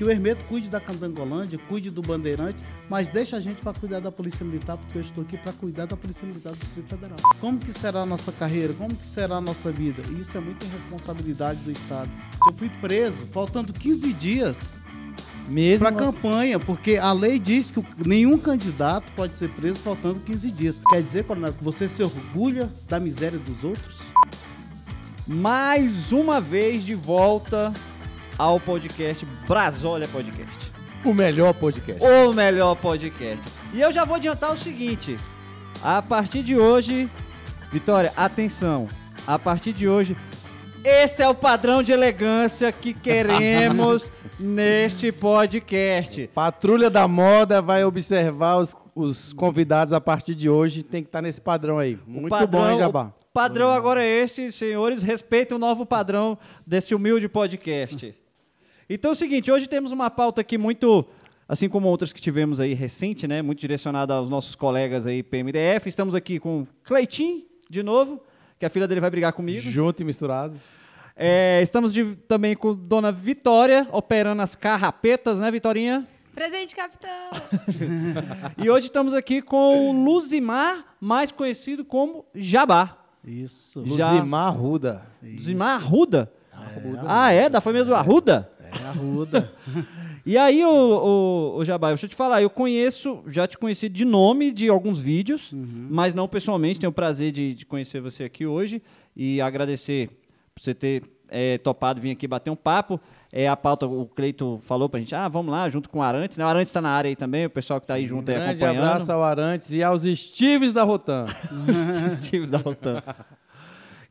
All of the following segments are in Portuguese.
que o Hermeto cuide da Candangolândia, cuide do Bandeirante, mas deixa a gente para cuidar da Polícia Militar, porque eu estou aqui para cuidar da Polícia Militar do Distrito Federal. Como que será a nossa carreira? Como que será a nossa vida? Isso é muita responsabilidade do Estado. Eu fui preso, faltando 15 dias Mesmo para a campanha, porque a lei diz que nenhum candidato pode ser preso faltando 15 dias. Quer dizer, coronel, que você se orgulha da miséria dos outros? Mais uma vez de volta ao podcast Brasólia Podcast. o melhor podcast. O melhor podcast. E eu já vou adiantar o seguinte: a partir de hoje, Vitória, atenção. A partir de hoje, esse é o padrão de elegância que queremos neste podcast. Patrulha da Moda vai observar os, os convidados a partir de hoje. Tem que estar nesse padrão aí. Muito padrão- bom, hein, Jabá? O padrão agora é este, senhores. Respeitem o novo padrão deste humilde podcast. Então é o seguinte, hoje temos uma pauta aqui muito, assim como outras que tivemos aí recente, né? Muito direcionada aos nossos colegas aí PMDF. Estamos aqui com Cleitinho, de novo, que a filha dele vai brigar comigo. Junto e misturado. É, estamos de- também com Dona Vitória, operando as carrapetas, né, Vitorinha? Presente, capitão! E hoje estamos aqui com o Luzimar, mais conhecido como Jabá. Isso. Luzimar Ruda. Luzimar Arruda? Ah, é? Da família do Arruda? É arruda. E aí, o, o, o Jabá, deixa eu te falar, eu conheço, já te conheci de nome de alguns vídeos, mas não pessoalmente. Tenho o prazer de, de conhecer você aqui hoje e agradecer por você ter é, topado vir aqui bater um papo. É a pauta, o Cleito falou pra gente, ah, vamos lá, junto com o Arantes. Né? O Arantes está na área aí também, o pessoal que está aí junto aí Grande acompanhando. abraço ao Arantes e aos Steves da Rotan. Os times da Rotan.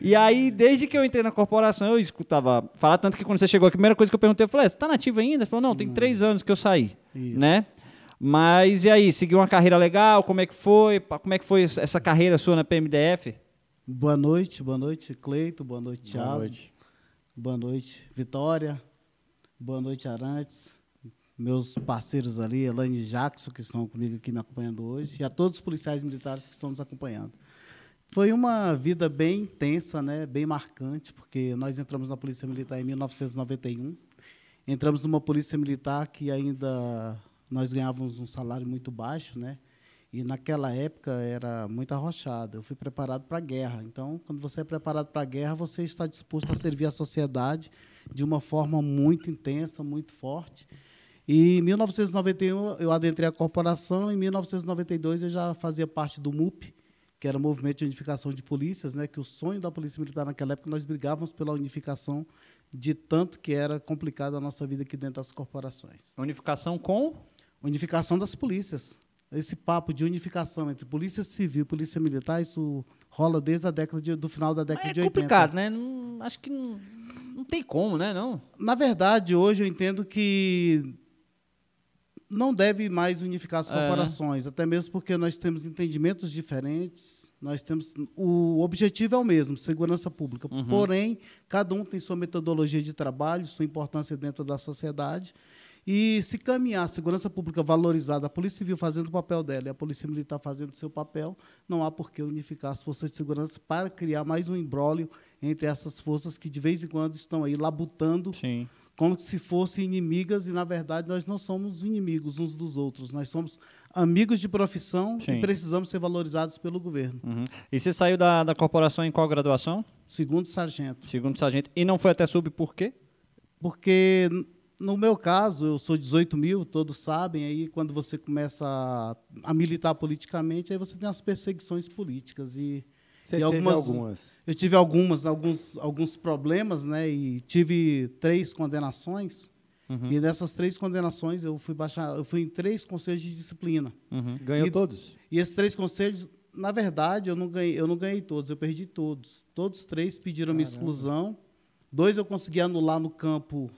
E aí, desde que eu entrei na corporação, eu escutava falar tanto que quando você chegou, a primeira coisa que eu perguntei, eu falei, "É, você tá nativo ainda? Ele falou, não, tem três anos que eu saí, Isso. né? Mas e aí, seguiu uma carreira legal? Como é que foi? Como é que foi essa carreira sua na PMDF? Boa noite, boa noite, Cleito, boa noite, Boa Thiago. noite. Boa noite, Vitória. Boa noite, Arantes. Meus parceiros ali, Elaine e Jackson, que estão comigo aqui me acompanhando hoje, e a todos os policiais militares que estão nos acompanhando. Foi uma vida bem intensa, né? bem marcante, porque nós entramos na Polícia Militar em 1991. Entramos numa Polícia Militar que ainda nós ganhávamos um salário muito baixo, né? E naquela época era muito arrochado. Eu fui preparado para a guerra. Então, quando você é preparado para a guerra, você está disposto a servir a sociedade de uma forma muito intensa, muito forte. E em 1991 eu adentrei a corporação, em 1992 eu já fazia parte do MUP, que era o Movimento de Unificação de Polícias, né, que o sonho da Polícia Militar naquela época nós brigávamos pela unificação de tanto que era complicada a nossa vida aqui dentro das corporações. Unificação com? Unificação das polícias. Esse papo de unificação entre polícia civil e polícia militar, isso rola desde a década de- do final da década É de 80. complicado, né? Não- acho que não, não tem como, né? Não. Na verdade, hoje eu entendo que não deve mais unificar as É, né? corporações, até mesmo porque nós temos entendimentos diferentes, nós temos o objetivo é o mesmo, segurança pública. Uhum. Porém, cada um tem sua metodologia de trabalho, sua importância dentro da sociedade. E se caminhar a segurança pública valorizada, a Polícia Civil fazendo o papel dela e a Polícia Militar fazendo o seu papel, não há por que unificar as forças de segurança para criar mais um imbróglio entre essas forças que de vez em quando estão aí labutando Sim. como se fossem inimigas e na verdade nós não somos inimigos uns dos outros, nós somos amigos de profissão Sim. e precisamos ser valorizados pelo governo. Uhum. E você saiu da, da corporação em qual graduação? Segundo sargento, Segundo sargento. E não foi até sub por quê? porque no meu caso eu sou 18 mil, todos sabem. Aí quando você começa a, a militar politicamente, aí você tem as perseguições políticas e Você E teve algumas- algumas. Eu tive algumas, alguns, alguns problemas, né? E tive três condenações. Uhum. E nessas três condenações eu fui baixar, eu fui em três conselhos de disciplina. Ganhou E- todos. E esses três conselhos, na verdade, eu não ganhei, eu não ganhei todos, eu perdi todos. Todos os três pediram minha exclusão. Dois eu consegui anular no campo,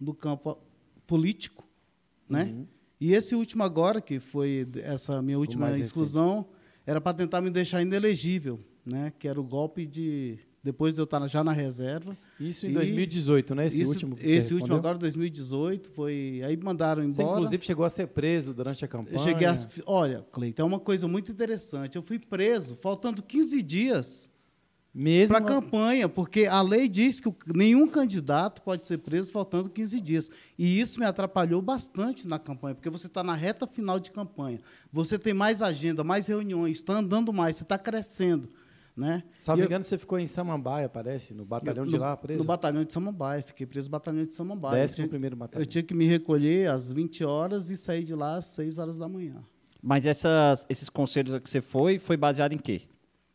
no campo político, né? Uhum. E esse último agora, que foi essa minha última mais recente. exclusão, era para tentar me deixar inelegível, né? Que era o golpe de depois de eu estar já na reserva. Isso em E 2018, né? Esse Isso- último esse você último agora, 2018, foi. Aí mandaram Você, embora. inclusive, chegou a ser preso durante a campanha. Eu cheguei a. Olha, Cleiton, é uma coisa muito interessante. Eu fui preso faltando 15 dias Mesmo... para a campanha, porque a lei diz que nenhum candidato pode ser preso faltando 15 dias. E isso me atrapalhou bastante na campanha, porque você está na reta final de campanha. Você tem mais agenda, mais reuniões, está andando mais, você está crescendo. Né? Se não me eu- engano, você ficou em Samambaia, parece, no batalhão no, de lá, preso. No batalhão de Samambaia. Fiquei preso no batalhão de Samambaia. Eu Décimo tinha- primeiro batalhão. Eu tinha que me recolher às 20 horas e sair de lá às 6 horas da manhã. Mas essas, esses conselhos que você foi, foi baseado em quê?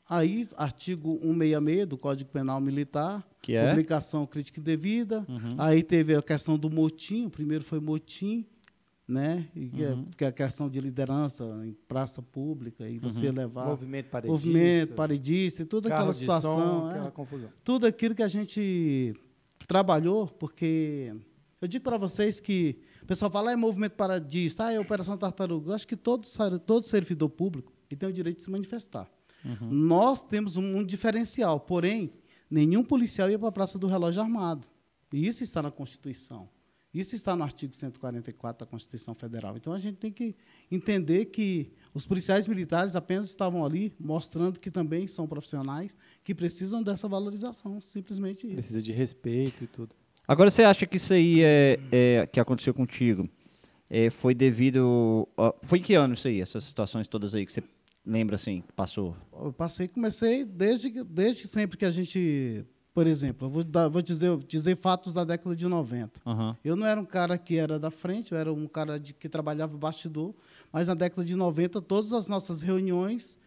Aí, artigo 166 do Código Penal Militar, Que é? publicação crítica e devida. Uhum. Aí teve a questão do motim, o primeiro foi motim, né? E que, Uhum. é, que é a questão de liderança em praça pública e você levar Movimento paredista. movimento, paredista e toda aquela situação. som, é. aquela confusão. tudo aquilo que a gente trabalhou, porque eu digo para vocês que o pessoal fala, ah, é movimento paradista, ah, é Operação Tartaruga. Eu acho que todo, todo servidor público ele tem o direito de se manifestar. Nós temos um, um diferencial, porém, nenhum policial ia para a Praça do Relógio Armado. E isso está na Constituição. Isso está no artigo 144 da Constituição Federal. Então, a gente tem que entender que os policiais militares apenas estavam ali mostrando que também são profissionais que precisam dessa valorização. Simplesmente isso. Precisa de respeito e tudo. Agora, você acha que isso aí é, é- que aconteceu contigo é, foi devido... a- foi em que ano isso aí, essas situações todas aí que você lembra, assim, que passou? Eu passei, comecei desde, desde sempre que a gente. Por exemplo, eu vou, dar- vou dizer, dizer fatos da década de 90. Aham. Eu não era um cara que era da frente, eu era um cara de, que trabalhava bastidor, mas na década de 90, todas as nossas reuniões,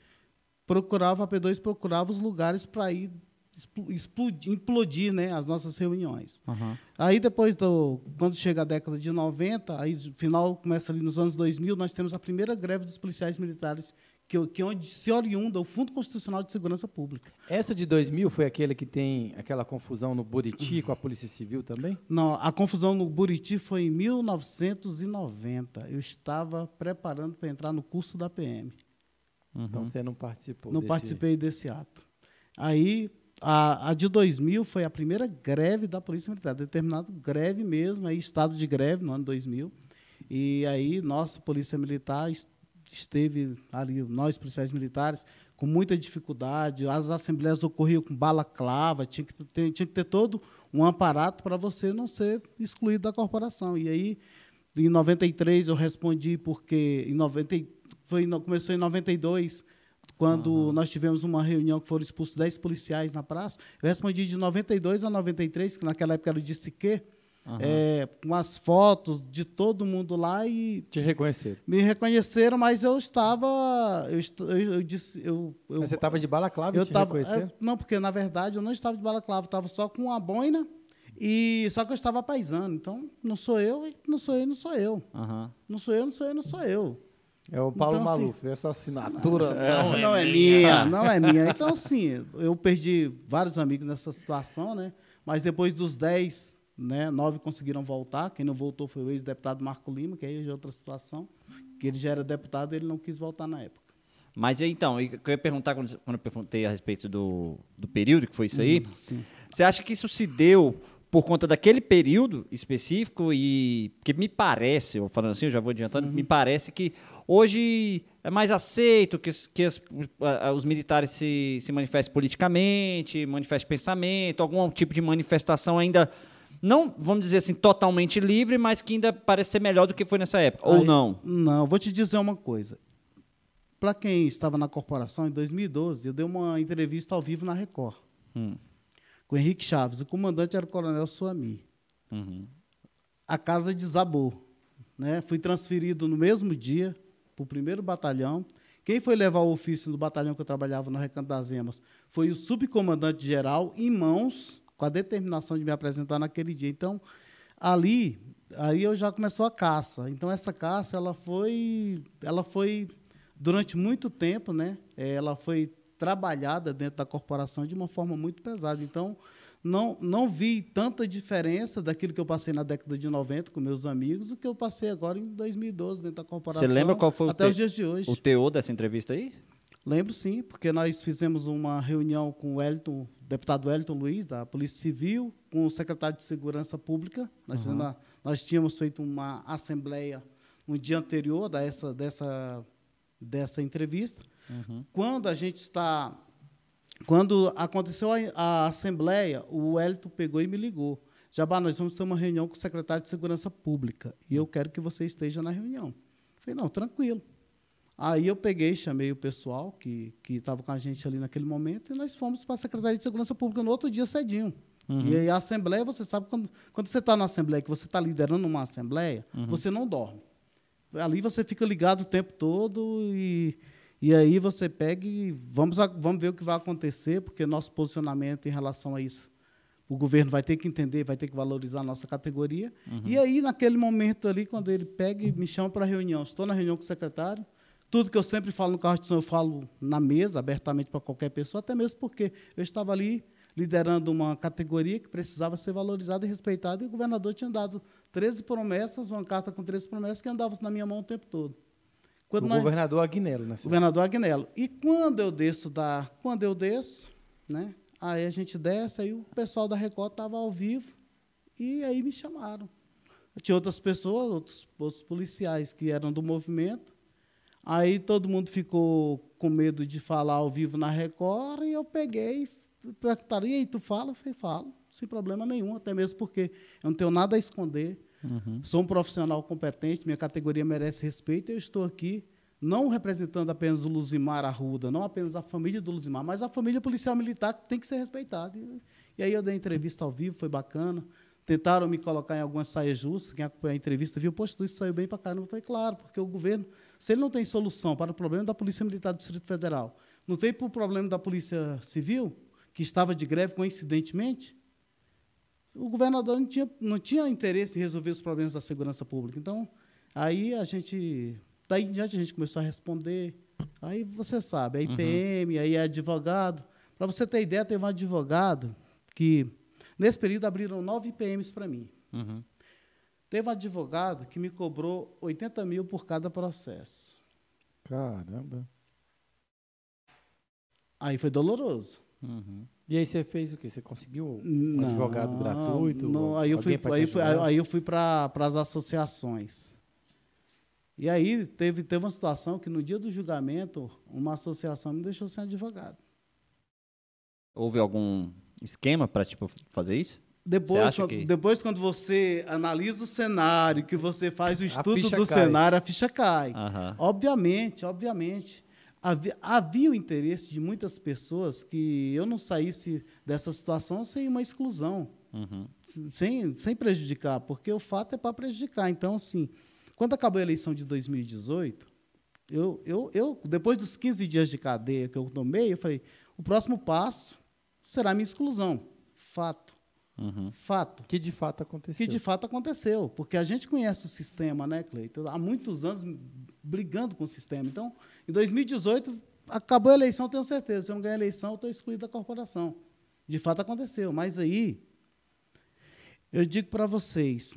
procurava, a P2 procurava os lugares para ir explo- explodir, implodir né, as nossas reuniões. Aham. Aí depois, do, quando chega a década de 90, aí final começa ali nos anos 2000, nós temos a primeira greve dos policiais militares, que, que onde se oriunda o Fundo Constitucional de Segurança Pública. Essa de 2000 foi aquele que tem aquela confusão no Buriti com a Polícia Civil também? Não, a confusão no Buriti foi em 1990. Eu estava preparando para entrar no curso da PM. Então você não participou Não desse- participei desse ato. Aí, a, a de 2000 foi a primeira greve da Polícia Militar, determinado greve mesmo, aí estado de greve no ano 2000. E aí, nossa Polícia Militar esteve ali, nós policiais militares, com muita dificuldade. As assembleias ocorriam com balaclava, tinha que ter, tinha que ter todo um aparato para você não ser excluído da corporação. E aí, em 93 eu respondi porque em 90 e- foi começou em 92 quando nós tivemos uma reunião que foram expulsos 10 policiais na praça. Eu respondi de 92 a 93, que naquela época era o Disque, é, com as fotos de todo mundo lá e Te reconheceram. me reconheceram, mas eu estava eu, est- eu, eu disse eu, eu Mas você estava de balaclava eu te tava, reconheceram? é, não, porque na verdade eu não estava de balaclava, estava só com a boina e só que eu estava paisando. Então, não sou eu, não sou eu, não sou eu. Aham. Não sou eu, não sou eu, não sou eu. É o Paulo Então, assim, Maluf, essa assinatura. Não, não é minha, não é minha. Então, assim, eu perdi vários amigos nessa situação, né? Mas depois dos 10, né, nove conseguiram voltar. Quem não voltou foi o ex-deputado Marco Lima, que aí já é outra situação. Que ele já era deputado ele não quis voltar na época. Mas então, eu ia perguntar quando, quando eu perguntei a respeito do, do período que foi isso aí, Sim. você acha que isso se deu por conta daquele período específico e porque me parece, eu falando assim, eu já vou adiantando, me parece que hoje é mais aceito que, os- que as- a- os militares se, se manifestem politicamente, manifestem pensamento, algum tipo de manifestação ainda não, vamos dizer assim, totalmente livre, mas que ainda parece ser melhor do que foi nessa época, ou Aí- não? Não, vou te dizer uma coisa. Para quem estava na corporação, em 2012, eu dei uma entrevista ao vivo na Record, Hum. com o Henrique Chaves. O comandante era o coronel Suami. Uhum. A casa desabou. Né? Fui transferido no mesmo dia para o primeiro batalhão. Quem foi levar o ofício do batalhão que eu trabalhava no Recanto das Emas foi o subcomandante-geral, em mãos, com a determinação de me apresentar naquele dia. Então, ali, aí eu já começou a caça. Então, essa caça, ela foi, ela foi durante muito tempo, né? Eh, Ela foi trabalhada dentro da corporação de uma forma muito pesada. Então, não, não vi tanta diferença daquilo que eu passei na década de 90 com meus amigos do que eu passei agora em 2012 dentro da corporação. lembra qual foi o até te- os dias de hoje. O teor dessa entrevista aí? Lembro sim, porque nós fizemos uma reunião com o Elton, deputado Wellington Luiz, da Polícia Civil, com o secretário de Segurança Pública. Nós, Uhum. uma- nós tínhamos feito uma assembleia no dia anterior dessa, dessa, dessa entrevista. Uhum. Quando a gente está. Quando aconteceu a, a assembleia, o Wellington pegou e me ligou. Jabá, nós vamos ter uma reunião com o secretário de Segurança Pública e eu quero que você esteja na reunião. Falei, não, tranquilo. Aí eu peguei, chamei o pessoal que que estava com a gente ali naquele momento e nós fomos para a Secretaria de Segurança Pública no outro dia cedinho. E aí a Assembleia, você sabe, quando, quando você está na Assembleia, que você está liderando uma Assembleia, você não dorme. Ali você fica ligado o tempo todo e, e aí você pega e vamos, a- vamos ver o que vai acontecer, porque nosso posicionamento em relação a isso, o governo vai ter que entender, vai ter que valorizar a nossa categoria. E aí, naquele momento ali, quando ele pega e me chama para a reunião, estou na reunião com o secretário, tudo que eu sempre falo no carro de som, eu falo na mesa, abertamente para qualquer pessoa, até mesmo porque eu estava ali liderando uma categoria que precisava ser valorizada e respeitada, e o governador tinha dado 13 promessas, uma carta com 13 promessas que andava na minha mão o tempo todo. Quando O nós- governador Agnello, né? governador Agnello. E quando eu desço da, quando eu desço, né? Aí a gente desce, aí o pessoal da Record estava ao vivo e aí me chamaram. Tinha outras pessoas, outros, outros policiais que eram do movimento. Aí todo mundo ficou com medo de falar ao vivo na Record e eu peguei e perguntaram, e aí, tu fala? Eu falei, falo, sem problema nenhum, até mesmo porque eu não tenho nada a esconder. Sou um profissional competente, minha categoria merece respeito. Eu estou aqui não representando apenas o Luzimar Arruda, não apenas a família do Luzimar, mas a família policial militar que tem que ser respeitada. E, e aí eu dei entrevista ao vivo, foi bacana. Tentaram me colocar em algumas saias justas. Quem acompanhou a entrevista viu, poxa, isso saiu bem para caramba. Foi claro, porque o governo, se ele não tem solução para o problema da Polícia Militar do Distrito Federal, não tem para o problema da Polícia Civil, que estava de greve coincidentemente, o governador não tinha, não tinha interesse em resolver os problemas da segurança pública. Então, aí a gente, daí em diante a gente começou a responder. Aí você sabe, aí PM, aí é advogado. Para você ter ideia, teve um advogado que, nesse período, abriram nove PMs para mim. Uhum. Teve um advogado que me cobrou 80 mil por cada processo. Caramba. Aí foi doloroso. Uhum. E aí você fez o quê? Você conseguiu um Não, advogado gratuito? não, aí eu fui, aí, fui, aí eu fui para as associações. E aí teve, teve uma situação que no dia do julgamento, uma associação me deixou sem advogado. Houve algum esquema para tipo, fazer isso? Depois, quando, que- depois, quando você analisa o cenário, que você faz o estudo do cai. cenário, a ficha cai. Aham. Obviamente, obviamente. Havia, havia o interesse de muitas pessoas que eu não saísse dessa situação sem uma exclusão, Uhum. sem, sem prejudicar, porque o fato é para prejudicar. Então, assim, quando acabou a eleição de 2018, eu, eu, eu, depois dos 15 dias de cadeia que eu tomei, eu falei, o próximo passo será a minha exclusão. Fato. Uhum. Fato. Que de fato aconteceu. Que de fato aconteceu, porque a gente conhece o sistema, né, Cleiton? Há muitos anos brigando com o sistema. Então, em 2018, acabou a eleição, tenho certeza. Se eu não ganhar a eleição, eu estou excluído da corporação. De fato aconteceu. Mas aí, eu digo para vocês,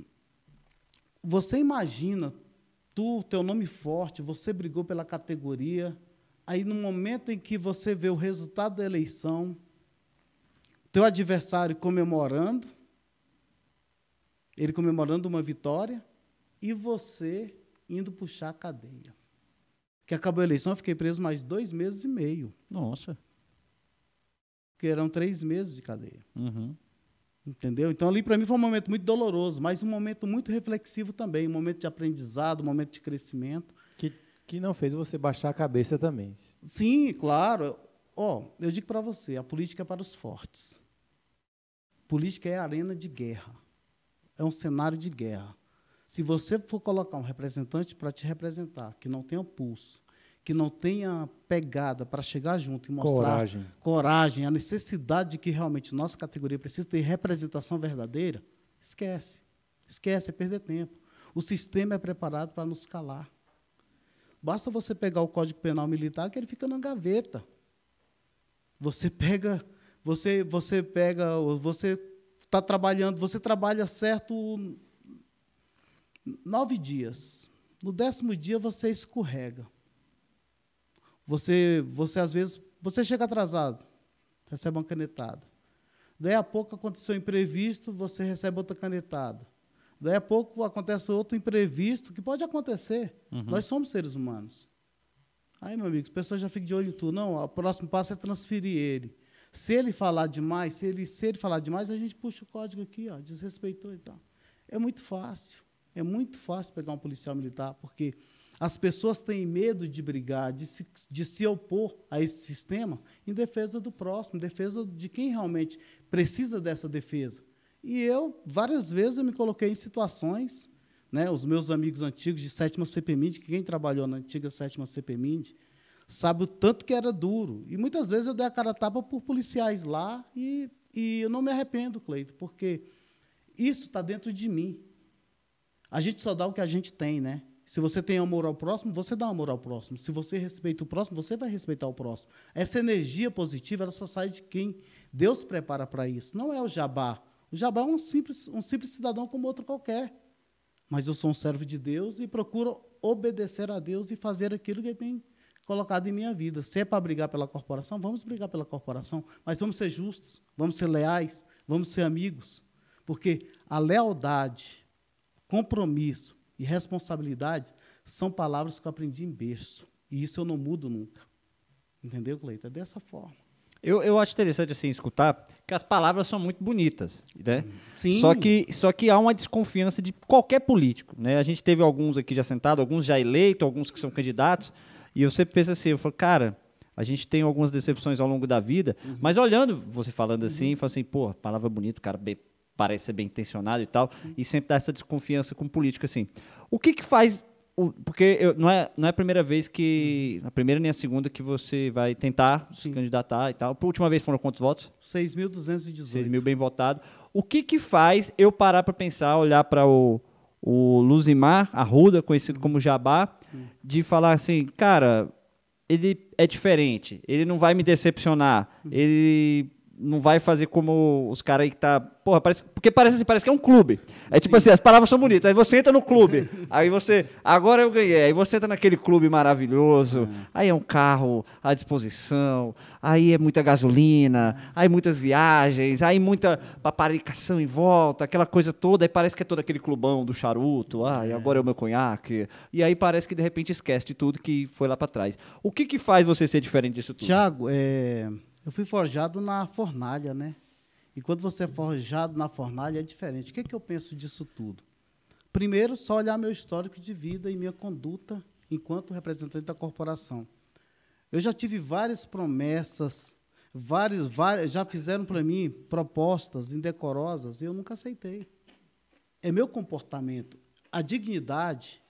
você imagina, tu, teu nome forte, você brigou pela categoria, aí no momento em que você vê o resultado da eleição, teu adversário comemorando, ele comemorando uma vitória e você indo puxar a cadeia. Que acabou a eleição, eu fiquei preso mais dois meses e meio, Nossa. que eram três meses de cadeia. Uhum. Entendeu? Então, ali para mim foi um momento muito doloroso, mas um momento muito reflexivo também, um momento de aprendizado, um momento de crescimento. Que, que não fez você baixar a cabeça também. Sim, claro. Ó, eu digo para você, a política é para os fortes. Política é arena de guerra. É um cenário de guerra. Se você for colocar um representante para te representar, que não tenha pulso, que não tenha pegada para chegar junto e mostrar Coragem. coragem, a necessidade de que realmente nossa categoria precisa ter representação verdadeira, esquece. Esquece, é perder tempo. O sistema é preparado para nos calar. Basta você pegar o Código Penal Militar que ele fica na gaveta. Você pega, você, você pega, você está trabalhando, você trabalha certo nove dias. No décimo dia você escorrega. Você, você às vezes, você chega atrasado, recebe uma canetada. Daí a pouco aconteceu um imprevisto, você recebe outra canetada. Daí a pouco acontece outro imprevisto, que pode acontecer. Uhum. Nós somos seres humanos. Aí, meu amigo, as pessoas já ficam de olho em tudo. Não, o próximo passo é transferir ele. Se ele falar demais, se ele, se ele falar demais, a gente puxa o código aqui, ó, desrespeitou e tal. É muito fácil. É muito fácil pegar um policial militar, porque as pessoas têm medo de brigar, de se, de se opor a esse sistema em defesa do próximo, em defesa de quem realmente precisa dessa defesa. E eu, várias vezes, eu me coloquei em situações, né, os meus amigos antigos de sétima CPMID, que quem trabalhou na antiga sétima CPMID, sabe o tanto que era duro. E muitas vezes eu dei a cara a tapa por policiais lá e, e eu não me arrependo, Cleito, porque isso está dentro de mim. A gente só dá o que a gente tem, né? Se você tem amor ao próximo, você dá amor ao próximo. Se você respeita o próximo, você vai respeitar o próximo. Essa energia positiva, ela só sai de quem Deus prepara para isso. Não é o jabá. O jabá é um simples, um simples cidadão como outro qualquer. Mas eu sou um servo de Deus e procuro obedecer a Deus e fazer aquilo que Ele tem colocado em minha vida. Se é para brigar pela corporação, vamos brigar pela corporação. Mas vamos ser justos, vamos ser leais, vamos ser amigos. Porque a lealdade, compromisso e responsabilidade são palavras que eu aprendi em berço. E isso eu não mudo nunca. Entendeu, Cleiton? É dessa forma. Eu, eu acho interessante assim escutar que as palavras são muito bonitas, né? Sim. Só que, só que há uma desconfiança de qualquer político, né? A gente teve alguns aqui já sentados, alguns já eleitos, alguns que são candidatos, e eu sempre penso assim, eu falo, cara, a gente tem algumas decepções ao longo da vida, uhum. mas olhando você falando assim, uhum. falo assim, pô, palavra bonita, o cara parece ser bem intencionado e tal, Sim. e sempre dá essa desconfiança com político assim. O que que faz porque eu, não, é, não é a primeira vez que. A primeira nem a segunda que você vai tentar Sim. se candidatar e tal. Por última vez foram quantos votos? 6.218. 6 mil bem votado. O que que faz eu parar para pensar, olhar para o, o Luzimar Arruda, conhecido como Jabá, de falar assim, cara, ele é diferente, ele não vai me decepcionar, ele não vai fazer como os caras aí que tá. Porra, parece, porque parece assim, parece que é um clube. É Sim. tipo assim, as palavras são bonitas. Aí você entra no clube. aí você. Agora eu ganhei. Aí você entra naquele clube maravilhoso. É. Aí é um carro à disposição. Aí é muita gasolina. Aí muitas viagens. Aí muita paparicação em volta. Aquela coisa toda. Aí parece que é todo aquele clubão do charuto. Ah, e é. agora é o meu conhaque. E aí parece que de repente esquece de tudo que foi lá para trás. O que, que faz você ser diferente disso tudo? Tiago, é eu fui forjado na fornalha, né? E quando você é forjado na fornalha é diferente. O que, é que eu penso disso tudo? Primeiro, só olhar meu histórico de vida e minha conduta enquanto representante da corporação. Eu já tive várias promessas, vários, vários já fizeram para mim propostas indecorosas e eu nunca aceitei. É meu comportamento. A dignidade,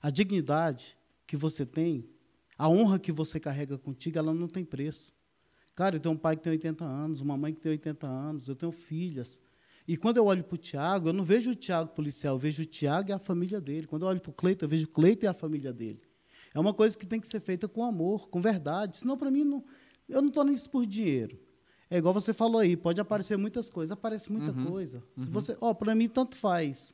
a dignidade que você tem, a honra que você carrega contigo, ela não tem preço. Cara, eu tenho um pai que tem 80 anos, uma mãe que tem 80 anos, eu tenho filhas. E quando eu olho para o Tiago, eu não vejo o Tiago policial, eu vejo o Tiago e a família dele. Quando eu olho para o Cleito, eu vejo o Cleito e a família dele. É uma coisa que tem que ser feita com amor, com verdade. Senão, para mim, não, eu não estou nisso por dinheiro. É igual você falou aí, pode aparecer muitas coisas, aparece muita uhum, coisa. Se uhum. você, ó, para mim tanto faz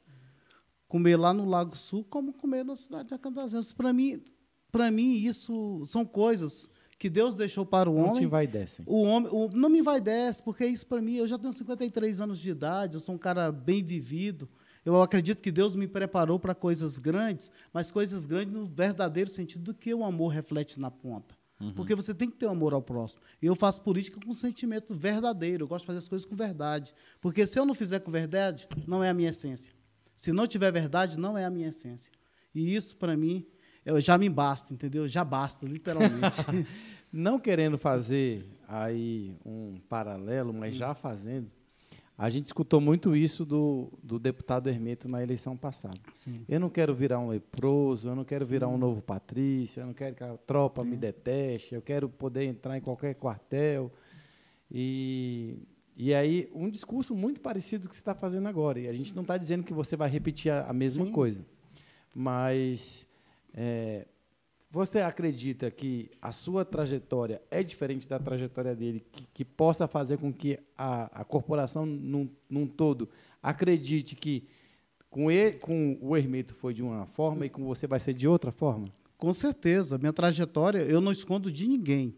comer lá no Lago Sul como comer na cidade de Acandazeiras. Para mim, para mim isso são coisas que Deus deixou para o homem. Não te vai desce. O homem, o, não me vai desce, porque isso para mim, eu já tenho 53 anos de idade, eu sou um cara bem vivido. Eu acredito que Deus me preparou para coisas grandes, mas coisas grandes no verdadeiro sentido do que o amor reflete na ponta. Uhum. Porque você tem que ter amor ao próximo. E eu faço política com sentimento verdadeiro. Eu gosto de fazer as coisas com verdade. Porque se eu não fizer com verdade, não é a minha essência. Se não tiver verdade, não é a minha essência. E isso, para mim, eu, já me basta, entendeu? Já basta, literalmente. Não querendo fazer aí um paralelo, mas já fazendo, a gente escutou muito isso do, do deputado Hermeto na eleição passada. Sim. Eu não quero virar um leproso, eu não quero virar um novo Patrício, eu não quero que a tropa Sim. me deteste, eu quero poder entrar em qualquer quartel. E, e aí, um discurso muito parecido com o que você está fazendo agora. E a gente não está dizendo que você vai repetir a, a mesma Sim. coisa. Mas é, você acredita que a sua trajetória é diferente da trajetória dele, que, que possa fazer com que a, a corporação num, num, todo acredite que com, ele, com o Hermeto foi de uma forma e com você vai ser de outra forma? Com certeza. Minha trajetória, eu não escondo de ninguém.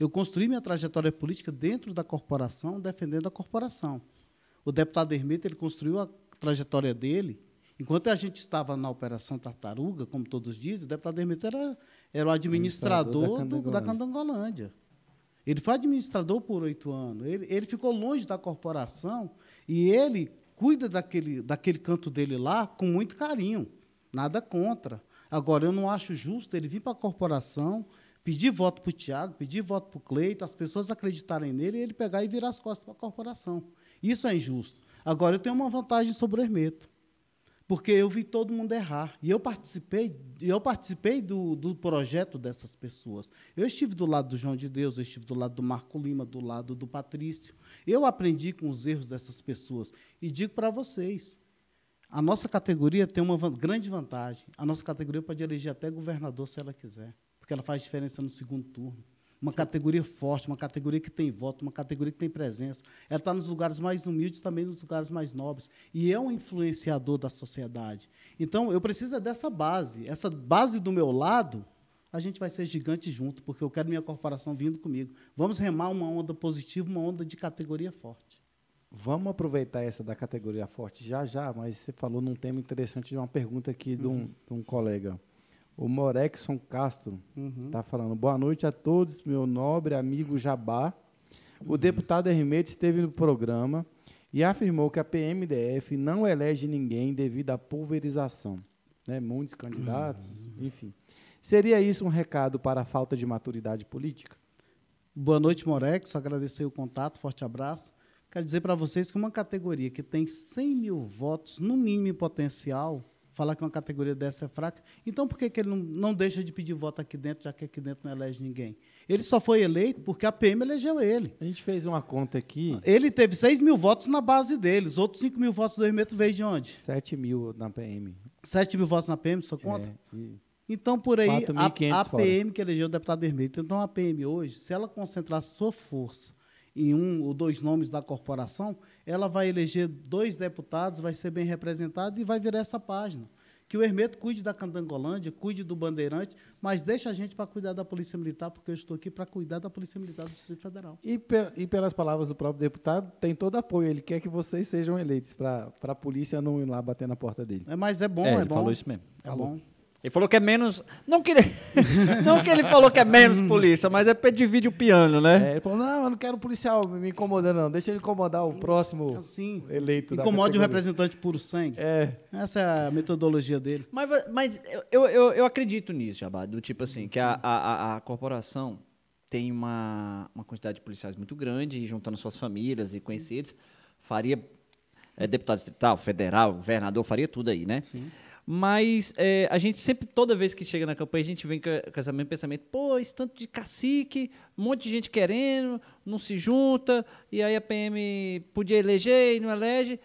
Eu construí minha trajetória política dentro da corporação, defendendo a corporação. O deputado Hermeto ele construiu a trajetória dele. Enquanto a gente estava na Operação Tartaruga, como todos dizem, o deputado Hermeto era, era o administrador, administrador da, do, da Candangolândia. Ele foi administrador por oito anos. Ele, ele ficou longe da corporação e ele cuida daquele, daquele canto dele lá com muito carinho. Nada contra. Agora, eu não acho justo ele vir para a corporação, pedir voto para o Tiago, pedir voto para o Cleito, as pessoas acreditarem nele e ele pegar e virar as costas para a corporação. Isso é injusto. Agora, eu tenho uma vantagem sobre o Hermeto porque eu vi todo mundo errar. E eu participei, eu participei do, do projeto dessas pessoas. Eu estive do lado do João de Deus, eu estive do lado do Marco Lima, do lado do Patrício. Eu aprendi com os erros dessas pessoas. E digo para vocês, a nossa categoria tem uma grande vantagem. A nossa categoria pode eleger até governador se ela quiser, porque ela faz diferença no segundo turno uma categoria forte, uma categoria que tem voto, uma categoria que tem presença. Ela está nos lugares mais humildes, também nos lugares mais nobres. E é um influenciador da sociedade. Então, eu preciso é dessa base. Essa base do meu lado, a gente vai ser gigante junto, porque eu quero minha corporação vindo comigo. Vamos remar uma onda positiva, uma onda de categoria forte. Vamos aproveitar essa da categoria forte já já, mas você falou num tema interessante de uma pergunta aqui de um, uhum. de um colega. O Morexon Castro está uhum. Tá falando. Boa noite a todos, meu nobre amigo Jabá. O uhum. deputado Hermeto esteve no programa e afirmou que a PMDF não elege ninguém devido à pulverização. Né? Muitos candidatos, uhum. enfim. Seria isso um recado para a falta de maturidade política? Boa noite, Morex. Agradecer o contato, forte abraço. Quero dizer para vocês que uma categoria que tem 100 mil votos, no mínimo em potencial, falar que uma categoria dessa é fraca. Então, por que, que ele não, não deixa de pedir voto aqui dentro, já que aqui dentro não elege ninguém? Ele só foi eleito porque a PM elegeu ele. A gente fez uma conta aqui. Ele teve 6 mil votos na base dele. Os outros 5 mil votos do Hermeto veio de onde? 7 mil na PM. 7 mil votos na PM, só conta? É, e... Então, por aí, a, a PM que elegeu o deputado Hermeto. Então, a PM hoje, se ela concentrar sua força em um ou dois nomes da corporação, ela vai eleger dois deputados, vai ser bem representado e vai virar essa página. Que o Hermeto cuide da Candangolândia, cuide do Bandeirante, mas deixa a gente para cuidar da Polícia Militar, porque eu estou aqui para cuidar da Polícia Militar do Distrito Federal. E, e, pelas palavras do próprio deputado, tem todo apoio. Ele quer que vocês sejam eleitos, para a polícia não ir lá bater na porta dele. É, mas é bom, é, é ele bom. falou isso mesmo. É falou. bom. Ele falou que é menos. Não que ele, não que ele falou que é menos polícia, mas é porque divide o piano, né? É, ele falou: não, eu não quero policial me incomodando, não. Deixa ele incomodar o próximo assim, eleito. Incomode o representante puro sangue. É. Essa é a metodologia dele. Mas, mas eu, eu, eu acredito nisso, Jabá, do tipo assim, que a, a, a corporação tem uma, uma quantidade de policiais muito grande, e juntando suas famílias e conhecidos, faria. É, deputado distrital, federal, governador, faria tudo aí, né? Sim. Mas é, a gente sempre, toda vez que chega na campanha, a gente vem com, esse mesmo pensamento: pô, esse tanto de cacique, um monte de gente querendo, não se junta, e aí a PM podia eleger e não elege.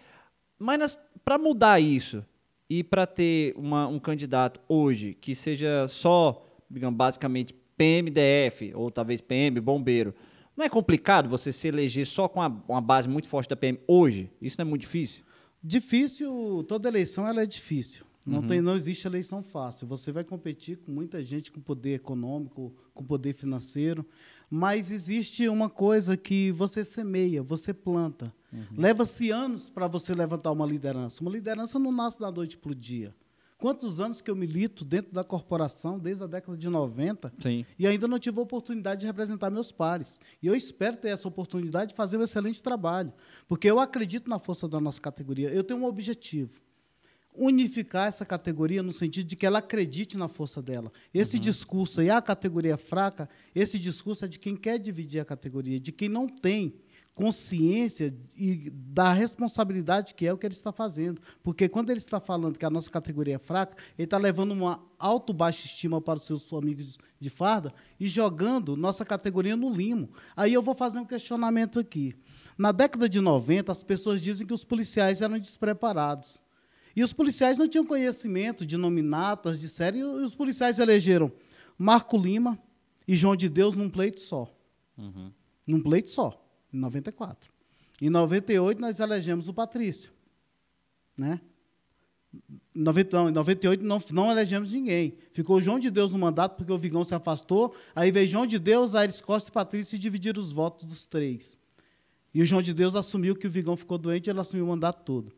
Mas para mudar isso e para ter uma, um candidato hoje que seja só, digamos, basicamente PMDF, ou talvez PM, bombeiro, não é complicado você se eleger só com uma, uma base muito forte da PM hoje? Isso não é muito difícil? Difícil, toda eleição ela é difícil. Não, uhum. tem, não existe eleição fácil. Você vai competir com muita gente com poder econômico, com poder financeiro, mas existe uma coisa que você semeia, você planta. Uhum. Leva-se anos para você levantar uma liderança. Uma liderança não nasce da noite para o dia. Quantos anos que eu milito dentro da corporação, desde a década de 90, Sim. e ainda não tive a oportunidade de representar meus pares. E eu espero ter essa oportunidade de fazer um excelente trabalho, porque eu acredito na força da nossa categoria. Eu tenho um objetivo unificar essa categoria no sentido de que ela acredite na força dela. Esse uhum. discurso aí, a categoria fraca, esse discurso é de quem quer dividir a categoria, de quem não tem consciência e da responsabilidade que é o que ele está fazendo. Porque quando ele está falando que a nossa categoria é fraca, ele está levando uma alto-baixa estima para os seus amigos de farda e jogando nossa categoria no limo. Aí eu vou fazer um questionamento aqui. Na década de 90, as pessoas dizem que os policiais eram despreparados. E os policiais não tinham conhecimento de nominatas, de série, e os policiais elegeram Marco Lima e João de Deus num pleito só. Uhum. Num pleito só, em 94. Em 98, nós elegemos o Patrício. Né? Em 90, não, em 98 não, não elegemos ninguém. Ficou João de Deus no mandato porque o Vigão se afastou. Aí veio João de Deus, Aires Costa e Patrícia e dividiram os votos dos três. E o João de Deus assumiu que o Vigão ficou doente e ele assumiu o mandato todo.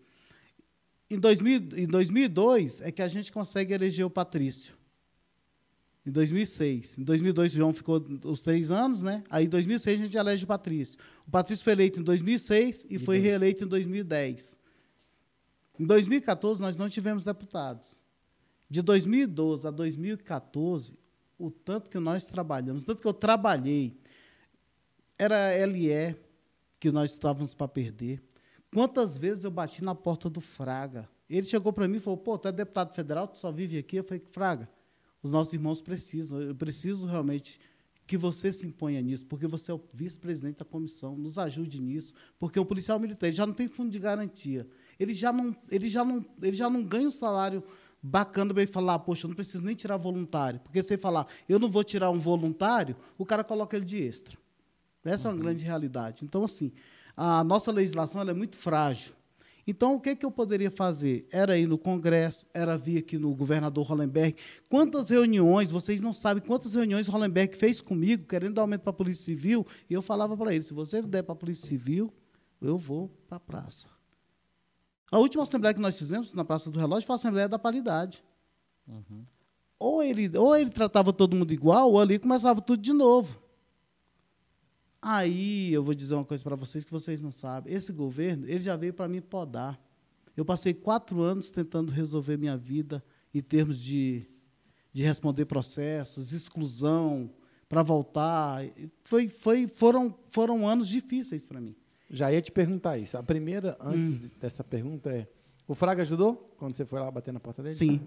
Em, 2000, em 2002 é que a gente consegue eleger o Patrício. Em 2006. Em 2002 o João ficou os três anos, né? Aí em 2006 a gente elege o Patrício. O Patrício foi eleito em 2006 e foi reeleito em 2010. Em 2014 nós não tivemos deputados. De 2012 a 2014, o tanto que nós trabalhamos, o tanto que eu trabalhei, era LE que nós estávamos para perder. Quantas vezes eu bati na porta do Fraga? Ele chegou para mim e falou: pô, tu é deputado federal, tu só vive aqui. Eu falei: Fraga, os nossos irmãos precisam, eu preciso realmente que você se imponha nisso, porque você é o vice-presidente da comissão, nos ajude nisso, porque o policial militar já não tem fundo de garantia, ele já não, ele já não, ele já não ganha um salário bacana para ele falar, poxa, eu não preciso nem tirar voluntário, porque se ele falar, eu não vou tirar um voluntário, o cara coloca ele de extra. Essa uhum. é uma grande realidade. Então, assim, a nossa legislação é muito frágil. Então, o que, que eu poderia fazer? Era ir no Congresso, era vir aqui no governador Hollenberg. Quantas reuniões, vocês não sabem quantas reuniões Hollenberg fez comigo, querendo dar aumento para a Polícia Civil, e eu falava para ele: se você der para a Polícia Civil, eu vou para a praça. A última assembleia que nós fizemos na Praça do Relógio foi a Assembleia da Paridade. Uhum. Ou, ele, ou ele tratava todo mundo igual, ou ali começava tudo de novo. Aí eu vou dizer uma coisa para vocês que vocês não sabem. Esse governo, ele já veio para mim podar. Eu passei quatro anos tentando resolver minha vida em termos de, de responder processos, exclusão, para voltar. Foi, foi, foram, foram anos difíceis para mim. Já ia te perguntar isso. A primeira, antes hum. dessa pergunta, é: o Fraga ajudou quando você foi lá bater na porta dele? Sim.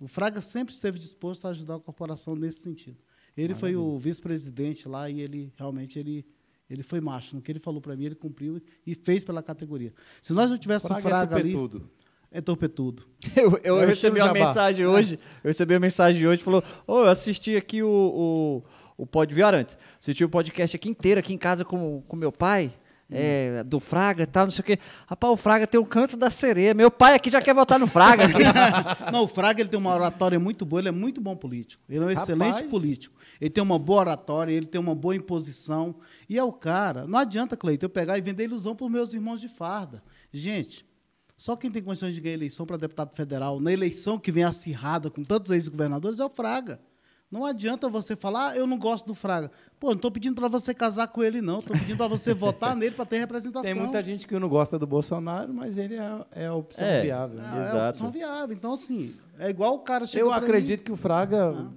O Fraga sempre esteve disposto a ajudar a corporação nesse sentido. Ele Maravilha. foi o vice-presidente lá e ele realmente ele ele foi macho. No que ele falou para mim, ele cumpriu e fez pela categoria. Se nós não tivéssemos Fraga, Fraga é ali. É torpetudo. Eu, eu, eu recebi uma mensagem hoje. Eu recebi uma mensagem hoje falou: Ô, oh, eu assisti aqui o, o, o pod antes. Assisti o podcast aqui inteiro, aqui em casa com, com meu pai é, do Fraga e tal, não sei o quê. Rapaz, o Fraga tem o canto da sereia. Meu pai aqui já quer votar no Fraga. não, o Fraga ele tem uma oratória muito boa, ele é muito bom político. Ele é um Rapaz. excelente político. Ele tem uma boa oratória, ele tem uma boa imposição. E é o cara. Não adianta, Cleiton, eu pegar e vender ilusão para os meus irmãos de farda. Gente, só quem tem condições de ganhar eleição para deputado federal, na eleição que vem acirrada com tantos ex-governadores, é o Fraga. Não adianta você falar, ah, eu não gosto do Fraga. Pô, não estou pedindo para você casar com ele, não. Estou pedindo para você votar nele para ter representação. Tem muita gente que não gosta do Bolsonaro, mas ele é, é a opção é, viável. É, é a opção viável. Então, assim, é igual o cara chegou Eu acredito mim. que o Fraga ah.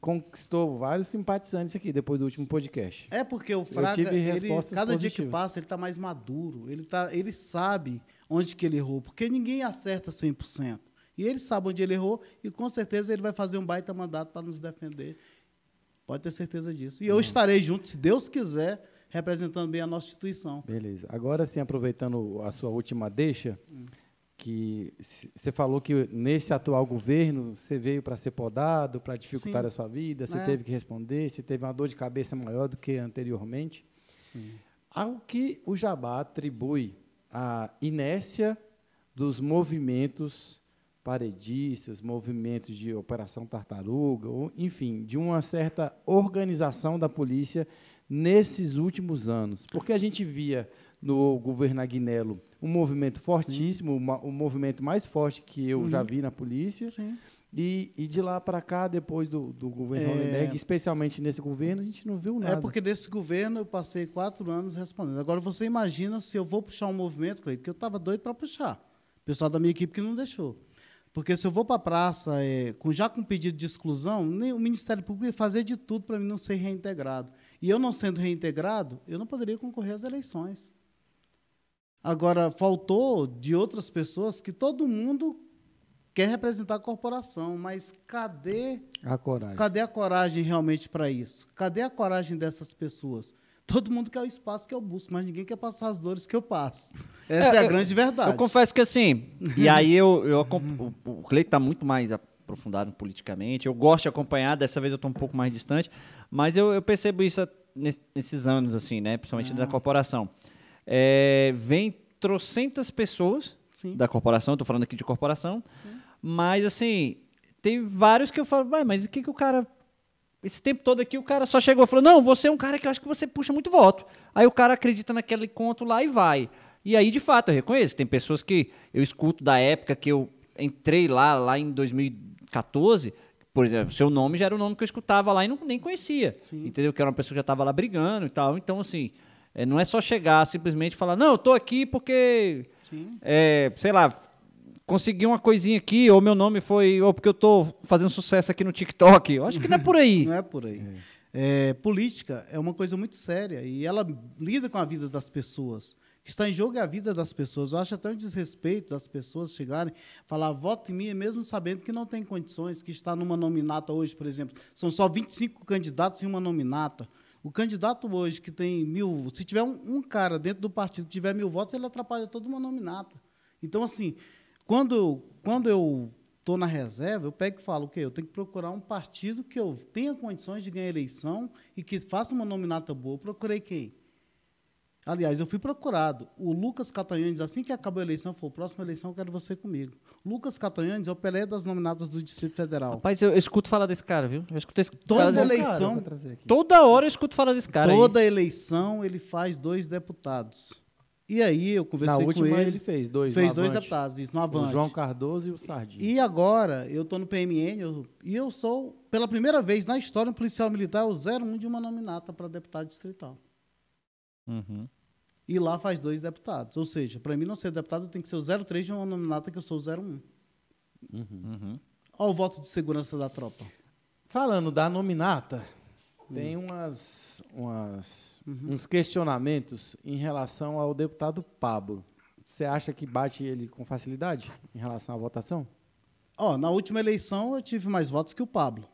conquistou vários simpatizantes aqui depois do último podcast. É porque o Fraga, ele, cada dia que passa, ele está mais maduro. Ele, tá, ele sabe onde que ele errou. Porque ninguém acerta 100%. E ele sabe onde ele errou e com certeza ele vai fazer um baita mandato para nos defender. Pode ter certeza disso. E eu estarei junto, se Deus quiser, representando bem a nossa instituição. Beleza. Agora sim, aproveitando a sua última deixa, hum. que você falou que nesse atual governo você veio para ser podado, para dificultar sim. a sua vida, você é. teve que responder, você teve uma dor de cabeça maior do que anteriormente. Sim. Ao que o Jabá atribui a inércia dos movimentos paredistas, movimentos de Operação Tartaruga, ou, enfim, de uma certa organização da polícia nesses últimos anos. Porque a gente via no governo Aguinello um movimento fortíssimo, o um movimento mais forte que eu uhum. já vi na polícia. E, e, de lá para cá, depois do, do governo é... especialmente nesse governo, a gente não viu nada. É porque desse governo eu passei quatro anos respondendo. Agora você imagina se eu vou puxar um movimento, Cleiton, que eu estava doido para puxar. O pessoal da minha equipe que não deixou. Porque se eu vou para a praça é, com, já com pedido de exclusão, nem, o Ministério Público ia fazer de tudo para mim não ser reintegrado. E eu não sendo reintegrado, eu não poderia concorrer às eleições. Agora, faltou de outras pessoas que todo mundo quer representar a corporação, mas cadê a coragem? Cadê a coragem realmente para isso? Cadê a coragem dessas pessoas? Todo mundo quer o espaço que eu busco, mas ninguém quer passar as dores que eu passo. Essa é, é a grande verdade. Eu confesso que assim, e aí eu, eu o, o Cleiton está muito mais aprofundado politicamente. Eu gosto de acompanhar, dessa vez eu estou um pouco mais distante, mas eu, eu percebo isso nesses anos, assim, né? Principalmente ah. da corporação. É, vem trocentas pessoas Sim. da corporação, estou falando aqui de corporação, Sim. Mas, assim, tem vários que eu falo, "Ué, mas o que, que o cara. Esse tempo todo aqui, o cara só chegou e falou: Não, você é um cara que eu acho que você puxa muito voto. Aí o cara acredita naquele conto lá e vai. E aí, de fato, eu reconheço. Tem pessoas que eu escuto da época que eu entrei lá, lá em 2014. Por exemplo, seu nome já era o nome que eu escutava lá e não, nem conhecia. Entendeu? Que era uma pessoa que já estava lá brigando e tal. Então, assim, é, não é só chegar simplesmente e falar: Não, eu tô aqui porque. Sim. é, sei lá, consegui uma coisinha aqui, ou meu nome foi, ou porque eu tô fazendo sucesso aqui no TikTok. Eu acho que não é por aí. Não é por aí. É, política é uma coisa muito séria e ela lida com a vida das pessoas. O que está em jogo é a vida das pessoas. Eu acho até um desrespeito das pessoas chegarem, falar voto em mim, mesmo sabendo que não tem condições, que está numa nominata hoje, por exemplo. São só 25 candidatos em uma nominata. O candidato hoje que tem mil. Se tiver um, um cara dentro do partido que tiver mil votos, ele atrapalha toda uma nominata. Então, assim, quando, quando eu estou na reserva, eu pego e falo o quê? Eu tenho que procurar um partido que eu tenha condições de ganhar eleição e que faça uma nominata boa. Eu procurei quem? Aliás, eu fui procurado. O Lucas Catanhanes, assim que acabou a eleição, falou: próxima eleição eu quero você comigo. Lucas Catanhanes é o Pelé das nominatas do Distrito Federal. Rapaz, eu, eu escuto falar desse cara, viu? Eu escuto esse Toda eleição- Cara. Toda hora eu escuto falar desse cara. aí. Toda eleição ele faz dois deputados. E aí eu Na conversei com última ele. ele fez dois. fez no dois deputados, isso, no O Avante. João Cardoso e o Sardinha. E agora eu estou no PMN eu- e eu sou, pela primeira vez na história, um policial militar, o 01 de uma nominata para deputado distrital. Uhum. E lá faz dois deputados. Ou seja, para mim não ser deputado, eu tenho que ser o 03 de uma nominata que eu sou o 01. Uhum. Olha o voto de segurança da tropa. Falando da nominata, Hum. tem umas, umas- Uhum. uns questionamentos em relação ao deputado Pablo. Você acha que bate ele com facilidade em relação à votação? Ó, na última eleição eu tive mais votos que o Pablo.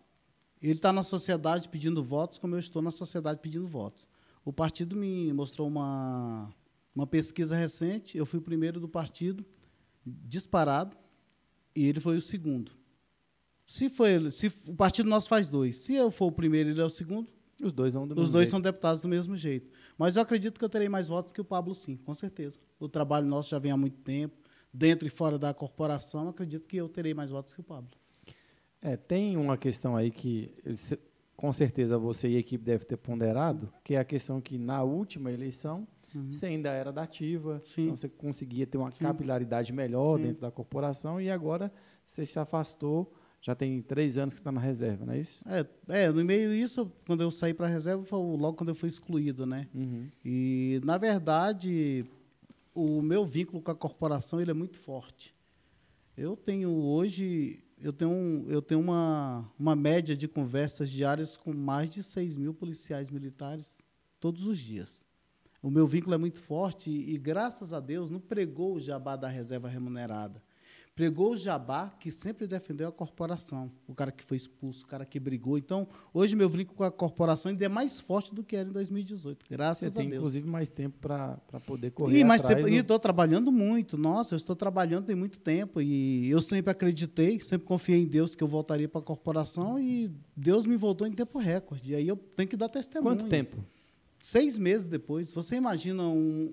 Ele está na sociedade pedindo votos, como eu estou na sociedade pedindo votos. O partido me mostrou uma, uma pesquisa recente. Eu fui o primeiro do partido, disparado, e ele foi o segundo. Se, foi, se o partido nosso faz dois, se eu for o primeiro e ele é o segundo, Os dois vão do os mesmo dois jeito. são deputados do mesmo jeito. Mas eu acredito que eu terei mais votos que o Pablo, sim, com certeza. O trabalho nosso já vem há muito tempo, dentro e fora da corporação. Acredito que eu terei mais votos que o Pablo. É, tem uma questão aí que com certeza você e a equipe devem ter ponderado, que é a questão que na última eleição você ainda era da ativa, Uhum. Sim. então você conseguia ter uma capilaridade melhor Sim. dentro da corporação e agora você se afastou, já tem três anos que está na reserva, não é isso? É, é, no meio disso, quando eu saí para a reserva, foi logo quando eu fui excluído, né? Uhum. E, na verdade, o meu vínculo com a corporação ele é muito forte. Eu tenho hoje, eu tenho, um- eu tenho uma, uma média de conversas diárias com mais de 6 mil policiais militares todos os dias. O meu vínculo é muito forte e, e, graças a Deus, não pregou o jabá da reserva remunerada. Pregou o jabá que sempre defendeu a corporação, o cara que foi expulso, o cara que brigou. Então, hoje meu vínculo com a corporação ainda é mais forte do que era em 2018, Você graças a tem, Deus. inclusive, mais tempo para poder correr E mais tempo, do- e estou trabalhando muito. Nossa, eu estou trabalhando tem muito tempo e eu sempre acreditei, sempre confiei em Deus que eu voltaria para a corporação e Deus me voltou em tempo recorde. E aí eu tenho que dar testemunho. Quanto tempo? Seis meses depois. Você imagina um,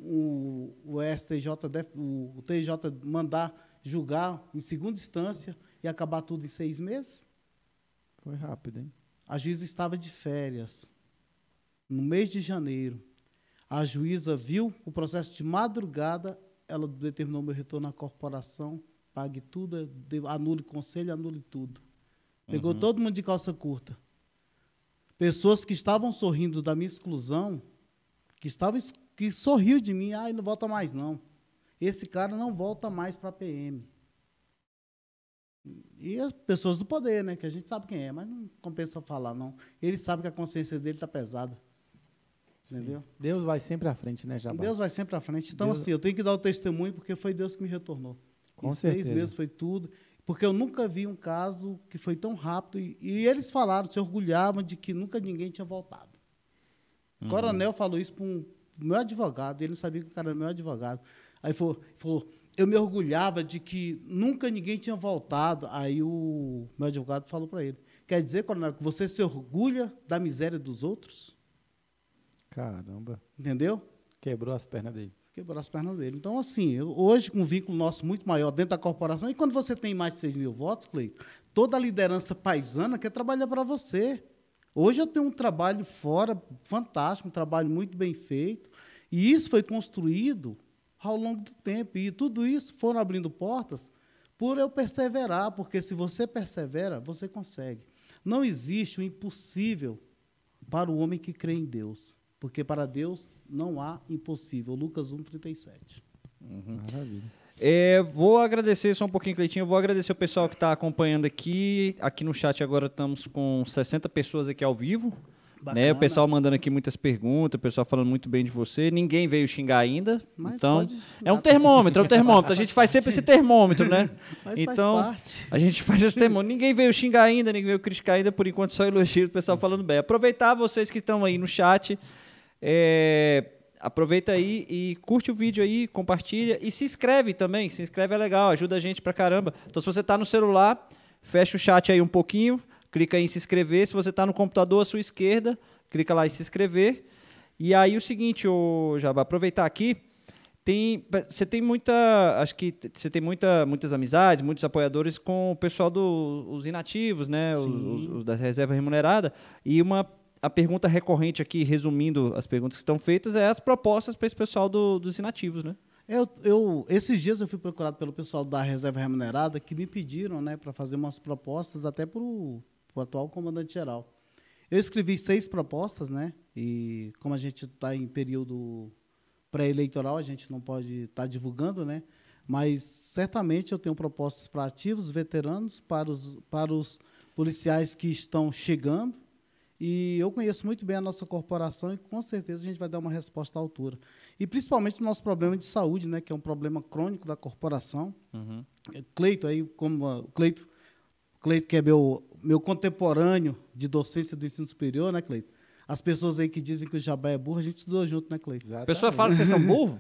um- o STJ, o TJ mandar julgar em segunda instância e acabar tudo em seis meses? Foi rápido, hein? A juíza estava de férias, no mês de janeiro. A juíza viu o processo de madrugada, ela determinou meu retorno à corporação, pague tudo, anule conselho, anule tudo. Pegou todo mundo de calça curta. Pessoas que estavam sorrindo da minha exclusão, que estavam es- que sorriu de mim, ai, não volta mais não. Esse cara não volta mais para a PM. E as pessoas do poder, né? Que a gente sabe quem é, mas não compensa falar, não. Ele sabe que a consciência dele está pesada. Entendeu? Deus vai sempre à frente, né, Jabá? Deus vai sempre à frente. Então, Deus- assim, eu tenho que dar o testemunho porque foi Deus que me retornou. Com em certeza. seis meses foi tudo. Porque eu nunca vi um caso que foi tão rápido. E, e eles falaram, se orgulhavam de que nunca ninguém tinha voltado. O coronel falou isso para um meu advogado, ele não sabia que o cara era meu advogado. Aí falou, falou, eu me orgulhava de que nunca ninguém tinha voltado. Aí o meu advogado falou para ele: Quer dizer, coronel, que você se orgulha da miséria dos outros? Caramba. Entendeu? Quebrou as pernas dele. quebrou as pernas dele. Então, assim, eu, hoje, com um vínculo nosso muito maior dentro da corporação, e quando você tem mais de 6 mil votos, Cleito, toda a liderança paisana quer trabalhar para você. Hoje eu tenho um trabalho fora fantástico, um trabalho muito bem feito, e isso foi construído ao longo do tempo. E tudo isso foram abrindo portas por eu perseverar, porque se você persevera, você consegue. Não existe o impossível para o homem que crê em Deus, porque para Deus não há impossível. Lucas 1:37. Uhum. Maravilha. É, vou agradecer só um pouquinho, Cleitinho. Vou agradecer o pessoal que está acompanhando aqui. Aqui no chat agora estamos com 60 pessoas aqui ao vivo. Né? O pessoal mandando aqui muitas perguntas, o pessoal falando muito bem de você. Ninguém veio xingar ainda. Mas então, é um termômetro, é um termômetro. A gente faz sempre esse termômetro, né? Mas então, a gente faz esse termômetro. Ninguém veio xingar ainda, ninguém veio criticar ainda, por enquanto só elogio o pessoal falando bem. Aproveitar vocês que estão aí no chat. É, aproveita aí e curte o vídeo aí, compartilha e se inscreve também. Se inscreve é legal, ajuda a gente pra caramba. Então, se você está no celular, fecha o chat aí um pouquinho, clica em se inscrever. Se você está no computador à sua esquerda, clica lá em se inscrever. E aí o seguinte, o Jabá, aproveitar aqui, tem, você tem muita, acho que você tem muita, muitas amizades, muitos apoiadores com o pessoal dos do, inativos, né, os, os, os da reserva remunerada. E uma a pergunta recorrente aqui, resumindo as perguntas que estão feitas, é as propostas para esse pessoal do, dos inativos, né? Eu, eu, esses dias eu fui procurado pelo pessoal da reserva remunerada que me pediram né, para fazer umas propostas até para o atual comandante-geral. Eu escrevi seis propostas, né? E como a gente está em período pré-eleitoral, a gente não pode estar tá divulgando, né? Mas certamente eu tenho propostas para ativos, veteranos, para os, para os policiais que estão chegando e eu conheço muito bem a nossa corporação e com certeza a gente vai dar uma resposta à altura. E principalmente o nosso problema de saúde, né, que é um problema crônico da corporação. Uhum. Cleito, aí, como o Cleito, Cleito, que é meu, meu contemporâneo de docência do ensino superior, né, Cleito? As pessoas aí que dizem que o Jabá é burro, a gente estudou junto, né, Cleito? A pessoa fala que vocês são burros?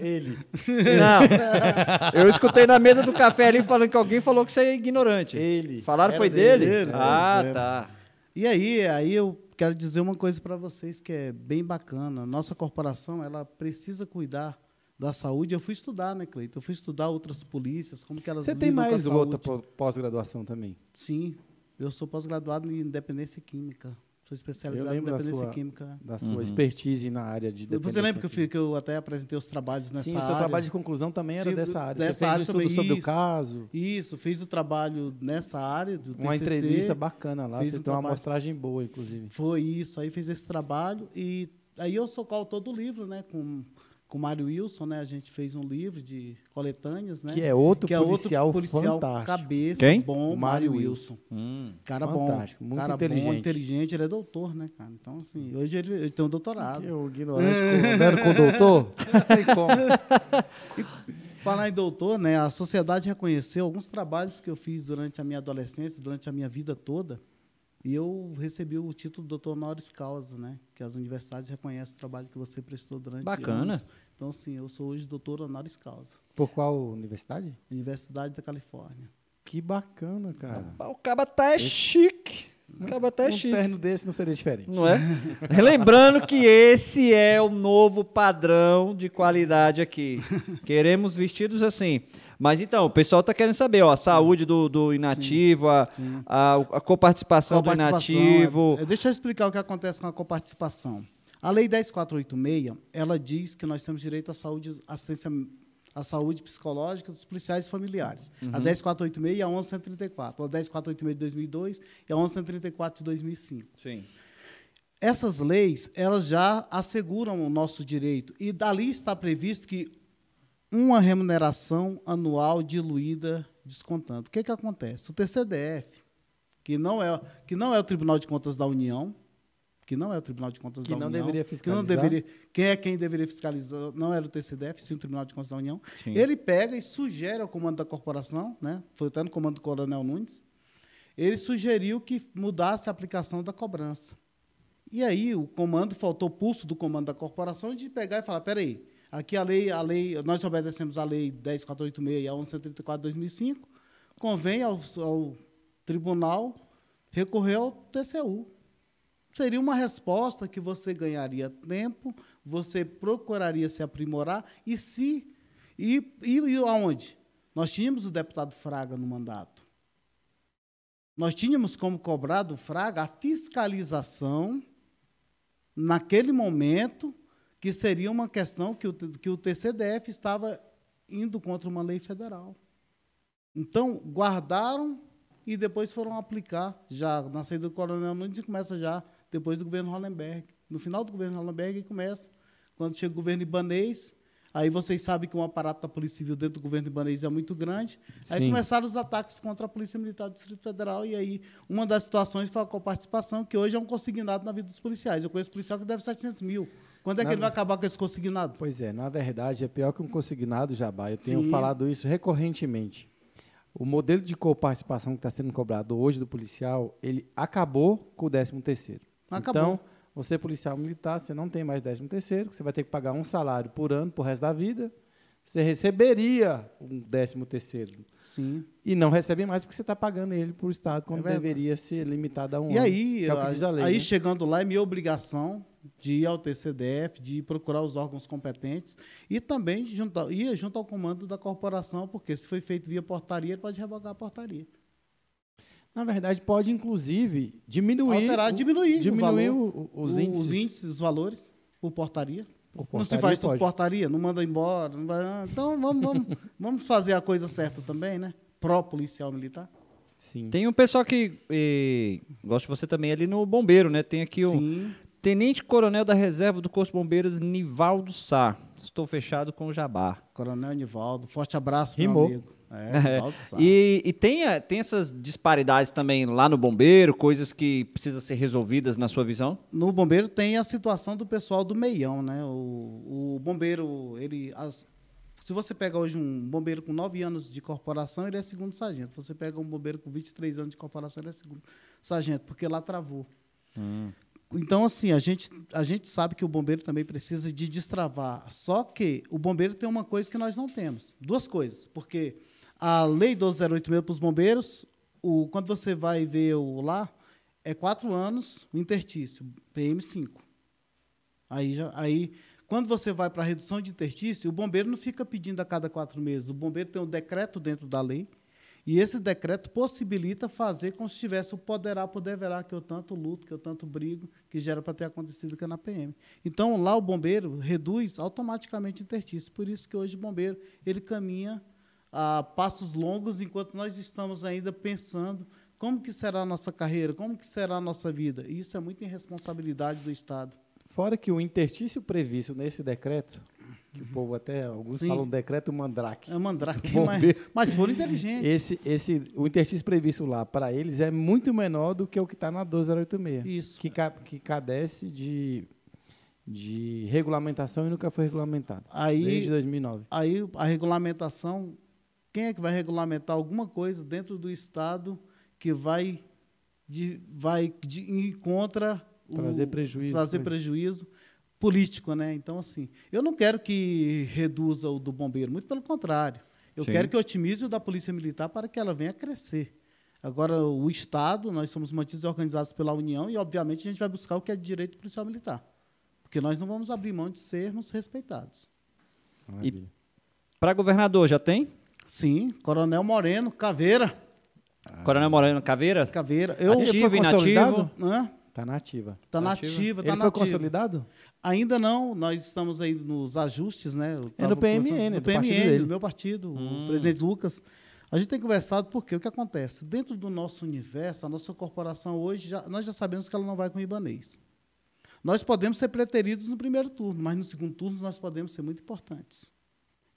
Ele. Não. Eu escutei na mesa do café ali falando que alguém falou que você é ignorante. Ele. Falaram Era foi dele? dele? Ah, é. tá. E aí, aí eu quero dizer uma coisa para vocês que é bem bacana. Nossa corporação, ela precisa cuidar da saúde. Eu fui estudar, né, Cleiton? Eu fui estudar outras polícias, como que elas Você tem mais outra pós-graduação também? Sim. Eu sou pós-graduado em independência química. Sou especializado em dependência da sua, química. Da sua uhum. expertise na área de dependência Você lembra que eu, fui, que eu até apresentei os trabalhos nessa Sim, área? Sim, o seu trabalho de conclusão também era Sim, dessa área. Dessa Você área fez um estudo também. sobre isso, o caso. Isso, fiz o trabalho nessa área do Uma TCC, entrevista bacana lá, fiz você tem uma amostragem boa, inclusive. Foi isso, aí fiz esse trabalho e aí eu sou coautor do livro, né, com com o Mário Wilson, né? A gente fez um livro de coletâneas, né? Que é outro que policial, é outro policial fantástico. cabeça Quem? bom, Mário Wilson. Hum, cara fantástico, bom, muito cara inteligente. bom, inteligente, ele é doutor, né, cara? Então assim, hoje ele, ele tem um doutorado. Que o ignorante com, com o doutor? Falar em doutor, né? A sociedade reconheceu alguns trabalhos que eu fiz durante a minha adolescência, durante a minha vida toda. E eu recebi o título de doutor honoris causa, né? Que as universidades reconhecem o trabalho que você prestou durante Bacana. anos. Então, sim, eu sou hoje doutor honoris causa. Por qual universidade? Universidade da Califórnia. Que bacana, cara. O caba tá é chique. O caba tá é um chique. terno desse não seria diferente. Não é? Lembrando que esse é o novo padrão de qualidade aqui. Queremos vestidos assim. Mas então, o pessoal está querendo saber, ó, a saúde do, do inativo, sim, a, sim. A, a, coparticipação, do inativo. É, é, deixa eu explicar o que acontece com a coparticipação. A Lei 10486, ela diz que nós temos direito à saúde, assistência à saúde psicológica dos policiais familiares. Uhum. A 10486 e a 1134. A 10486 de 2002 e a 1134 de 2005. Sim. Essas leis, elas já asseguram o nosso direito. E dali está previsto que uma remuneração anual diluída descontando. O que, que acontece? O TCDF, que não, é, que não é o Tribunal de Contas da União, que não é o Tribunal de Contas que da União, deveria fiscalizar. que não deveria, quem é quem deveria fiscalizar, não era o TCDF, sim o Tribunal de Contas da União. Sim. Ele pega e sugere ao comando da corporação, né? Foi até no comando do Coronel Nunes. Ele sugeriu que mudasse a aplicação da cobrança. E aí o comando faltou pulso do comando da corporação de pegar e falar, peraí, Aqui a lei, a lei, nós obedecemos a lei 10486 e a 1134 de 2005, convém ao, ao tribunal recorrer ao TCU. Seria uma resposta que você ganharia tempo, você procuraria se aprimorar e se e, e, e aonde? Nós tínhamos o deputado Fraga no mandato. Nós tínhamos como cobrar do Fraga a fiscalização naquele momento, que seria uma questão que o, que o TCDF estava indo contra uma lei federal. Então, guardaram e depois foram aplicar, já na saída do Coronel Nunes, começa já depois do governo Hollenberg. No final do governo Hollenberg, começa, quando chega o governo Ibanês, Aí vocês sabem que o aparato da Polícia Civil dentro do governo libanês é muito grande. Aí Sim. começaram os ataques contra a Polícia Militar do Distrito Federal. E aí, uma das situações foi a coparticipação, que hoje é um consignado na vida dos policiais. Eu conheço policial que deve 700 mil. Quando é na que ele vai acabar com esse consignado? Pois é, na verdade, é pior que um consignado, Jabá. Eu tenho Sim. falado isso recorrentemente. O modelo de coparticipação que está sendo cobrado hoje do policial, ele acabou com o 13 terceiro. Acabou. Então, você policial militar, você não tem mais 13 terceiro, você vai ter que pagar um salário por ano, por resto da vida. Você receberia um 13 terceiro. Sim. E não recebe mais porque você está pagando ele para o Estado, quando é deveria ser limitado a um e ano. E aí, é lei, aí né? chegando lá, é minha obrigação de ir ao TCDF, de procurar os órgãos competentes e também juntar, ir junto ao comando da corporação, porque se foi feito via portaria, ele pode revogar a portaria. Na verdade, pode, inclusive, diminuir. Alterar, o, diminuir, diminuir o valor, o, os, índices. os índices, os valores, por portaria. Não se faz por portaria, não manda embora. Não vai, ah, então vamos, vamos, vamos fazer a coisa certa também, né? Pró-policial militar. Sim. Tem um pessoal que e, gosta de você também ali no bombeiro, né? Tem aqui o Sim. Tenente Coronel da Reserva do Corpo de Bombeiros, Nivaldo Sá. Estou fechado com o Jabá. Coronel Nivaldo, forte abraço, Rimou. meu amigo. É, é. E, e tem, tem essas disparidades também lá no bombeiro, coisas que precisam ser resolvidas na sua visão? No bombeiro tem a situação do pessoal do meião, né? O, o bombeiro, ele. As, se você pega hoje um bombeiro com 9 anos de corporação, ele é segundo sargento. Você pega um bombeiro com 23 anos de corporação, ele é segundo sargento, porque lá travou. Hum. Então, assim, a gente, a gente sabe que o bombeiro também precisa de destravar. Só que o bombeiro tem uma coisa que nós não temos. Duas coisas. Porque a lei 12086 para os bombeiros, o, quando você vai ver o lá, é quatro anos o intertício, PM5. Aí, já, aí, quando você vai para a redução de intertício, o bombeiro não fica pedindo a cada quatro meses. O bombeiro tem um decreto dentro da lei, e esse decreto possibilita fazer como se tivesse o poderá, poderá, que eu tanto luto, que eu tanto brigo, que já era para ter acontecido que é na PM. Então, lá o bombeiro reduz automaticamente o intertício. Por isso que hoje o bombeiro ele caminha a passos longos, enquanto nós estamos ainda pensando como que será a nossa carreira, como que será a nossa vida. E isso é muita irresponsabilidade do Estado. Fora que o interstício previsto nesse decreto, que o povo até, alguns Sim. falam decreto mandrake. É mandrake, mas, mas foram inteligentes. Esse, esse, o interstício previsto lá, para eles, é muito menor do que o que está na 12086. Isso. Que, que cadece de, de regulamentação e nunca foi regulamentado. Aí, desde 2009. Aí a regulamentação quem é que vai regulamentar alguma coisa dentro do Estado que vai, de, vai de, contra o, trazer prejuízo, trazer né? prejuízo político, né? Então assim, eu não quero que reduza o do bombeiro, muito pelo contrário. Eu Sim. quero que otimize o da polícia militar para que ela venha crescer. Agora o Estado, nós somos mantidos e organizados pela União e obviamente a gente vai buscar o que é direito policial militar, porque nós não vamos abrir mão de sermos respeitados. Para governador já tem? Sim, Coronel Moreno, Caveira. Ah. Coronel Moreno Caveira? Caveira. Eu, ativo, inativo? Está nativa. Está nativa, está Ele foi consolidado? Ainda não, nós estamos aí nos ajustes, né? é no PMN, do, do PMN, do meu partido, hum. o presidente Lucas. A gente tem conversado porque o que acontece? Dentro do nosso universo, a nossa corporação hoje, já, nós já sabemos que ela não vai com o Ibanês. Nós podemos ser preteridos no primeiro turno, mas no segundo turno nós podemos ser muito importantes.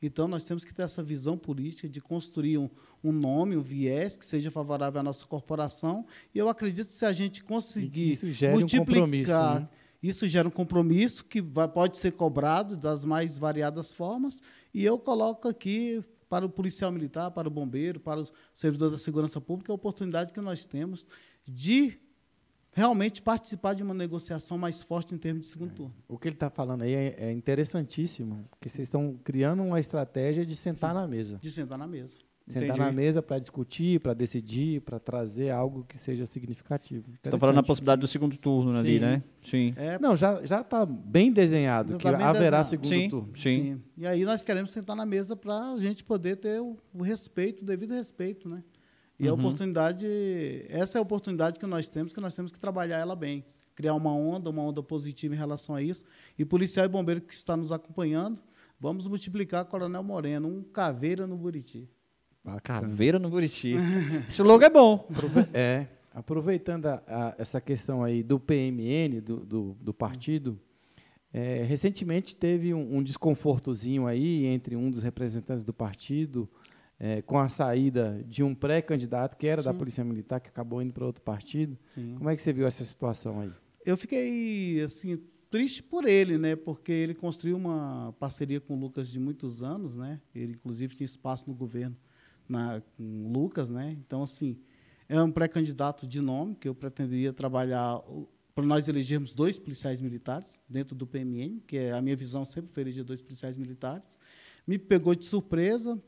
Então, nós temos que ter essa visão política de construir um, um, nome, um viés que seja favorável à nossa corporação. E eu acredito que se a gente conseguir isso multiplicar, um né? isso gera um compromisso que vai, pode ser cobrado das mais variadas formas. E eu coloco aqui para o policial militar, para o bombeiro, para os servidores da segurança pública, a oportunidade que nós temos de realmente participar de uma negociação mais forte em termos de segundo turno. O que ele está falando aí é, é interessantíssimo, porque Sim. vocês estão criando uma estratégia de sentar Sim. na mesa. De sentar na mesa. Sentar Entendi. na mesa para discutir, para decidir, para trazer algo que seja significativo. Você está falando na possibilidade do segundo turno ali, Sim. né? Sim. É, Não, já já está bem desenhado Já que tá bem haverá desenhado. segundo Sim, turno. sim. E aí nós queremos sentar na mesa para a gente poder ter o, o respeito, o devido respeito, né? E a Uhum. oportunidade, essa é a oportunidade que nós temos, que nós temos que trabalhar ela bem. Criar uma onda, uma onda positiva em relação a isso. E policial e bombeiro que está nos acompanhando, vamos multiplicar Coronel Moreno, um caveira no Buriti. Bacana. Caveira no Buriti. Esse logo é bom. É, aproveitando a- a- essa questão aí do PMN, do, do, do partido, é, recentemente teve um, um desconfortozinho aí entre um dos representantes do partido é, com a saída de um pré-candidato que era da Sim. Polícia Militar, que acabou indo para outro partido. Sim. Como é que você viu essa situação aí? Eu fiquei assim triste por ele, né? Porque ele construiu uma parceria com o Lucas de muitos anos, né? Ele inclusive tinha espaço no governo na, com o Lucas, né? Então assim é um pré-candidato de nome que eu pretenderia trabalhar para nós elegermos dois policiais militares dentro do PMN, que é a minha visão sempre foi eleger dois policiais militares. Me pegou de surpresa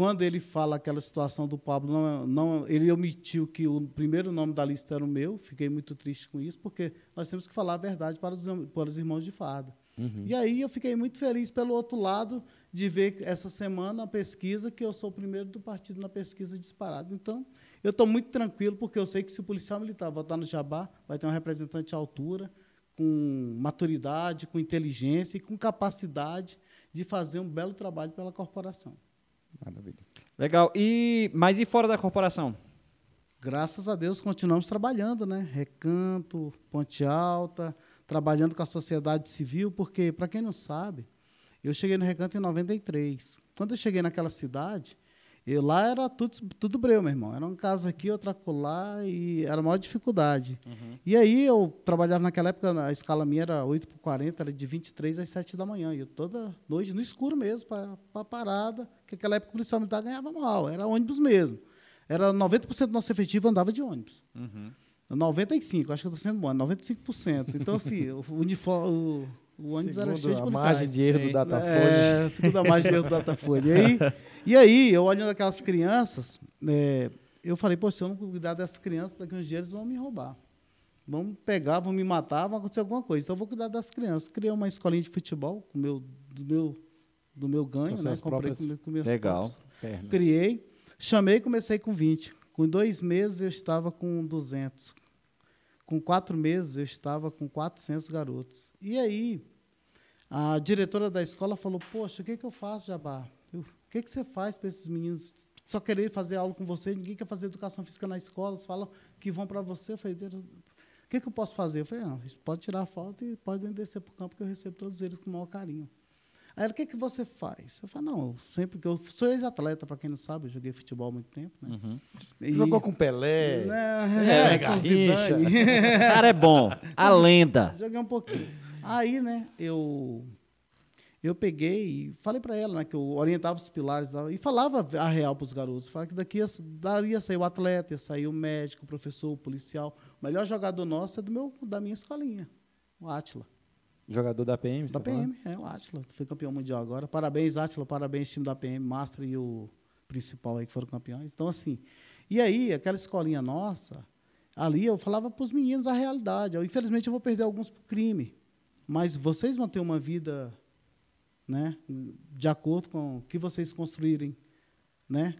quando ele fala aquela situação do Pablo, não, não, ele omitiu que o primeiro nome da lista era o meu, fiquei muito triste com isso, porque nós temos que falar a verdade para os, para os irmãos de farda. E aí eu fiquei muito feliz, pelo outro lado, de ver essa semana a pesquisa, que eu sou o primeiro do partido na pesquisa disparado. Então, eu estou muito tranquilo, porque eu sei que se o policial militar votar no Jabá, vai ter um representante à altura, com maturidade, com inteligência e com capacidade de fazer um belo trabalho pela corporação. Maravilha. Legal. E, mas e fora da corporação? Graças a Deus continuamos trabalhando, né? Recanto, Ponte Alta, trabalhando com a sociedade civil, porque, para quem não sabe, eu cheguei no Recanto em 93. Quando eu cheguei naquela cidade, eu lá era tudo, tudo breu, meu irmão. Era uma casa aqui, outra colar, e era a maior dificuldade. E aí eu trabalhava naquela época, a escala minha era 8 por 40, era de 23 às 7 da manhã. E eu toda noite, no escuro mesmo, para a parada, que naquela época o policial militar ganhava mal, era ônibus mesmo. Era 90% do nosso efetivo andava de ônibus. 95, acho que eu estou sendo bom, 95%. Então, assim, o, uniforme, o, ônibus era Segundo cheio de a policiais. margem de erro do. Datafolha. É, segundo a margem de erro do Datafolha. E aí, e aí, eu olhando aquelas crianças, é, eu falei, pô, se eu não cuidar dessas crianças, daqui uns dias eles vão me roubar. Vão pegar, vão me matar, vai acontecer alguma coisa. Então, eu vou cuidar das crianças. Criei uma escolinha de futebol com meu, do, meu, do meu ganho, Com né? Comprei próprias com, meu- com minhas Legal. Criei, chamei e comecei com 20. Com dois meses eu estava com 200. Com quatro meses eu estava com 400 garotos. E aí, a diretora da escola falou: Poxa, o que, que eu faço, Jabá? Eu, o que, que você faz para esses meninos só querer fazer aula com você? Ninguém quer fazer educação física na escola, eles falam que vão para você. Eu falei: O que, que eu posso fazer? Eu falei: Não, isso pode tirar a foto e pode descer para o campo, que eu recebo todos eles com o maior carinho. Aí ela, o que, que você faz? Eu falei, não, sempre que eu sou ex-atleta, para quem não sabe, eu joguei futebol há muito tempo, né? E- Jogou com Pelé. Né, É, com Garrincha. Zidane. O cara é bom. A lenda. Joguei um pouquinho. Aí, né, eu eu peguei e falei para ela, né, que eu orientava os pilares e falava a real para os garotos, falava que daqui ia, daria sair o atleta, ia sair o médico, o professor, o policial. O melhor jogador nosso é do meu da minha escolinha, o Átila. Jogador da PM, Da tá falando? PM, é o Átila. Foi campeão mundial agora. Parabéns, Átila. Parabéns, time da PM, Master e o principal aí que foram campeões. Então, assim. E aí, aquela escolinha nossa, ali eu falava para os meninos a realidade. Eu, infelizmente, eu vou perder alguns por crime. Mas vocês vão ter uma vida né, de acordo com o que vocês construírem, né?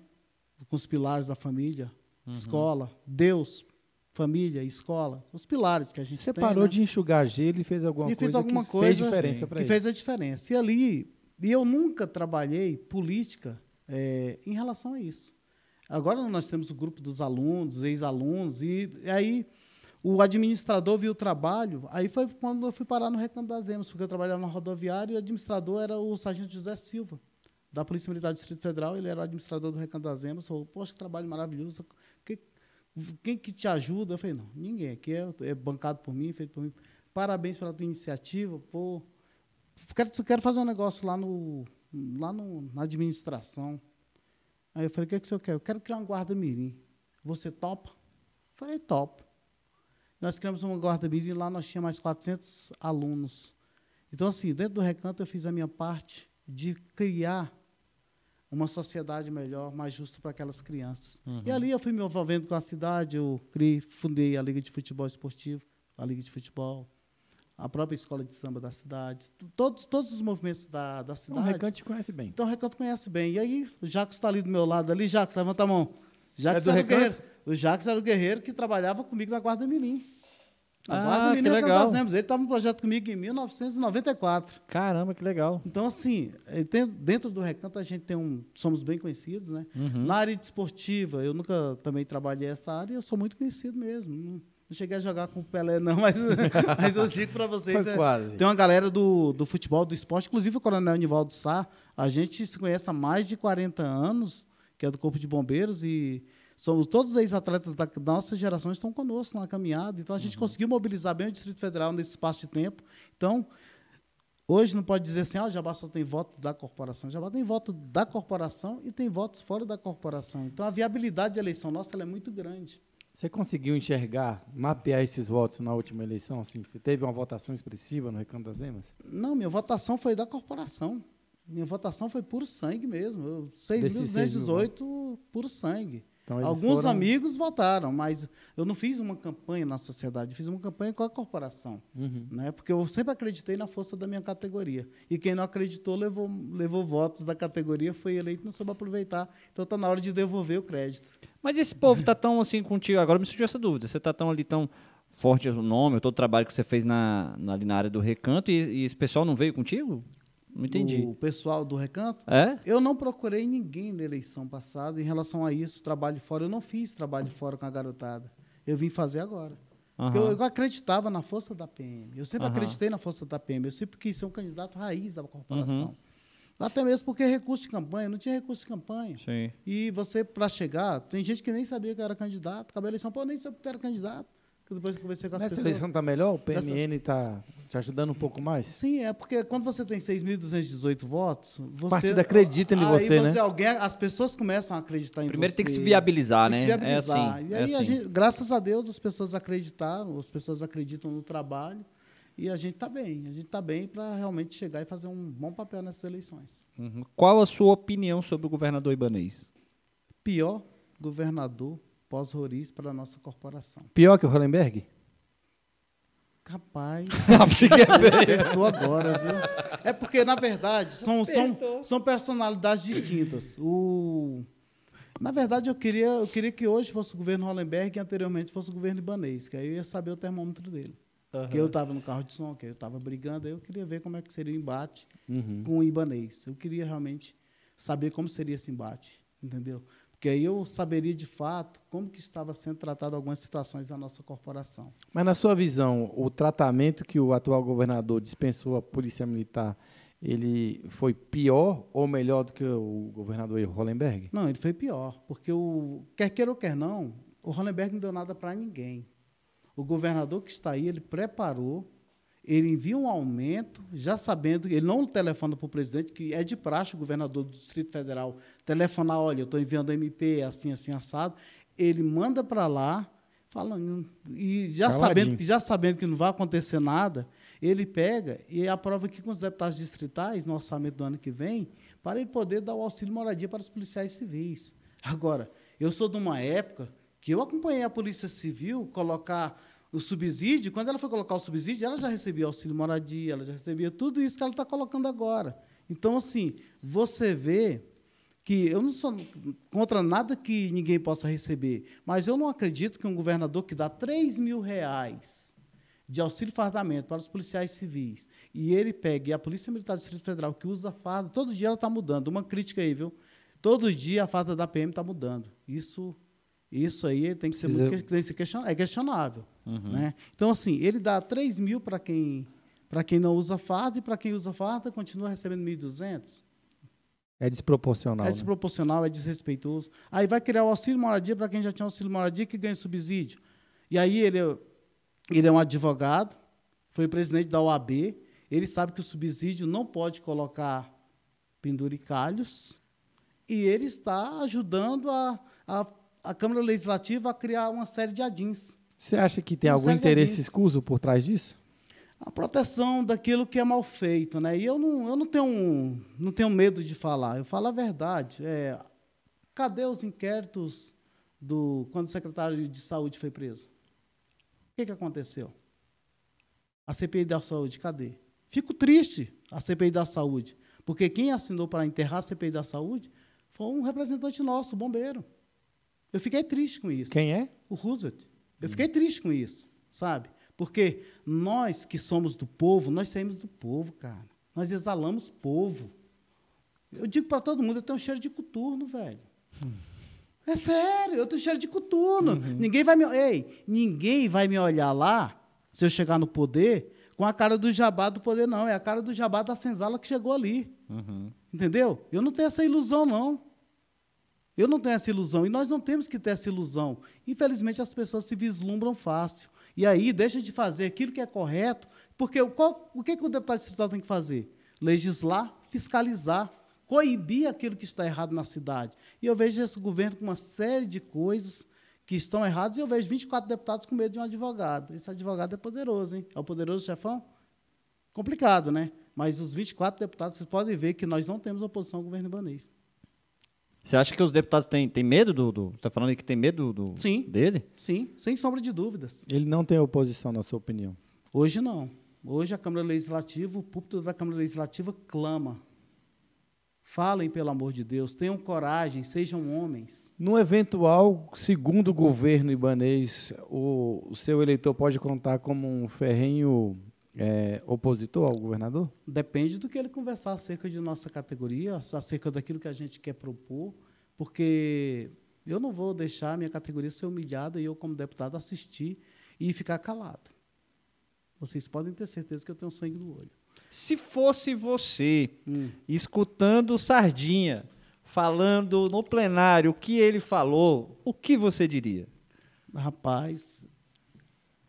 Com os pilares da família, escola, Deus, família, escola, os pilares que a gente Você tem. parou né? de enxugar gelo e fez alguma e coisa fiz alguma que coisa fez diferença para que ele. fez a diferença. E ali, e eu nunca trabalhei política eh, em relação a isso. Agora nós temos o grupo dos alunos, ex-alunos, e aí o administrador viu o trabalho, aí foi quando eu fui parar no Recanto das Emas, porque eu trabalhava na rodoviária e o administrador era o sargento José Silva, da Polícia Militar do Distrito Federal, ele era o administrador do Recanto das Emas, falou, poxa, que trabalho maravilhoso, que, quem que te ajuda? Eu falei, não, ninguém, aqui é, é bancado por mim, feito por mim, parabéns pela tua iniciativa, pô, quero, quero fazer um negócio lá, no, lá no, na administração. Aí eu falei, o que, é que o senhor quer? Eu quero criar um guarda-mirim. Você topa? Eu falei, topo. Nós criamos uma guarda-mirim, lá nós tínhamos mais 400 alunos. Então, assim, dentro do recanto eu fiz a minha parte de criar uma sociedade melhor, mais justa para aquelas crianças. Uhum. E ali eu fui me envolvendo com a cidade, eu criei, fundei a Liga de Futebol Esportivo, a Liga de Futebol, a própria escola de samba da cidade, todos, todos os movimentos da, da O cidade. Recanto te conhece bem. Então o Recanto conhece bem. E aí, o Jacques está ali do meu lado ali. Jacques, levanta a mão. Jacques É do o Recanto? guerreiro. O Jacques era o guerreiro que trabalhava comigo na Guarda Mirim. Na Ah, Guarda que Mirim nós legal. fazemos. Ele estava no projeto comigo em 1994. Caramba, que legal. Então, assim, eh, tem- dentro do Recanto a gente tem um. Somos bem conhecidos, né? Uhum. Na área desportiva, eu nunca também trabalhei essa área, eu sou muito conhecido mesmo. Não, cheguei a jogar com o Pelé, não, mas, mas eu digo para vocês. Foi é, quase. tem uma galera do, do futebol, do esporte, inclusive o Coronel Nivaldo Sá. A gente se conhece há mais de 40 anos, que é do Corpo de Bombeiros, e somos todos os ex-atletas da, nossa geração estão conosco na caminhada. Então a gente conseguiu mobilizar bem o Distrito Federal nesse espaço de tempo. Então, hoje não pode dizer assim, ah, o Jabá só tem voto da corporação. O Jabá tem voto da corporação e tem votos fora da corporação. Então a viabilidade da eleição nossa é muito grande. Você conseguiu enxergar, mapear esses votos na última eleição? Assim, você teve uma votação expressiva no Recanto das Emas? Não, minha votação foi da corporação. Minha votação foi puro sangue mesmo. Eu- Desses 6.218 puro sangue. Então, Alguns foram- amigos votaram, mas eu não fiz uma campanha na sociedade, fiz uma campanha com a corporação. Uhum. Né? Porque eu sempre acreditei na força da minha categoria. E quem não acreditou levou, levou votos da categoria, foi eleito, não soube aproveitar. Então está na hora de devolver o crédito. Mas esse povo tá tão assim contigo. Agora me surgiu essa dúvida. Você tá tão ali tão forte o nome, todo o trabalho que você fez na, na, ali na área do recanto, e, e esse pessoal não veio contigo? Entendi. O pessoal do recanto, É? Eu não procurei ninguém na eleição passada em relação a isso, trabalho fora. Eu não fiz trabalho fora com a garotada. Eu vim fazer agora. Porque Eu, eu acreditava na força da PM. Eu sempre Aham. acreditei na força da PM. Eu sempre quis ser um candidato raiz da Uhum. corporação. Até mesmo porque recurso de campanha, não tinha recurso de campanha. Sim. E você, para chegar, tem gente que nem sabia que era candidato. Acabei a eleição, pô, nem sabia que era candidato. Que Depois que eu conversei com as Nessa pessoas. eleição está melhor? O PMN está te ajudando um pouco mais? Sim, é porque quando você tem 6.218 votos, você. partido acredita em aí você, né? Alguém, as pessoas começam a acreditar em Primeiro você. tem que se viabilizar, Tem que né? se viabilizar. É assim. E é aí, a assim. gente, graças a Deus, as pessoas acreditaram, as pessoas acreditam no trabalho. E a gente está bem. A gente está bem para realmente chegar e fazer um bom papel nessas eleições. Uhum. Qual a sua opinião sobre o governador Ibanez? Pior governador pós-Roriz para a nossa corporação. Pior que o Hollenberg? Capaz. é Apertou agora, viu? É porque, na verdade, são, são, são personalidades distintas. O... Na verdade, eu queria, eu queria que hoje fosse o governo Hollenberg e anteriormente fosse o governo Ibanês, que aí eu ia saber o termômetro dele. Que eu estava no carro de som, que eu estava brigando, aí eu queria ver como é que seria o embate Uhum. com o Ibanês. Eu queria realmente saber como seria esse embate, entendeu? Porque aí eu saberia de fato como que estava sendo tratado algumas situações da nossa corporação. Mas na sua visão, o tratamento que o atual governador dispensou à polícia militar, ele foi pior ou melhor do que o governador Hollenberg? Não, ele foi pior, porque o quer queira ou quer não, o Hollenberg não deu nada para ninguém. O governador que está aí, ele preparou, ele envia um aumento, já sabendo, ele não telefona para o presidente, que é de praxe o governador do Distrito Federal telefonar, olha, eu estou enviando MP assim, assim, assado. Ele manda para lá, falando, e já Caladinho. sabendo, que- já sabendo que não vai acontecer nada, ele pega e aprova aqui com os deputados distritais, no orçamento do ano que vem, para ele poder dar o auxílio moradia para os policiais civis. Agora, eu sou de uma época que eu acompanhei a Polícia Civil colocar o subsídio, quando ela foi colocar o subsídio, ela já recebia auxílio moradia, ela já recebia tudo isso que ela está colocando agora. Então, assim, você vê que eu não sou contra nada que ninguém possa receber, mas eu não acredito que um governador que dá 3 mil reais de auxílio fardamento para os policiais civis e ele pegue a Polícia Militar do Distrito Federal que usa farda, todo dia ela está mudando. Uma crítica aí, viu? Todo dia a farda da PM está mudando. Isso, isso aí tem que ser, muito, que- tem que ser question- é questionável. Né? Então, assim, ele dá 3 mil para quem, para quem não usa farda e para quem usa farda continua recebendo 1.200. É desproporcional. É né? desproporcional, é desrespeitoso. Aí vai criar o auxílio moradia para quem já tinha auxílio moradia que ganha subsídio. E aí ele, é- ele é um advogado, foi presidente da OAB, ele sabe que o subsídio não pode colocar penduricalhos, e ele está ajudando a, a, a Câmara Legislativa a criar uma série de adins. Você acha que tem algum interesse agentes. escuso por trás disso? a proteção daquilo que é mal feito, né? E eu não, eu não tenho não tenho medo de falar. Eu falo a verdade. É, cadê os inquéritos do quando o secretário de saúde foi preso? O que, que aconteceu? A CPI da saúde, cadê? Fico triste a CPI da saúde, porque quem assinou para enterrar a CPI da saúde foi um representante nosso, bombeiro. Eu fiquei triste com isso. Quem é? O Roosevelt. Eu fiquei triste com isso, sabe? Porque nós que somos do povo, nós saímos do povo, cara. Nós exalamos povo. Eu digo para todo mundo, eu tenho um cheiro de coturno, velho. Hum. É sério, eu tenho cheiro de coturno. Uhum. Ninguém vai me, ei, ninguém vai me olhar lá se eu chegar no poder com a cara do jabá do poder não, é a cara do jabá da senzala que chegou ali. Uhum. Entendeu? Eu não tenho essa ilusão não. Eu não tenho essa ilusão e nós não temos que ter essa ilusão. Infelizmente as pessoas se vislumbram fácil. E aí deixa de fazer aquilo que é correto, porque qual, o que, que o deputado estadual tem que fazer? Legislar, fiscalizar, coibir aquilo que está errado na cidade. E eu vejo esse governo com uma série de coisas que estão erradas e eu vejo 24 deputados com medo de um advogado. Esse advogado é poderoso, hein? É o poderoso chefão? Complicado, né? Mas os 24 deputados, vocês podem ver que nós não temos oposição ao governo ibanês. Você acha que os deputados têm, têm medo do. do tá falando aí que tem medo do, sim, dele? Sim, sem sombra de dúvidas. Ele não tem oposição, na sua opinião? Hoje não. Hoje a Câmara Legislativa, o púlpito da Câmara Legislativa clama. Falem, pelo amor de Deus, tenham coragem, sejam homens. No eventual segundo governo ibanês, o, o seu eleitor pode contar como um ferrenho é, opositor ao governador? Depende do que ele conversar acerca de nossa categoria, acerca daquilo que a gente quer propor, porque eu não vou deixar a minha categoria ser humilhada e eu, como deputado, assistir e ficar calado. Vocês podem ter certeza que eu tenho sangue no olho. Se fosse você hum. escutando Sardinha falando no plenário o que ele falou, o que você diria? Rapaz,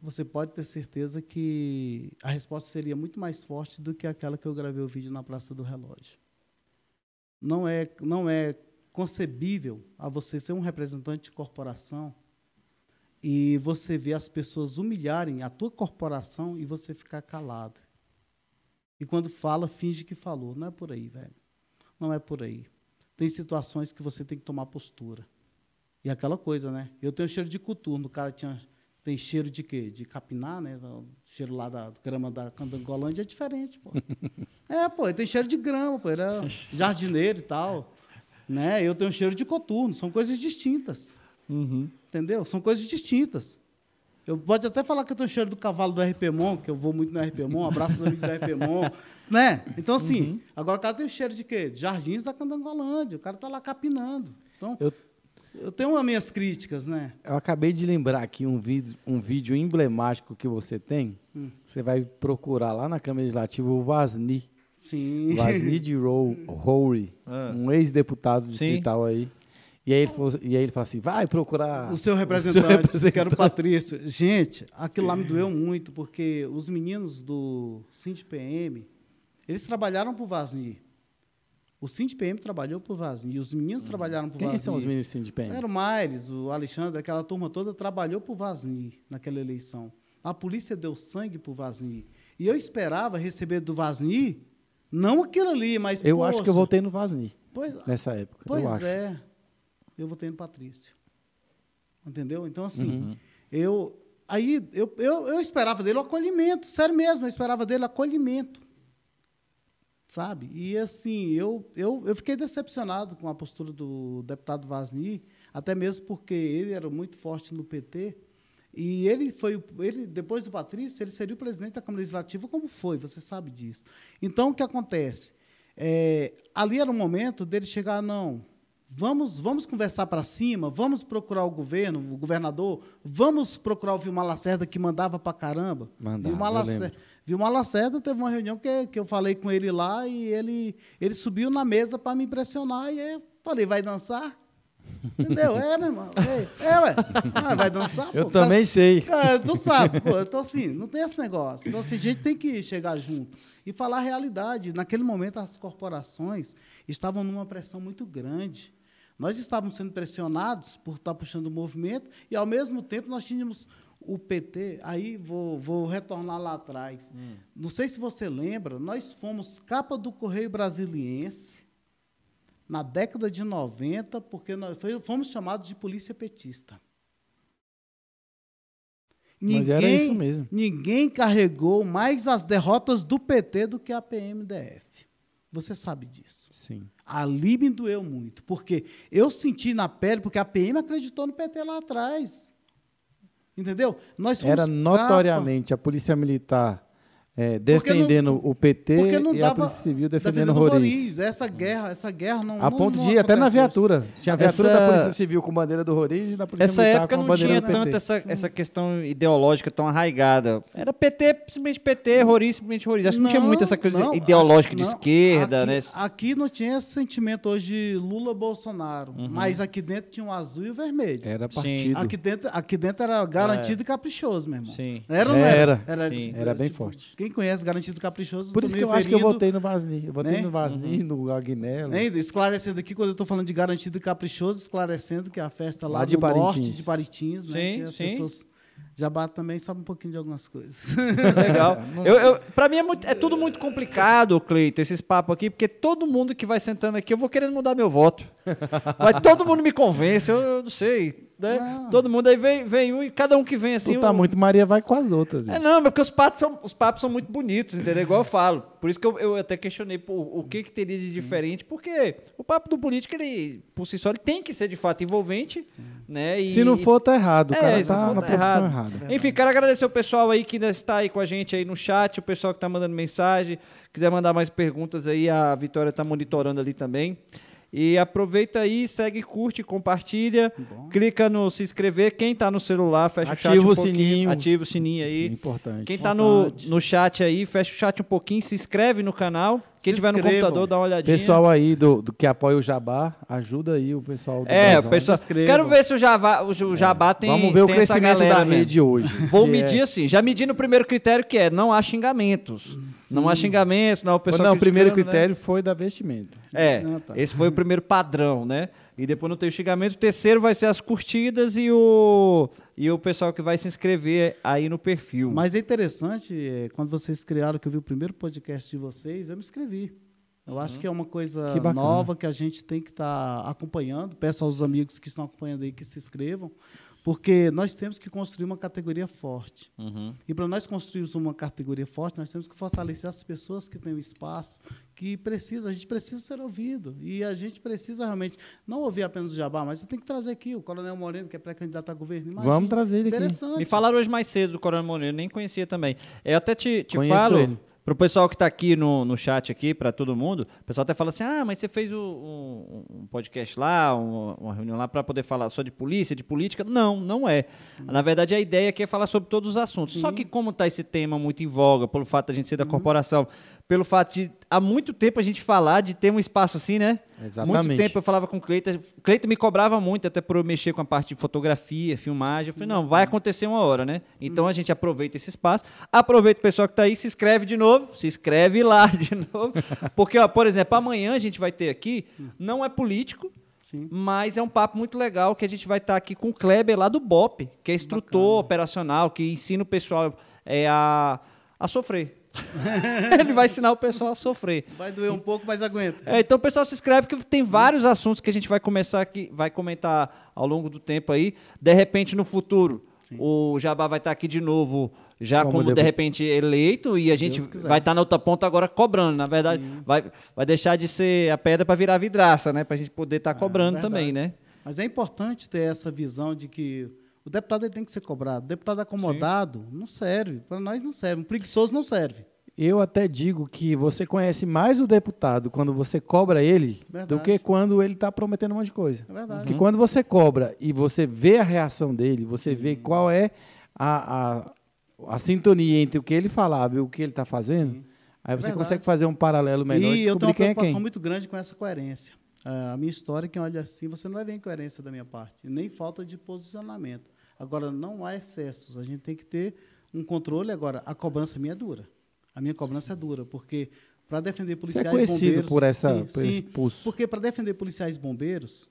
você pode ter certeza que a resposta seria muito mais forte do que aquela que eu gravei o vídeo na Praça do Relógio. Não é, não é concebível a você ser um representante de corporação e você ver as pessoas humilharem a tua corporação e você ficar calado. E quando fala, finge que falou. Não é por aí, velho. Não é por aí. Tem situações que você tem que tomar postura. E aquela coisa, né? Eu tenho cheiro de coturno, o cara tinha tem cheiro de quê? De capinar, né? O cheiro lá da grama da Candangolândia é diferente, pô. é, pô, tem cheiro de grama, pô. Era jardineiro e tal. Né? Eu tenho cheiro de coturno. São coisas distintas. Uhum. Entendeu? São coisas distintas. Eu pode até falar que eu tenho cheiro do cavalo do RPMON, que eu vou muito no RPMON, abraço os amigos do RPMON, né? Então, assim, uhum. agora o cara tem o cheiro de quê? De jardins da Candangolândia. O cara está lá capinando. Então, eu eu tenho as minhas críticas, né? Eu acabei de lembrar aqui um vídeo, um vídeo emblemático que você tem. Hum. Você vai procurar lá na Câmara Legislativa o Vasni. Sim. Vasni de Rory, ah. um ex-deputado distrital Sim. aí. E aí, ele falou, e aí ele falou assim: vai procurar. O seu representante, o seu representante. quero Patrício. Gente, aquilo lá me doeu muito, porque os meninos do Cinti PM, eles trabalharam para o Vasni. O PM trabalhou por Vazni, os meninos uhum. trabalharam por Quem Vazni. Quem são os meninos do PM? Era o Maires, o Alexandre, aquela turma toda trabalhou por Vazni naquela eleição. A polícia deu sangue por Vazni. E eu esperava receber do Vazni, não aquilo ali, mas. Eu poxa, acho que eu votei no Vazni. Pois, nessa época. Pois eu é. Eu votei no Patrício. Entendeu? Então, assim, uhum. eu. Aí eu, eu, eu esperava dele o acolhimento, sério mesmo, eu esperava dele acolhimento sabe? E assim, eu, eu, eu fiquei decepcionado com a postura do deputado Vasni, até mesmo porque ele era muito forte no PT, e ele foi, ele depois do Patrício, ele seria o presidente da Câmara Legislativa, como foi, você sabe disso. Então, o que acontece? É, ali era o momento dele chegar, não, vamos, vamos conversar para cima, vamos procurar o governo, o governador, vamos procurar o Vilmar Lacerda, que mandava para caramba. Mandava, Vilmar Lacerda, Vilmar Lacerda teve uma reunião que, que eu falei com ele lá e ele, ele subiu na mesa para me impressionar e eu falei, vai dançar? Entendeu? É, meu irmão. É, é ué. Ah, vai dançar, Eu também sei. Cara, tu sabe, pô. Então, assim, não tem esse negócio. Então, assim, a gente tem que chegar junto e falar a realidade. Naquele momento, as corporações estavam numa pressão muito grande. Nós estávamos sendo pressionados por estar puxando o movimento e, ao mesmo tempo, nós tínhamos o PT, aí vou, vou retornar lá atrás. Hum. Não sei se você lembra, nós fomos capa do Correio Brasiliense na década de 90, porque nós fomos chamados de polícia petista. Mas era isso mesmo. Ninguém carregou mais as derrotas do PT do que a PMDF. Você sabe disso. Sim. Ali me doeu muito, porque eu senti na pele, porque a PM acreditou no PT lá atrás. Entendeu? Nós fomos Era capa. notoriamente a polícia militar é, Porque não- defendendo o PT não e a polícia civil defendendo defendendo Roriz. Roriz. Essa guerra, essa guerra não A não- ponto não de ir até na viatura. Tinha a viatura Essa- da Polícia Civil com bandeira do Roriz e da Polícia Essa Militar época com a não bandeira tinha do PT. tanto essa, essa questão ideológica tão arraigada. Era PT, simplesmente PT, Roriz, simplesmente Roriz. Acho que não, tinha muito essa coisa não, ideológica de não. esquerda, aqui, né? Aqui não tinha esse sentimento hoje Lula-Bolsonaro, Uhum. mas aqui dentro tinha o azul e o vermelho. Era Sim. partido. Aqui dentro, aqui dentro era garantido e caprichoso, meu irmão. Sim. Era não era? Era. Sim. Era bem forte. Quem conhece garantido e caprichoso, Por isso que eu acho que eu votei no Vasni. Eu votei Né? no Vasni, Uhum. no Agnello. Ainda esclarecendo aqui, quando eu estou falando de garantido e caprichoso, esclarecendo que é a festa lá, Lá de do norte de Parintins, né? Sim, que as sim. pessoas Jabá também sabe um pouquinho de algumas coisas. Legal. Eu, eu, pra mim é, muito- é tudo muito complicado, Cleito, esses papos aqui, porque todo mundo que vai sentando aqui, eu vou querendo mudar meu voto. Mas todo mundo me convence, eu, eu não sei. Né? Não. Todo mundo aí vem, vem um e cada um que vem assim. Tu tá um- muito Maria vai com as outras. É, bicho. não, mas porque os papos são, os papos são muito bonitos, entendeu? Igual eu falo. Por isso que eu, eu até questionei pô, o que, que teria de diferente, porque o papo do político, ele, por si só, ele tem que ser de fato envolvente, né? E- Se não for, tá errado. O É, cara não tá for, na tá profissão errada. Enfim, quero agradecer o pessoal aí que ainda está aí com a gente aí no chat, o pessoal que está mandando mensagem. Quiser mandar mais perguntas aí, a Vitória está monitorando ali também. E aproveita aí, segue, curte, compartilha, clica no se inscrever. Quem está no celular, fecha o chat Ativa um o pouquinho, sininho. ativa o sininho aí. Importante. Quem está no, no chat aí, fecha o chat um pouquinho, se inscreve no canal. Quem Se tiver no computador, dá uma olhadinha. Pessoal aí do, do que apoia o Jabá, ajuda aí o pessoal do é, o pessoal. Quero ver se o Jabá, o Jabá tem. Vamos ver o tem essa crescimento da mesmo. rede hoje. Vou Se medir é- assim, já medi no primeiro critério que é não há xingamentos. Não há xingamentos, não há o pessoal Não, o primeiro né? critério foi da vestimenta. É, Ah, tá. esse foi o primeiro padrão, né? E depois não tem o xingamento. O terceiro vai ser as curtidas e o, e o pessoal que vai se inscrever aí no perfil. Mas é interessante, é, quando vocês criaram, que eu vi o primeiro podcast de vocês, eu me inscrevi. Eu acho que é uma coisa Que nova que a gente tem que estar acompanhando. Peço aos amigos que estão acompanhando aí que se inscrevam, porque nós temos que construir uma categoria forte. Uhum. E para nós construirmos uma categoria forte, nós temos que fortalecer as pessoas que têm o espaço, que precisa, a gente precisa ser ouvido. E a gente precisa realmente não ouvir apenas o Jabá, mas eu tenho que trazer aqui o Coronel Moreno, que é pré-candidato a governo. Imagina, Vamos trazer ele aqui. Interessante. Me falaram hoje mais cedo do Coronel Moreira, nem conhecia também. Eu até te, te Conheço falo, ele. Pro pessoal que está aqui no, no chat aqui, para todo mundo, o pessoal até fala assim, ah, mas você fez o- um, um podcast lá, uma, uma reunião lá para poder falar só de polícia, de política. Não, não é. Na verdade, a ideia aqui é falar sobre todos os assuntos. Só que como está esse tema muito em voga, pelo fato de a gente ser da corporação, pelo fato de há muito tempo a gente falar de ter um espaço assim, né? Exatamente. Muito tempo eu falava com o Cleiton. Cleiton me cobrava muito, até por eu mexer com a parte de fotografia, filmagem. Eu falei, não, vai acontecer uma hora, né? Então a gente aproveita esse espaço. Aproveita o pessoal que está aí, se inscreve de novo, se inscreve lá de novo. Porque, ó, por exemplo, amanhã a gente vai ter aqui, não é político, Sim. mas é um papo muito legal que a gente vai estar aqui com o Kleber lá do BOP, que é instrutor operacional, que ensina o pessoal é, a, a sofrer. Ele vai ensinar o pessoal a sofrer. Vai doer um pouco, mas aguenta. É, então o pessoal se inscreve que tem vários assuntos que a gente vai começar aqui, vai comentar ao longo do tempo aí. De repente, no futuro, o Jabá vai estar aqui de novo, já Como como, de depu- repente eleito, e a gente Deus vai estar na outra ponta agora cobrando. Na verdade, vai, vai deixar de ser a pedra para virar vidraça, né? Para a gente poder estar cobrando verdade. também, né? Mas é importante ter essa visão de que o deputado ele tem que ser cobrado. O deputado acomodado não serve. Para nós não serve. Um preguiçoso não serve. Eu até digo que você conhece mais o deputado quando você cobra ele do Verdade. que quando ele está prometendo um monte de coisa. É verdade. Porque quando você cobra e você vê a reação dele, você vê qual é a, a, a sintonia entre o que ele falava e o que ele está fazendo, aí você verdade. consegue fazer um paralelo melhor e E eu tenho uma é preocupação quem. muito grande com essa coerência. Ah, a minha história, quem olha assim, você não vai ver incoerência da minha parte, nem falta de posicionamento. Agora, não há excessos, a gente tem que ter um controle. Agora, a cobrança minha é dura. A minha cobrança é dura, porque para defender Você é policiais conhecido bombeiros... por, essa, sim, por esse sim, pulso. porque para defender policiais bombeiros,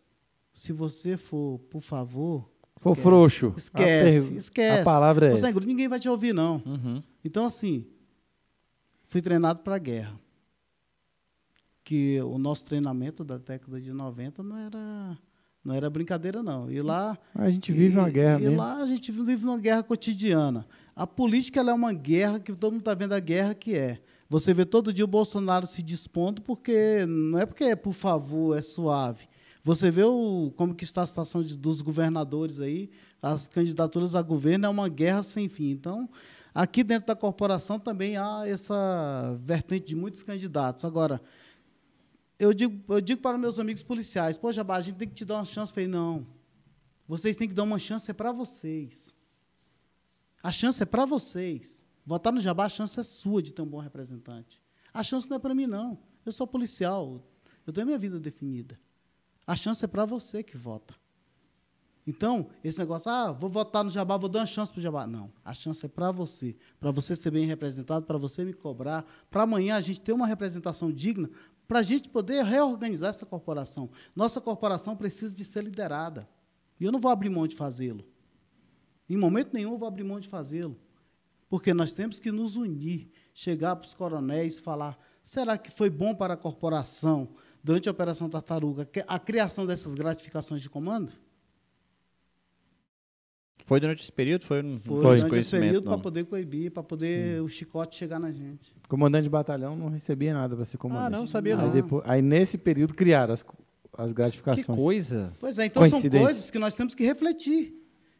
se você for, por favor, For Esquece. frouxo. A Esquece, pergu- esquece. A palavra é Ô, essa. Ninguém vai te ouvir, não. Uhum. Então, assim, fui treinado para a guerra. Que o nosso treinamento da década de 90 não era, não era brincadeira, não. E lá. A gente vive uma e- guerra e mesmo. lá a gente vive uma guerra cotidiana. A política é uma guerra que todo mundo está vendo a guerra que é. Você vê todo dia o Bolsonaro se dispondo, porque não é porque é por favor, é suave. Você vê o, como que está a situação de- dos governadores aí, as candidaturas a governo é uma guerra sem fim. Então, aqui dentro da corporação também há essa vertente de muitos candidatos. Agora, eu digo, eu digo para meus amigos policiais, pô, Jabá, a gente tem que te dar uma chance. Eu falei, não, vocês têm que dar uma chance é para vocês. A chance é para vocês. Votar no Jabá, a chance é sua de ter um bom representante. A chance não é para mim, não. Eu sou policial. Eu tenho a minha vida definida. A chance é para você que vota. Então, esse negócio, ah, vou votar no Jabá, vou dar uma chance para o Jabá. Não, a chance é para você. Para você ser bem representado, para você me cobrar, para amanhã a gente ter uma representação digna, para a gente poder reorganizar essa corporação. Nossa corporação precisa de ser liderada. E eu não vou abrir mão de fazê-lo. Em momento nenhum eu vou abrir mão de fazê-lo. Porque nós temos que nos unir, chegar para os coronéis e falar: será que foi bom para a corporação, durante a Operação Tartaruga, a criação dessas gratificações de comando? Foi durante esse período? Foi, Foi, durante esse período para poder coibir, para poder o chicote chegar na gente. Comandante de batalhão não recebia nada para ser comandante. Ah, não, sabia aí não. Depois, aí nesse período criaram as, as Que gratificações. coisa. Pois é, então são coisas que nós temos que refletir.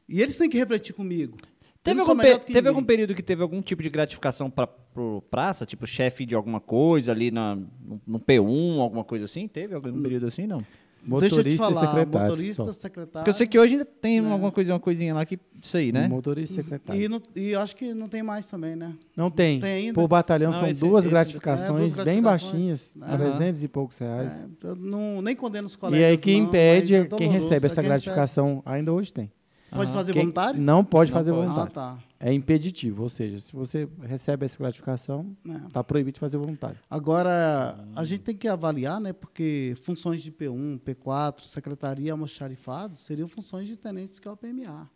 E eles têm que refletir comigo. Teve, algum, pe- que teve algum período que teve algum tipo de gratificação para pro praça, tipo chefe de alguma coisa ali na, no, no P1, alguma coisa assim? Teve algum período assim, não? Deixa eu te Motorista falar, e secretário. motorista, só. secretário. Porque eu sei que hoje ainda tem alguma coisa, uma coisinha lá que. Isso aí, né? Motorista e secretário. E, não- e acho que não tem mais também, né? Não tem. Tem ainda? Por batalhão Não, são esse- duas esse- gratificações é, duas bem gratificações. baixinhas, Aham. 300 e poucos reais. É, não, nem condeno os e colegas. aí quem não, impede, é quem doloroso, recebe é essa quem gratificação, ainda hoje tem. Pode Aham. fazer Quem voluntário? Não pode Não fazer pode. Ah, voluntário. tá. É impeditivo, ou seja, se você recebe essa gratificação, É. está proibido de fazer voluntário. Agora, a gente tem que avaliar, né? Porque funções de P1, P4, secretaria, almoxarifado, seriam funções de tenentes que é o PMA,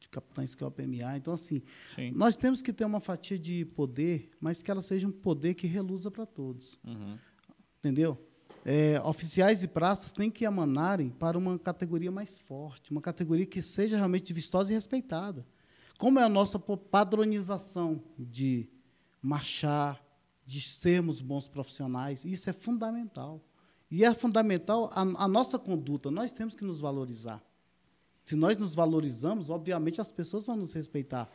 de capitães que é o PMA. Então, assim, Sim. nós temos que ter uma fatia de poder, mas que ela seja um poder que reluza para todos. Uhum. Entendeu? É, oficiais e praças têm que emanarem para uma categoria mais forte, uma categoria que seja realmente vistosa e respeitada. Como é a nossa padronização de marchar, de sermos bons profissionais, isso é fundamental. E é fundamental a, a nossa conduta, nós temos que nos valorizar. Se nós nos valorizamos, obviamente as pessoas vão nos respeitar.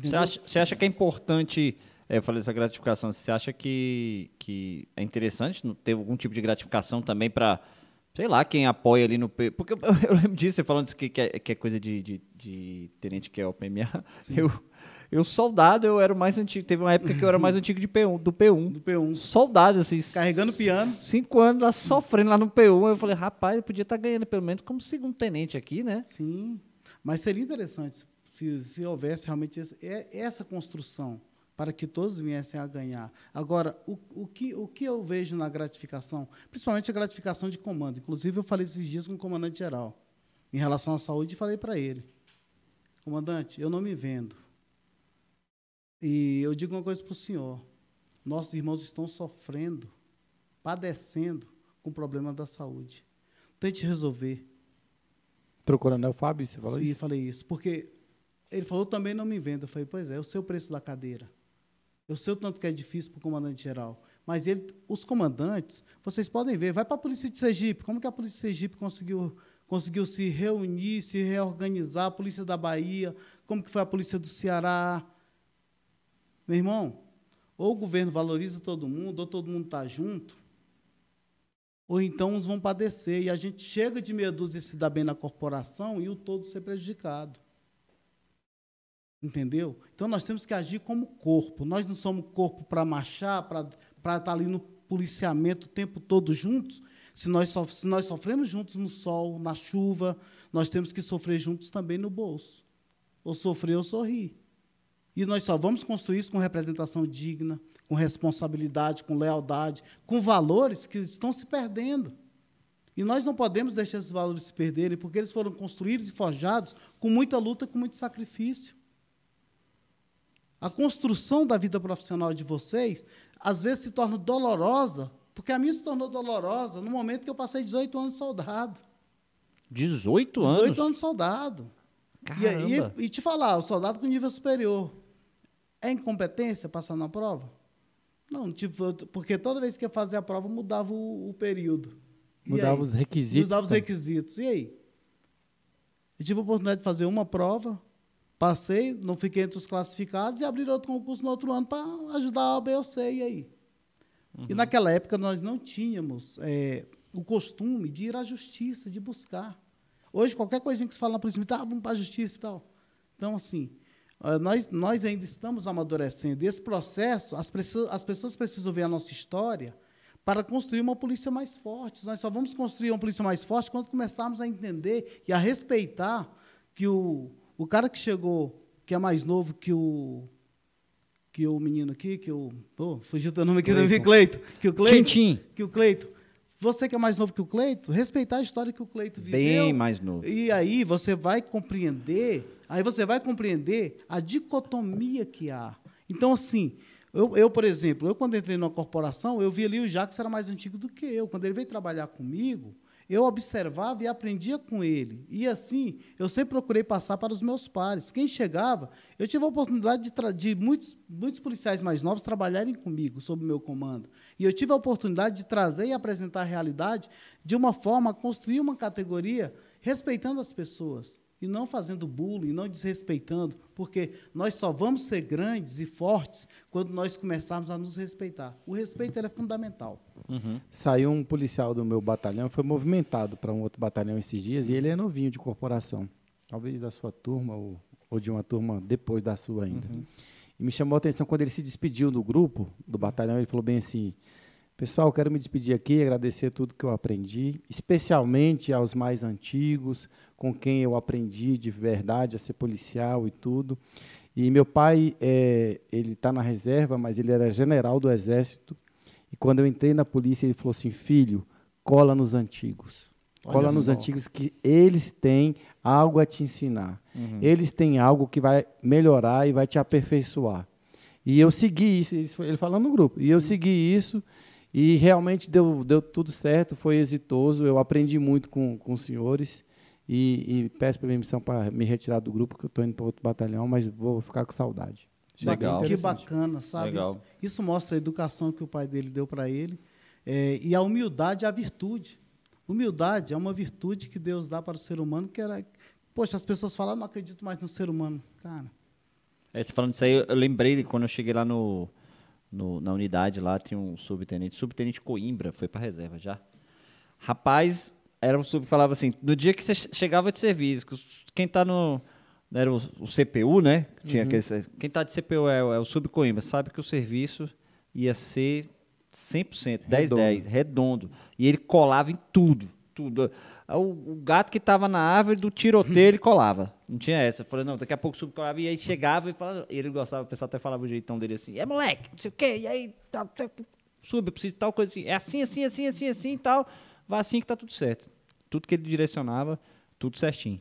Você acha, você acha que é importante. é, eu falei dessa gratificação. Você acha que, que é interessante ter algum tipo de gratificação também para, sei lá, quem apoia ali no. Porque eu, eu lembro disso, você falando que, que, é, que é coisa de, de, de tenente que é o PMA. Eu, eu, soldado, eu era o mais antigo. Teve uma época que eu era mais antigo de P1, do P1. Do P1, Soldado, assim. carregando piano. Cinco anos lá sofrendo lá no P1. Eu falei, rapaz, eu podia estar ganhando pelo menos como segundo tenente aqui, né? Sim, mas seria interessante se, se houvesse realmente é- essa construção para que todos viessem a ganhar. Agora, o, o, que, o que eu vejo na gratificação, principalmente a gratificação de comando, inclusive eu falei esses dias com o comandante geral, em relação à saúde, e falei para ele, comandante, eu não me vendo. E eu digo uma coisa para o senhor, nossos irmãos estão sofrendo, padecendo com o problema da saúde. Tente resolver. Pro Coronel Fábio, você falou Sim, isso? falei isso. Porque ele falou, também não me vendo. Eu falei, pois é, eu sei o preço da cadeira. Eu sei o tanto que é difícil para o comandante geral. Mas ele, os comandantes, vocês podem ver, vai para a Polícia de Sergipe. Como que a Polícia de Sergipe conseguiu, conseguiu se reunir, se reorganizar? A Polícia da Bahia, como que foi a Polícia do Ceará? Meu irmão, ou o governo valoriza todo mundo, ou todo mundo está junto, ou então uns vão padecer. E a gente chega de meia dúzia e se dá bem na corporação e o todo ser prejudicado. Entendeu? Então nós temos que agir como corpo. Nós não somos corpo para marchar, para estar ali no policiamento o tempo todo juntos. Se nós, sof se nós sofremos juntos no sol, na chuva, nós temos que sofrer juntos também no bolso. Ou sofrer ou sorrir. E nós só vamos construir isso com representação digna, com responsabilidade, com lealdade, com valores que estão se perdendo. E nós não podemos deixar esses valores se perderem, porque eles foram construídos e forjados com muita luta, com muito sacrifício. A construção da vida profissional de vocês, às vezes, se torna dolorosa, porque a minha se tornou dolorosa no momento que eu passei 18 anos soldado. 18 anos? 18 anos soldado. E, e, e, te falar, o soldado com nível superior, é incompetência passar na prova? Não, tipo, porque toda vez que ia fazer a prova, mudava o, o período. Mudava os requisitos. Mudava os requisitos. E aí? Eu tive a oportunidade de fazer uma prova, passei, não fiquei entre os classificados e abrir outro concurso no outro ano para ajudar a B ou C. E aí? Uhum. E naquela época nós não tínhamos é, o costume de ir à justiça, de buscar. Hoje, qualquer coisinha que se fala na polícia militar, ah, vamos para a justiça e tal. Então, assim, nós, nós ainda estamos amadurecendo. E esse processo, as, as pessoas precisam ver a nossa história para construir uma polícia mais forte. Nós só vamos construir uma polícia mais forte quando começarmos a entender e a respeitar que o, o cara que chegou, que é mais novo que o que o menino aqui, que o. Pô, fugiu teu nome aqui, Cleito. não vi Cleito. Que o Cleito. Tchim. Que o Cleito você que é mais novo que o Cleito, respeitar a história que o Cleito viveu. Bem mais novo. E aí você vai compreender, aí você vai compreender a dicotomia que há. Então, assim, eu, eu, por exemplo, eu quando entrei numa corporação, eu vi ali o Jacques era mais antigo do que eu. Quando ele veio trabalhar comigo, eu observava e aprendia com ele. E assim, eu sempre procurei passar para os meus pares. Quem chegava, eu tive a oportunidade de, de muitos, muitos policiais mais novos trabalharem comigo, sob meu comando. E eu tive a oportunidade de trazer e apresentar a realidade de uma forma a construir uma categoria respeitando as pessoas e não fazendo bullying, não desrespeitando, porque nós só vamos ser grandes e fortes quando nós começarmos a nos respeitar. O respeito é fundamental. Uhum. Saiu um policial do meu batalhão, foi movimentado para um outro batalhão esses dias, e ele é novinho de corporação, talvez da sua turma ou, ou de uma turma depois da sua ainda. Uhum. E me chamou a atenção quando ele se despediu do grupo, do batalhão, ele falou bem assim: Pessoal, quero me despedir aqui, agradecer tudo que eu aprendi, especialmente aos mais antigos, com quem eu aprendi de verdade a ser policial e tudo. E meu pai, é, ele está na reserva, mas ele era general do Exército. E quando eu entrei na polícia, ele falou assim: Filho, cola nos antigos. Cola nos antigos que eles têm algo a te ensinar. Uhum. Eles têm algo que vai melhorar e vai te aperfeiçoar. E eu segui isso, isso ele falando no grupo. E Sim. eu segui isso e realmente deu, deu tudo certo, foi exitoso. Eu aprendi muito com, com os senhores. E, e peço permissão para me retirar do grupo, que eu estou indo para outro batalhão, mas vou ficar com saudade. Legal. Que bacana, sabe? Legal. Isso, isso, mostra a educação que o pai dele deu para ele. É, e a humildade é a virtude. Humildade é uma virtude que Deus dá para o ser humano, que era. Poxa, as pessoas falam, não acredito mais no ser humano. Cara. É, você falando isso aí, eu lembrei de quando eu cheguei lá no, no, na unidade lá, tinha um subtenente, subtenente Coimbra, foi para reserva já. Rapaz, era um sub que falava assim, no dia que você chegava de serviço, quem está no era o, o, CPU, né? Tinha uhum. aquele, quem está de CPU é, é o sub Coimbra, sabe que o serviço ia ser 100%, 10-10, redondo. E ele colava em tudo, tudo. O, o gato que estava na árvore do tiroteio, ele colava. Não tinha essa. Eu falei, não, daqui a pouco o sub colava. E aí chegava e falava, e ele gostava, o pessoal até falava o jeitão dele assim, é moleque, não sei o quê, e aí, tá, tá, sub, eu preciso de tal coisa assim. É assim, assim, assim, assim, assim e tal. Vai assim que tá tudo certo. Tudo que ele direcionava, tudo certinho.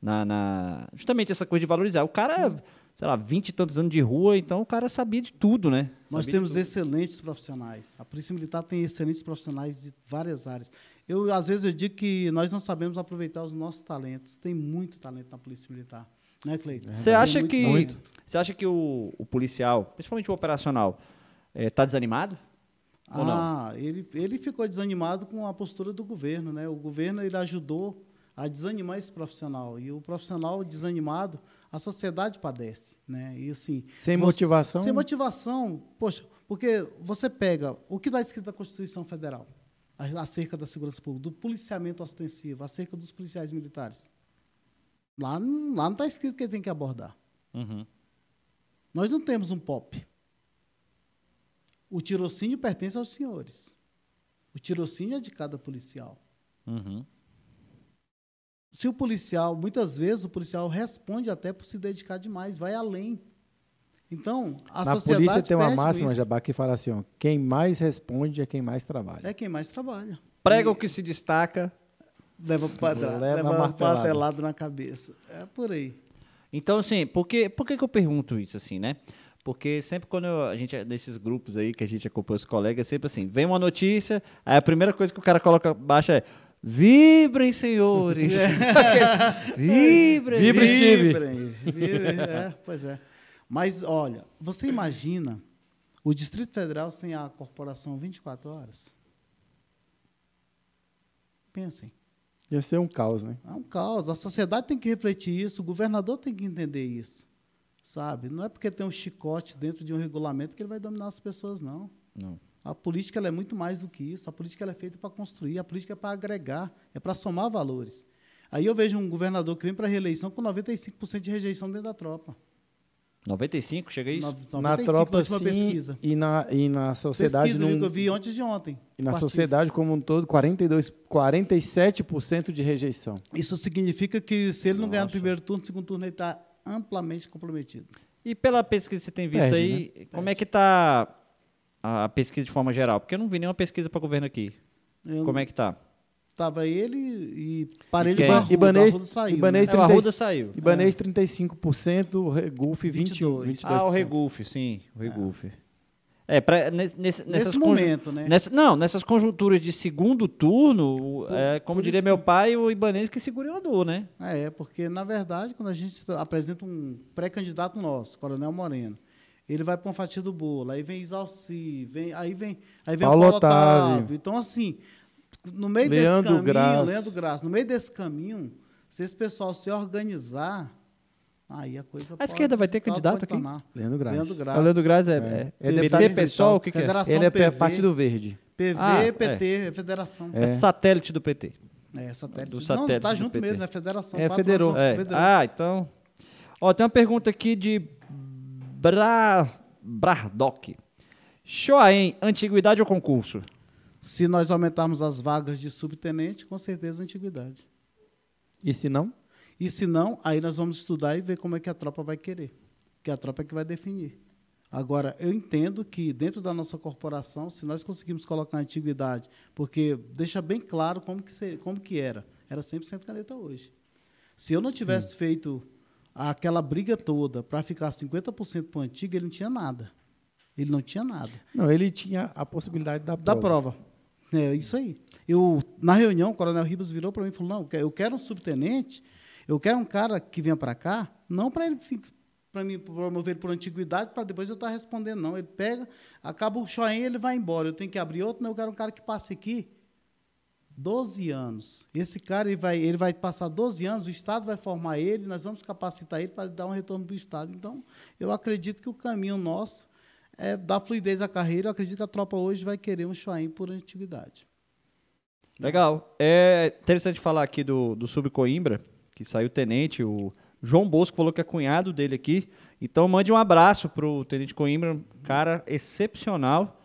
Na, na... Justamente essa coisa de valorizar. O cara, Sim. sei lá, vinte e tantos anos de rua, então o cara sabia de tudo, né? Nós temos excelentes profissionais. A Polícia Militar tem excelentes profissionais de várias áreas. Eu, às vezes, eu digo que nós não sabemos aproveitar os nossos talentos. Tem muito talento na Polícia Militar. Né, Cleiton? Você acha, que, acha que o, o policial, principalmente o operacional, está eh, é, desanimado? Ah, ele, ele ficou desanimado com a postura do governo. Né? O governo ele ajudou a desanimar esse profissional. E o profissional desanimado, a sociedade padece. Né? E, assim, sem você, motivação? Sem motivação. Poxa, porque você pega o que está escrito na Constituição Federal acerca da segurança pública, do policiamento ostensivo, acerca dos policiais militares. Lá, lá não está escrito que ele tem que abordar. Uhum. Nós não temos um POP. O tirocínio pertence aos senhores. O tirocínio é de cada policial. Uhum. Se o policial, muitas vezes, o policial responde até por se dedicar demais, vai além. Então, a Na sociedade. polícia tem uma máxima, Jabá, que fala assim: ó, quem mais responde é quem mais trabalha. É quem mais trabalha. Prega o que se destaca. Leva para Leva martelado na cabeça. É por aí. Então, assim, por que, por que, que eu pergunto isso, assim, né? Porque sempre quando eu- a gente, nesses grupos aí que a gente acompanha os colegas, sempre assim, vem uma notícia, aí a primeira coisa que o cara coloca abaixo é Vibrem, senhores! Vibrem! Vibra, Steve. Vibrem, vibrem, é, pois é. Mas, olha, você imagina o Distrito Federal sem a corporação 24 horas? Pensem. Ia ser um caos, né? É um caos. A sociedade tem que refletir isso, o governador tem que entender isso. Sabe? Não é porque tem um chicote dentro de um regulamento que ele vai dominar as pessoas, não. Não. A política ela é muito mais do que isso. A política ela é feita para construir, a política é para agregar, é para somar valores. Aí eu vejo um governador que vem para a reeleição com 95% de rejeição dentro da tropa. 95, chega a isso? No- na 95 tropa, última sim, pesquisa. e na, e na sociedade... Pesquisa num- que eu vi antes de ontem. E na Partido. sociedade como um todo, 42, 47% de rejeição. Isso significa que se ele não ganhar no primeiro turno, no segundo turno ele está amplamente comprometido. E pela pesquisa que você tem visto Perde, aí, como é que tá a pesquisa de forma geral? Porque eu não vi nenhuma pesquisa para governo aqui. Eu Como é que tá? Tava ele e parelho de Barrudo. Ibanez- saiu, Ibanez né? É, o 30 Arruda saiu. Ibanês 35%, Regulf 21, 22. 22%. Ah, o Regulf, sim, o Regulf. É, pra, nesse, nesse- nessas Nesse momento, né? nessa- não, nessas conjunturas de segundo turno, o- é, como por diria meu que- pai, o Ibanez que segura o dor, né? É, porque, na verdade, quando a gente apresenta um pré-candidato nosso, Coronel Moreno, ele vai para uma fatia do bolo, aí vem Isalci, vem, aí vem, aí vem Paulo o Paulo Otávio. Otávio. Então, assim, no meio Leandro desse caminho, Graça. Leandro Graça, no meio desse caminho, se esse pessoal se organizar, aí a coisa A esquerda vai ter pode candidato aqui? Leandro Graça. Leandro O Graça. Leandro Graz é, É. é, É PT, pessoal, o que, que é? Federação Ele é PV, Partido Verde. PV, Ah, é. PT, é federação. É satélite do PT. É, satélite. Do Não, satélite tá do junto PT. mesmo, é federação. É, federou. É. federou. Ah, então. Ó, tem uma pergunta aqui de Bra... Brardock. Shoaen, antiguidade ou concurso? Se nós aumentarmos as vagas de subtenente, com certeza antiguidade. E se não? E se não, aí nós vamos estudar e ver como é que a tropa vai querer. Que a tropa é que vai definir. Agora, eu entendo que dentro da nossa corporação, se nós conseguirmos colocar a antiguidade, porque deixa bem claro como que, seria, como que era. Era 100% caneta hoje. Se eu não tivesse feito aquela briga toda para ficar 50% para o antigo, ele não tinha nada. Ele não tinha nada. Não, ele tinha a possibilidade da Da prova. prova. É isso aí. Eu, na reunião, o Coronel Ribas virou para mim e falou: não, eu quero um subtenente, eu quero um cara que venha para cá, não para ele para mim promover por antiguidade, para depois eu estar respondendo, não. Ele pega, acaba o choém ele vai embora. Eu tenho que abrir outro, não, eu quero um cara que passe aqui 12 anos. Esse cara ele vai, ele vai passar 12 anos, o Estado vai formar ele, nós vamos capacitar ele para dar um retorno para o Estado. Então, eu acredito que o caminho nosso é dar fluidez à carreira. Eu acredito que a tropa hoje vai querer um Chuaim por antiguidade. Legal. É interessante falar aqui do, do Subcoimbra, que saiu o tenente, o João Bosco falou que é cunhado dele aqui. Então mande um abraço pro Tenente Coimbra, um cara excepcional.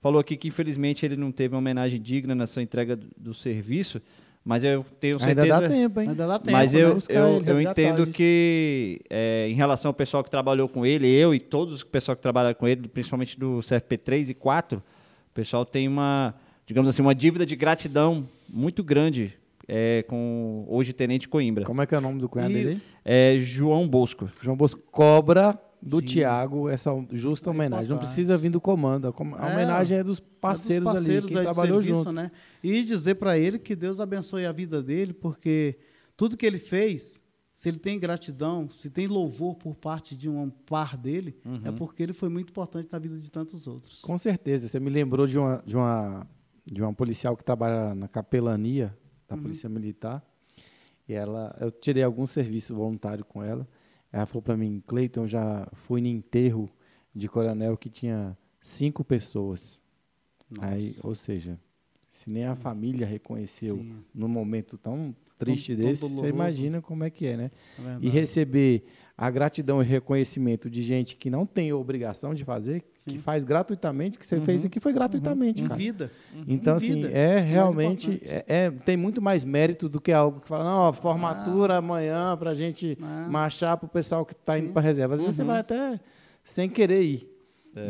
Falou aqui que infelizmente ele não teve uma homenagem digna na sua entrega do, do serviço, mas eu tenho Ainda certeza. dá tempo, hein? Ainda dá tempo. Mas né? eu, buscar eu, eu entendo isso. que, é, em relação ao pessoal que trabalhou com ele, eu e todos o pessoal que trabalha com ele, principalmente do CFP 3 e 4, o pessoal tem uma, digamos assim, uma dívida de gratidão muito grande é, com hoje Tenente Coimbra. Como é que é o nome do cunhado dele? É João Bosco. João Bosco cobra do Sim. Tiago essa justa É homenagem. Não precisa vir do comando. A É, homenagem é dos parceiros, É dos ali, quem aí de trabalhou serviço, junto. Né? E dizer para ele que Deus abençoe a vida dele, porque tudo que ele fez, se ele tem gratidão, se tem louvor por parte de um par dele, é porque ele foi muito importante na vida de tantos outros. Com certeza. Você me lembrou de uma, de uma, de uma policial que trabalha na capelania da Uhum. Polícia Militar. E ela, eu tirei algum serviço voluntário com ela. Ela falou para mim, Cleiton, já fui no enterro de coronel que tinha cinco pessoas. Aí, Nossa. ou seja, se nem a família reconheceu Sim. num momento tão triste tão desse, você doloroso. imagina como é que é, né? É. E receber a gratidão e reconhecimento de gente que não tem obrigação de fazer, que faz gratuitamente, que você fez aqui foi gratuitamente, Em cara. vida. Então, Em assim, vida, é mais realmente. É, é- tem muito mais mérito do que algo que fala, não, ó, formatura amanhã pra gente Ah. marchar pro pessoal que tá indo Sim. pra reserva. Às vezes você vai até sem querer ir.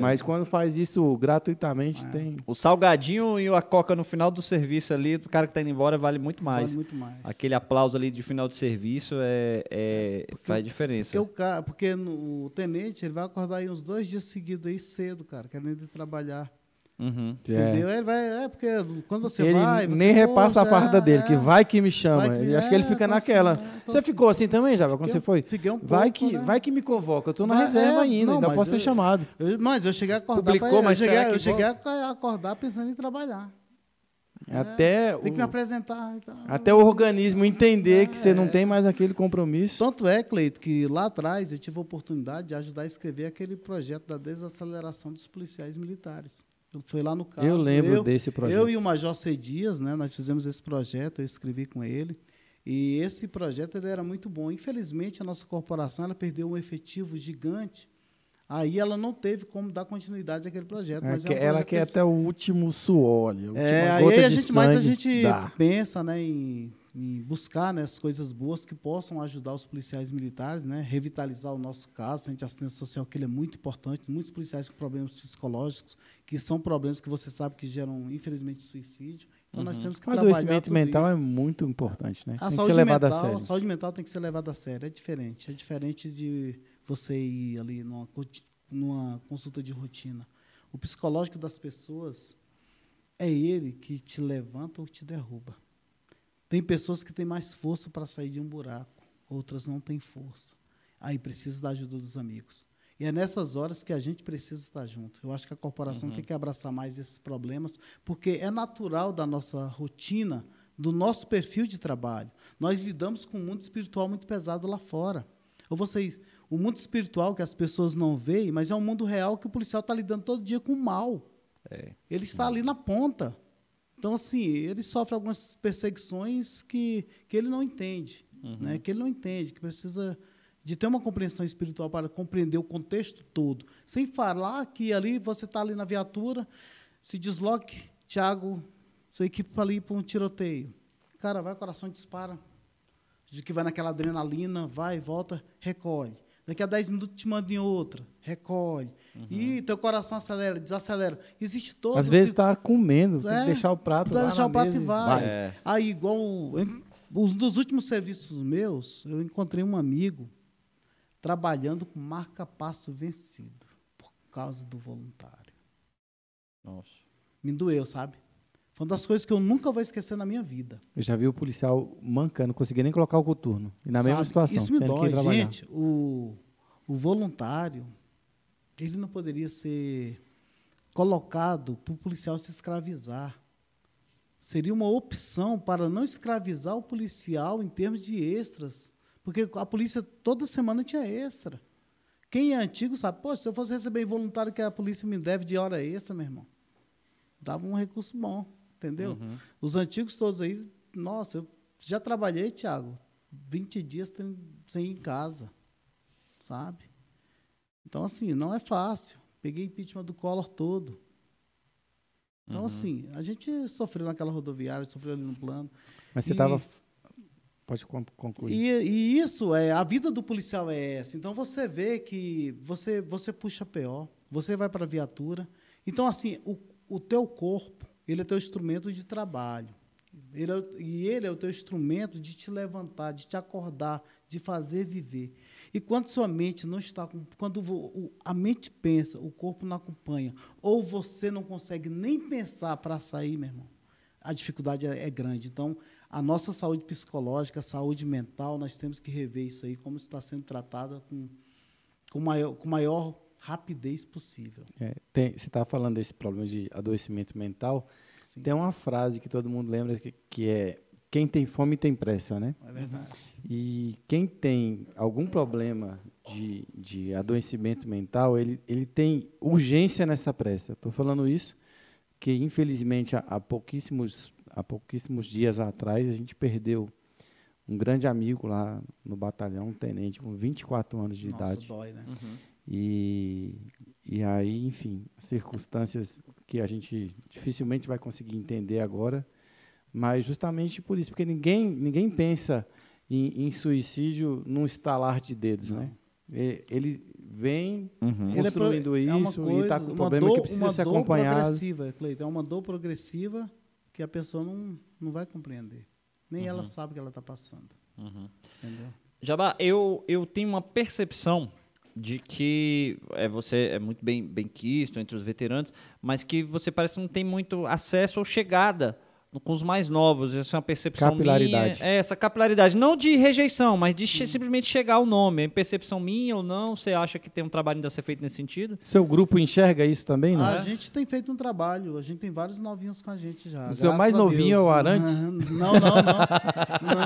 Mas quando faz isso gratuitamente, tem. O salgadinho e a coca no final do serviço ali, do cara que tá indo embora, vale muito mais. Vale muito mais. Aquele aplauso ali de final de serviço é, é- faz diferença. Porque, o porque no- o tenente ele vai acordar aí uns dois dias seguidos aí cedo, cara, querendo ir trabalhar. Uhum. É. Entendeu? Ele vai, é porque quando você ele vai. Você, nem repassa a poxa, farda dele, é, que vai que me chama. Que- acho que ele é, fica então naquela. assim, é, então Você assim, ficou assim também, Java, quando fiquei você foi? fiquei um vai, pouco, que, né? vai que me convoca, eu tô na Vai- reserva é, ainda, não, ainda posso ser eu- chamado. Eu- mas eu cheguei a acordar. Publicou, pra, mas eu cheguei, eu cheguei a acordar pensando em trabalhar. Até, Tem que me apresentar. Então. até o organismo entender que você não tem mais aquele compromisso. Tanto é, Cleito, que lá atrás eu tive a oportunidade de ajudar a escrever aquele projeto da desaceleração dos policiais militares. Foi lá no caso. Eu lembro desse projeto. Eu e o Major C. Dias, né, nós fizemos esse projeto, eu escrevi com ele. E esse projeto ele era muito bom. Infelizmente, a nossa corporação ela perdeu um efetivo gigante. Aí ela não teve como dar continuidade àquele projeto. É, mas é que- um ela quer que- até o último suor, a última é, aí gota a de gente, mas a gente dá. pensa né, em, em buscar né, as coisas boas que possam ajudar os policiais militares, né, revitalizar o nosso caso, a gente assistência social, que ele é muito importante. Muitos policiais com problemas psicológicos, que são problemas que você sabe que geram, infelizmente, suicídio. Então nós temos que O trabalhar adoecimento mental é isso. muito importante, né? A tem que ser saúde, levado a mental, sério. a saúde mental tem que ser levada a sério. É diferente. É diferente de você ir ali numa, numa consulta de rotina. O psicológico das pessoas é ele que te levanta ou te derruba. Tem pessoas que têm mais força para sair de um buraco, outras não têm força. Aí precisa da ajuda dos amigos. E é nessas horas que a gente precisa estar junto. Eu acho que a corporação tem que abraçar mais esses problemas, porque é natural da nossa rotina, do nosso perfil de trabalho. Nós lidamos com um mundo espiritual muito pesado lá fora. Ou vocês, o mundo espiritual que as pessoas não veem, mas é um mundo real que o policial está lidando todo dia com o mal. Ele está ali na ponta. Então, assim, ele sofre algumas perseguições que, que ele não entende. Né? Que ele não entende, que precisa de ter uma compreensão espiritual para compreender o contexto todo. Sem falar que ali você está ali na viatura, se desloque, Tiago, sua equipe para ali para um tiroteio. Cara, vai, o coração dispara. De que vai naquela adrenalina, vai, volta, recolhe. Daqui a 10 minutos te manda em outra, recolhe. E teu coração acelera, desacelera. Existe todo Às vezes está comendo, tem É, que deixar o prato vai lá deixar na o prato mesa e vai. É. Aí, igual em- os dos últimos serviços meus, eu encontrei um amigo trabalhando com marca-passo vencido por causa do voluntário. Nossa. Me doeu, sabe? Foi uma das coisas que eu nunca vou esquecer na minha vida. Eu já vi o policial mancando, não conseguia nem colocar o coturno. E na mesma sabe? situação. Isso me dói. Gente, o, o voluntário, ele não poderia ser colocado para o policial se escravizar. Seria uma opção para não escravizar o policial em termos de extras. Porque a polícia toda semana tinha extra. Quem é antigo sabe, pô, se eu fosse receber voluntário que a polícia me deve de hora extra, meu irmão, dava um recurso bom, entendeu? Os antigos todos aí, nossa, eu já trabalhei, Tiago, 20 dias sem- ir em casa, sabe? Então, assim, não é fácil. Peguei impeachment do Collor todo. Então, assim, a gente sofreu naquela rodoviária, sofreu ali no plano. Mas você estava. Pode con- concluir. E, e isso é a vida do policial é essa. Então você vê que você você puxa PO, você vai para a viatura. Então assim, o, o teu corpo, ele é teu instrumento de trabalho. Ele é e ele é o teu instrumento de te levantar, de te acordar, de fazer viver. E quando sua mente não está quando a mente pensa, o corpo não acompanha, ou você não consegue nem pensar para sair, meu irmão, a dificuldade é, é grande. Então, a nossa saúde psicológica, a saúde mental, nós temos que rever isso aí, como está sendo tratada com, com, maior, com maior rapidez possível. É, tem- você estava falando desse problema de adoecimento mental. Sim. Tem uma frase que todo mundo lembra que, que é quem tem fome tem pressa, né? É verdade. E quem tem algum problema de, de adoecimento mental, ele, ele tem urgência nessa pressa. Estou falando isso que, infelizmente, há, há pouquíssimos, há pouquíssimos dias atrás, a gente perdeu um grande amigo lá no batalhão, um tenente com 24 anos de Nossa, idade. dói, né? E, e aí, enfim, circunstâncias que a gente dificilmente vai conseguir entender agora, mas justamente por isso, porque ninguém, ninguém pensa em, em suicídio num estalar de dedos, né? E- Ele vem Ele é pro- construindo é uma isso e coisa- está com uma problema dor- que precisa uma ser dor acompanhado. progressiva, Cleiton, é uma dor progressiva que a pessoa não, não vai compreender. Nem Uhum. ela sabe que ela está passando. Entendeu? Jabá, eu, eu tenho uma percepção de que é, você é muito bem, bem quisto entre os veteranos, mas que você parece que não tem muito acesso ou chegada com os mais novos. Essa é uma percepção Capilaridade. minha. É, essa capilaridade. Não de rejeição, mas de che- simplesmente chegar ao nome. É percepção minha ou não? Você acha que tem um trabalho ainda a ser feito nesse sentido? Seu grupo enxerga isso também, não? A gente tem feito um trabalho, a gente tem vários novinhos com a gente já. O seu mais novinho Deus. é o Arantes? Não, não, não.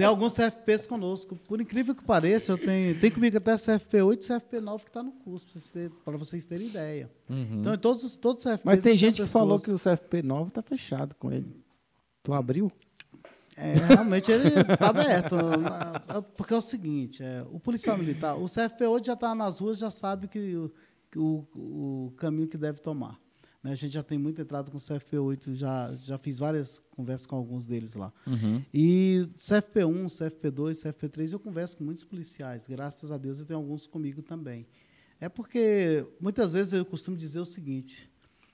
Tem alguns CFPs conosco. Por incrível que pareça, eu tenho, tem comigo até CFP 8 e CFP 9 que está no curso, para vocês, terem- ideia. Então, em todos os todos os CFPs. Mas tem gente que falou que o CFP 9 está fechado com ele. Tu abriu? É, realmente ele está aberto. na- Porque é o seguinte, é, o policial militar, o CFP hoje já está nas ruas, já sabe que que o, o caminho que deve tomar. Né? A gente já tem muito entrado com o CFP 8, já, já fiz várias conversas com alguns deles lá. E CFP1, CFP2, CFP3, eu converso com muitos policiais, graças a Deus eu tenho alguns comigo também. É porque muitas vezes eu costumo dizer o seguinte: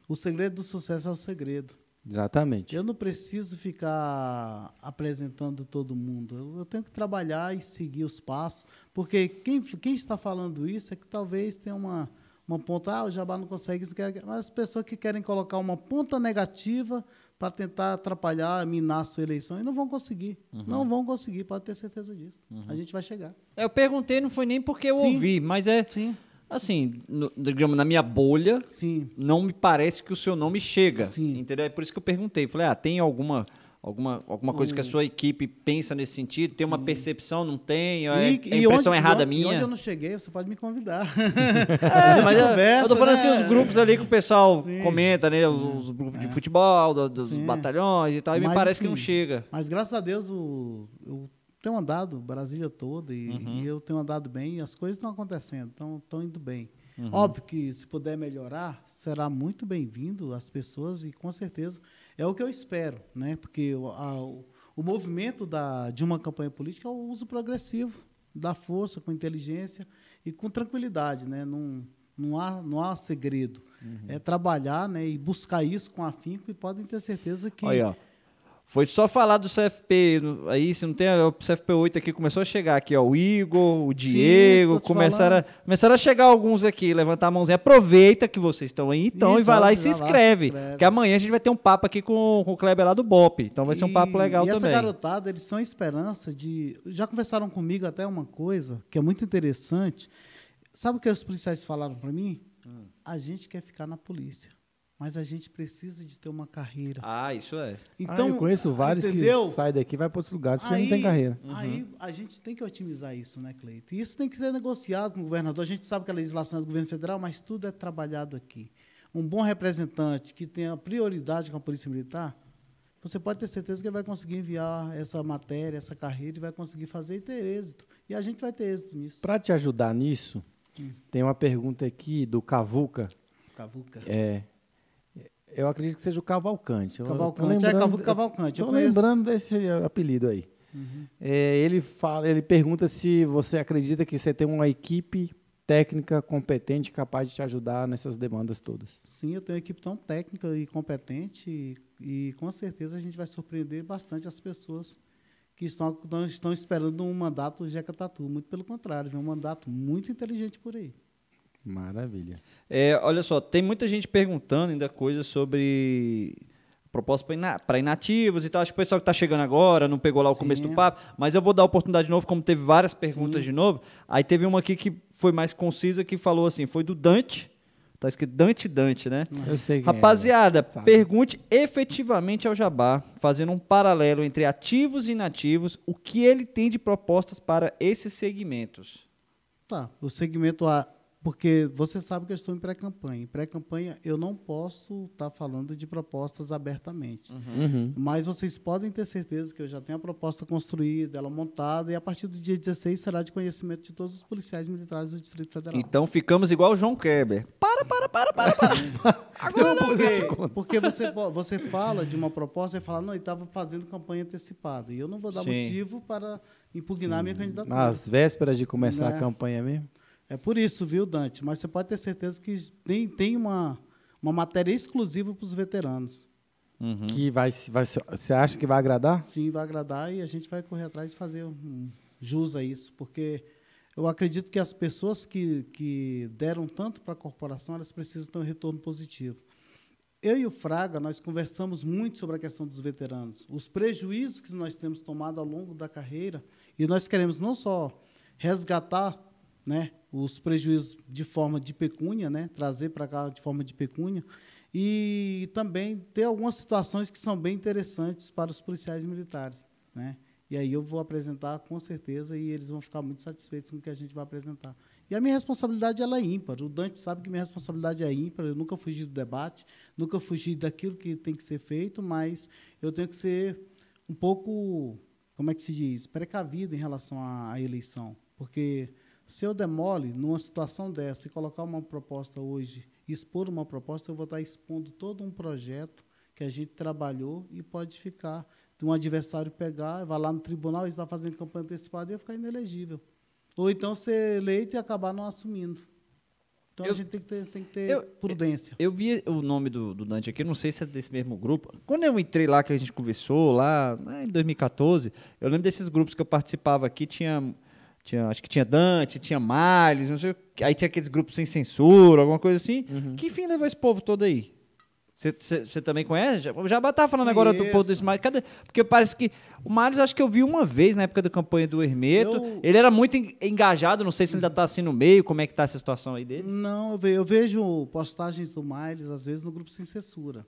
o segredo do sucesso é o segredo. Exatamente. Eu não preciso ficar apresentando todo mundo. Eu, eu tenho que trabalhar e seguir os passos. Porque quem, quem está falando isso é que talvez tenha uma, uma ponta. Ah, o Jabá não consegue isso. quer- Mas as pessoas que querem colocar uma ponta negativa para tentar atrapalhar, minar a sua eleição, e não vão conseguir. Não vão conseguir, pode ter certeza disso. A gente vai chegar. É, Eu perguntei, não foi nem porque eu Sim. ouvi, mas é Sim, assim, no- digamos, na minha bolha, sim. não me parece que o seu nome chega. Sim. Entendeu? É por isso que eu perguntei. Falei, ah, tem alguma, alguma, alguma coisa que a sua equipe pensa nesse sentido? Tem uma percepção? Não tem? É, é impressão onde- errada e onde, minha? E onde eu não cheguei, você pode me convidar. É, mas eu- conversa, eu tô falando assim, né? os grupos ali que o pessoal Sim. comenta, né? Os, os grupos de futebol, do- dos Sim. batalhões e tal, e me Mas, parece que não assim, chega. Mas graças a Deus o, eu tenho andado Brasília toda e, Uhum. e eu tenho andado bem e as coisas estão acontecendo, estão, indo bem. Uhum. Óbvio que se puder melhorar, será muito bem-vindo às pessoas e com certeza é o que eu espero, né? Porque o, a- o, movimento da, de uma campanha política é o uso progressivo da força, com inteligência e com tranquilidade, né? Não, não, há, não há segredo. Uhum. É trabalhar né? e buscar isso com afinco e podem ter certeza que Olha. Foi só falar do CFP, aí se não tem o CFP 8 aqui, começou a chegar aqui, ó, o Igor, o Diego, te começaram a, começaram a chegar alguns aqui, levantar a mãozinha. Aproveita que vocês estão aí, então, e vai lá e Exato, se inscreve. Que amanhã a gente vai ter um papo aqui com, com o Kleber lá do BOP, então vai ser um papo E- legal e essa também. garotada, eles são a esperança de. Já conversaram comigo até uma coisa que é muito interessante. Sabe o que os policiais falaram para mim? Hum. A gente quer ficar na polícia, mas a gente precisa de ter uma carreira. Ah, isso é. Então, eu conheço vários entendeu? que saem daqui e vai para outros lugares porque não tem carreira. Aí a gente tem que otimizar isso, né, Cleito? E isso tem que ser negociado com o governador. A gente sabe que a legislação é do governo federal, mas tudo é trabalhado aqui. Um bom representante que tenha prioridade com a Polícia Militar, você pode ter certeza que ele vai conseguir enviar essa matéria, essa carreira e vai conseguir fazer e ter êxito. E a gente vai ter êxito nisso. Para te ajudar nisso, tem uma pergunta aqui do Cavuca. Cavuca. É, eu acredito que seja o Cavalcante. Cavalcante, é Cavalcante. Conheço. lembrando desse apelido aí. É, ele fala, ele pergunta se você acredita que você tem uma equipe técnica competente capaz de te ajudar nessas demandas todas. Sim, eu tenho uma equipe tão técnica e competente e, e com certeza a gente vai surpreender bastante as pessoas que estão, estão esperando um mandato Jeca Tatu. Muito pelo contrário, vem um mandato muito inteligente por aí. Maravilha. É, olha só, tem muita gente perguntando ainda coisas sobre proposta para inativos e tal. Acho que o pessoal que está chegando agora não pegou lá o Sim. começo do papo, mas eu vou dar a oportunidade de novo, como teve várias perguntas de novo. Aí teve uma aqui que foi mais concisa, que falou assim, foi do Dante, tá escrito Dante Dante, né? Eu sei é, Rapaziada, sabe. pergunte efetivamente ao Jabá, fazendo um paralelo entre ativos e inativos, o que ele tem de propostas para esses segmentos. Tá, o segmento A, porque você sabe que eu estou em pré-campanha. Em pré-campanha eu não posso estar falando de propostas abertamente. Uhum. Mas vocês podem ter certeza que eu já tenho a proposta construída, ela montada, e a partir do dia 16 será de conhecimento de todos os policiais militares do Distrito Federal. Então ficamos igual o João Kerber. Para, para, para, para, para. Agora Não, porque, porque você, você fala de uma proposta e fala, não, ele estava fazendo campanha antecipada. E eu não vou dar Sim. motivo para impugnar minha candidatura. Nas vésperas de começar Né? a campanha mesmo. É por isso, viu, Dante? Mas você pode ter certeza que tem, tem uma, uma matéria exclusiva para os veteranos. Uhum. Que vai, vai, você acha que vai agradar? Sim, vai agradar e a gente vai correr atrás e fazer um jus a isso, porque eu acredito que as pessoas que, que deram tanto para a corporação, elas precisam ter um retorno positivo. Eu e o Fraga, nós conversamos muito sobre a questão dos veteranos, os prejuízos que nós temos tomado ao longo da carreira, e nós queremos não só resgatar né, os prejuízos de forma de pecúnia, né, trazer para cá de forma de pecúnia, e também ter algumas situações que são bem interessantes para os policiais militares. Né? E aí eu vou apresentar com certeza e eles vão ficar muito satisfeitos com o que a gente vai apresentar. E a minha responsabilidade ela é ímpar. O Dante sabe que minha responsabilidade é ímpar. Eu nunca fugi do debate, nunca fugi daquilo que tem que ser feito, mas eu tenho que ser um pouco, como é que se diz, precavido em relação à eleição. Porque se eu demole numa situação dessa e colocar uma proposta hoje, expor uma proposta, eu vou estar expondo todo um projeto que a gente trabalhou e pode ficar de um adversário pegar, vai lá no tribunal e está fazendo campanha antecipada e ia ficar inelegível. Ou então ser eleito e acabar não assumindo. Então Eu- a gente tem que ter, tem que ter eu- prudência. Eu vi o nome do, do Dante aqui, não sei se é desse mesmo grupo. Quando eu entrei lá, que a gente conversou, lá em 2014, eu lembro desses grupos que eu participava aqui, tinha, tinha acho que tinha Dante, tinha Miles, não sei, aí tinha aqueles grupos sem censura, alguma coisa assim. Que fim levou esse povo todo aí? Você também conhece? Já- O Jabá tá falando agora do povo desse Miles. Cadê? Porque parece que o Miles, acho que eu vi uma vez na época da campanha do Hermeto. Eu- Ele era muito en- engajado, não sei se ele ainda tá assim no meio, como é que tá essa situação aí dele. Não, eu vejo postagens do Miles, às vezes, no grupo sem censura.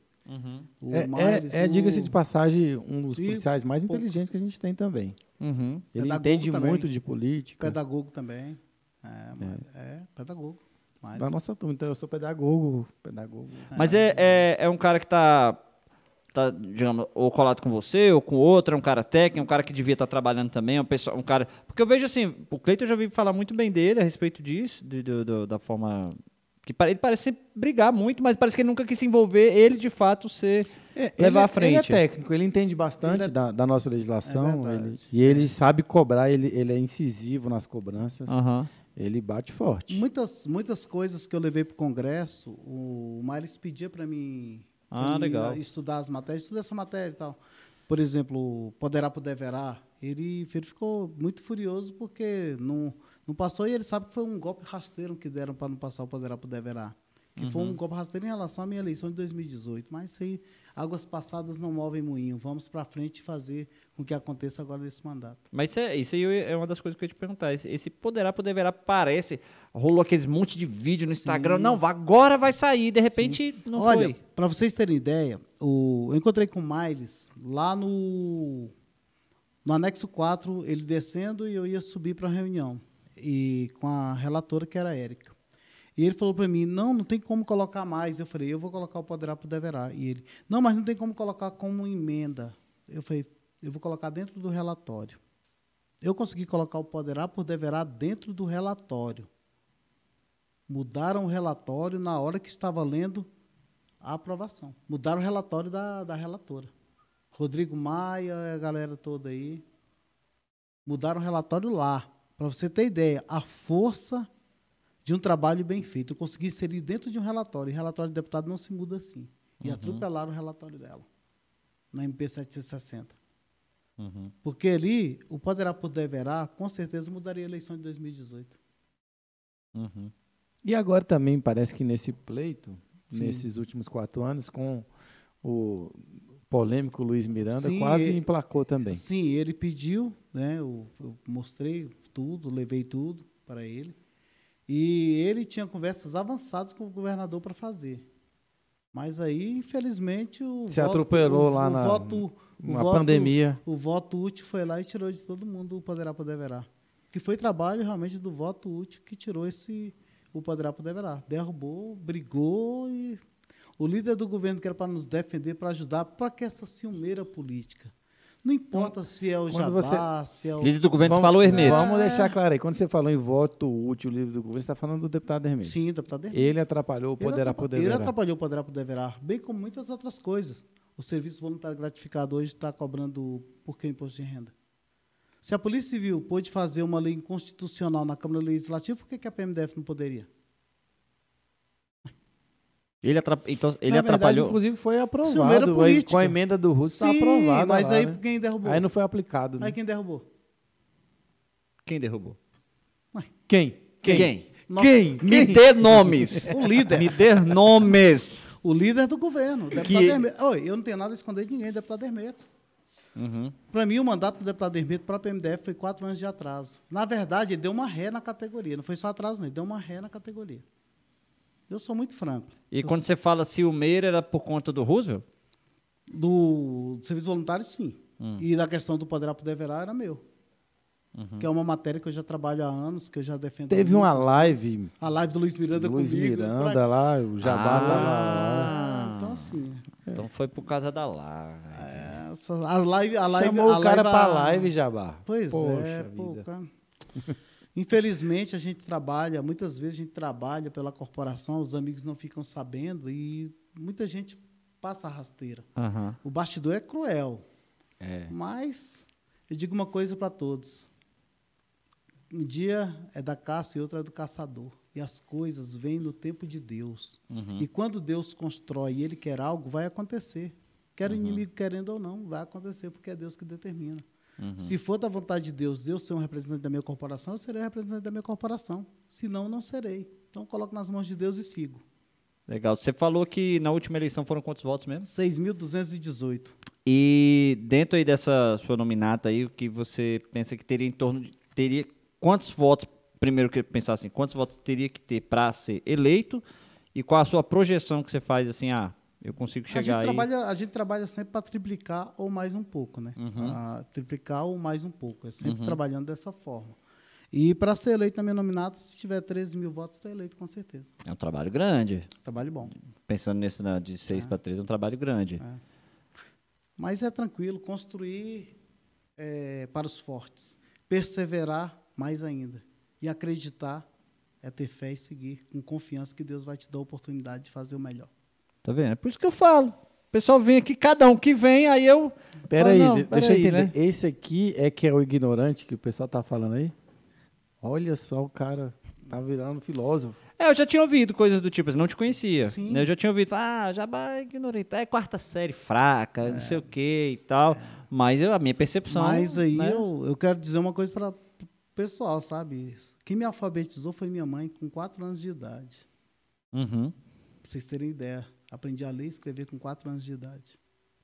O É, Miles, é, é, o- diga-se de passagem, um dos E policiais mais poucos. inteligentes que a gente tem também. Uhum. Ele Pedagogo entende também. muito de política. Pedagogo também. É, mas- é, pedagogo. Miles. Da nossa turma. Então, eu sou pedagogo. Pedagogo. Mas é, é, é um cara que tá, tá, digamos, ou colado com você, ou com outro, é um cara técnico, é um cara que devia estar trabalhando também, é um, pessoal, um cara... Porque eu vejo assim, o Cleiton eu já vi falar muito bem dele a respeito disso, de- do- do- da forma... que Ele parece brigar muito, mas parece que ele nunca quis se envolver, ele de fato ser... É, Levar ele, à frente. Ele é técnico, ele entende bastante Ele é- da, da nossa legislação. É ele- e ele sabe cobrar, ele, ele é incisivo nas cobranças. Aham. Ele bate forte. Muitas, muitas coisas que eu levei para o Congresso, o Miles pedia para mim, Ah, mim legal. estudar as matérias, estudar essa matéria e tal. Por exemplo, Poderá por Deverá, ele, ele ficou muito furioso porque não, não passou e ele sabe que foi um golpe rasteiro que deram para não passar o Poderá por Deverá. Que foi Uhum. um golpe rasteiro em relação à minha eleição de 2018. Mas isso aí, águas passadas não movem moinho. Vamos para frente fazer com que aconteça agora nesse mandato. Mas isso, é, isso aí é uma das coisas que eu ia te perguntar. Esse, esse poderá, poderá, parece. Rolou aqueles monte de vídeo no Instagram. Não, agora vai sair. De repente, não Olha, foi. para vocês terem ideia, o, eu encontrei com o Miles lá no, no anexo 4, ele descendo e eu ia subir para a reunião. E com a relatora, que era a Érica. E ele falou para mim, não, não tem como colocar mais. Eu falei, eu vou colocar o poderá por deverá. E ele, não, mas não tem como colocar como emenda. Eu falei, eu vou colocar dentro do relatório. Eu consegui colocar o poderá por deverá dentro do relatório. Mudaram o relatório na hora que estava lendo a aprovação. Mudaram o relatório da, da relatora. Rodrigo Maia, a galera toda aí. Mudaram o relatório lá. Para você ter ideia, a força de um trabalho bem feito. Eu consegui inserir dentro de um relatório. E relatório de deputado não se muda assim. E atropelaram o relatório dela, na MP 760. Porque ali, o poderá por deverá, com certeza mudaria a eleição de 2018. E agora também parece que nesse pleito, Sim. nesses últimos quatro anos, com o polêmico Luiz Miranda, Sim, quase e- emplacou também. Sim, ele pediu, né? Eu, eu mostrei tudo, levei tudo para ele. E ele tinha conversas avançadas com o governador para fazer. Mas aí, infelizmente, o Se voto- atropelou o- lá o na- voto, voto- pandemia. O voto útil foi lá e tirou de todo mundo o poderá por deverá. Que foi trabalho realmente do voto útil que tirou esse o poderá por deverá. Derrubou, brigou e o líder do governo que era para nos defender, para ajudar, para que essa ciumeira política. Não importa se é o quando Jabá, se é o Líder do governo, você Vamos- falou Hermeto. Vamos deixar claro aí. Quando você falou em voto útil, livre do governo, você está falando do deputado Hermeto. Sim, deputado Hermeto. Ele atrapalhou o poderá atrapa- poder Ele atrapalhou o Poderá por Deverá, bem como muitas outras coisas. O serviço voluntário gratificado hoje está cobrando por que imposto de renda? Se a Polícia Civil pôde fazer uma lei inconstitucional na Câmara Legislativa, por que, que a PMDF não poderia? Ele, atrap... então, ele Na verdade, atrapalhou. inclusive foi aprovado. Com a emenda do Russo está aprovado. mas lá, aí né? quem derrubou? Aí não foi aplicado. né? Aí quem derrubou? Quem derrubou? Quem? Quem? Nossa, Quem? Me dê nomes. O líder. Me dê nomes. O líder do governo, o deputado Que- Hermeto. Oi, eu não tenho nada a esconder de ninguém, deputado Hermeto. Uhum. Para mim, o mandato do deputado Hermeto para a PMDF foi quatro anos de atraso. Na verdade, ele deu uma ré na categoria. Não foi só atraso, não. Ele deu uma ré na categoria. Eu sou muito franco. E Eu quando você fala Silmeira, era por conta do Roosevelt? Do, do serviço voluntário, sim. Hum. E da questão do poder poder verá era meu. Uhum. Que é uma matéria que eu já trabalho há anos, que eu já defendo. há Teve uma live, anos. A live do Luiz Miranda Luiz comigo. Miranda pra- lá, o Jabá Ah. lá. Ah, então assim. Então foi por causa da live. Essa, a live, a live, Chamou a o cara live, pra a- live, Jabá. Pois Poxa é, pô, cara. Infelizmente, a gente trabalha, muitas vezes a gente trabalha pela corporação, os amigos não ficam sabendo e muita gente passa a rasteira. Aham. O bastidor é cruel, É. mas eu digo uma coisa para todos. Um dia é da caça e outro é do caçador. E as coisas vêm no tempo de Deus. E quando Deus constrói e Ele quer algo, vai acontecer. Quer o inimigo querendo ou não, vai acontecer, porque é Deus que determina. Se for da vontade de Deus, Deus ser um representante da minha corporação, eu serei representante da minha corporação. Se não, não serei. Então, coloco nas mãos de Deus e sigo. Legal. Você falou que na última eleição foram quantos votos mesmo? 6.218. E dentro aí dessa sua nominata aí, o que você pensa que teria em torno de. Teria, quantos votos, primeiro que pensar assim, quantos votos teria que ter para ser eleito? E qual a sua projeção que você faz assim, ah, eu consigo A gente, chegar aí. trabalha, a gente trabalha sempre para triplicar ou mais um pouco, né? Uhum. Ah, triplicar ou mais um pouco. É sempre trabalhando dessa forma. E para ser eleito na minha nominata, se tiver 13 mil votos, está eleito com certeza. É um trabalho grande. Trabalho bom. Pensando nesse né, de 6 para 3, é um trabalho grande. Mas é tranquilo, construir é, para os fortes. Perseverar mais ainda. E acreditar é ter fé e seguir com confiança que Deus vai te dar a oportunidade de fazer o melhor. Tá vendo? É por isso que eu falo. O pessoal vem aqui, cada um que vem, aí eu. Pera falo, aí, deixa eu entender. né? Esse aqui é que é o ignorante que o pessoal tá falando aí? Olha só, o cara tá virando filósofo. É, eu já tinha ouvido coisas do tipo, assim, não te conhecia. Sim. né? Eu já tinha ouvido, ah, Jabá ignorei, é quarta série fraca, não sei o que e tal. Mas eu, a minha percepção. Mas aí né? eu, eu quero dizer uma coisa para pessoal, sabe? Quem me alfabetizou foi minha mãe com 4 anos de idade. Uhum. Pra vocês terem ideia. Aprendi a ler e escrever com 4 anos de idade.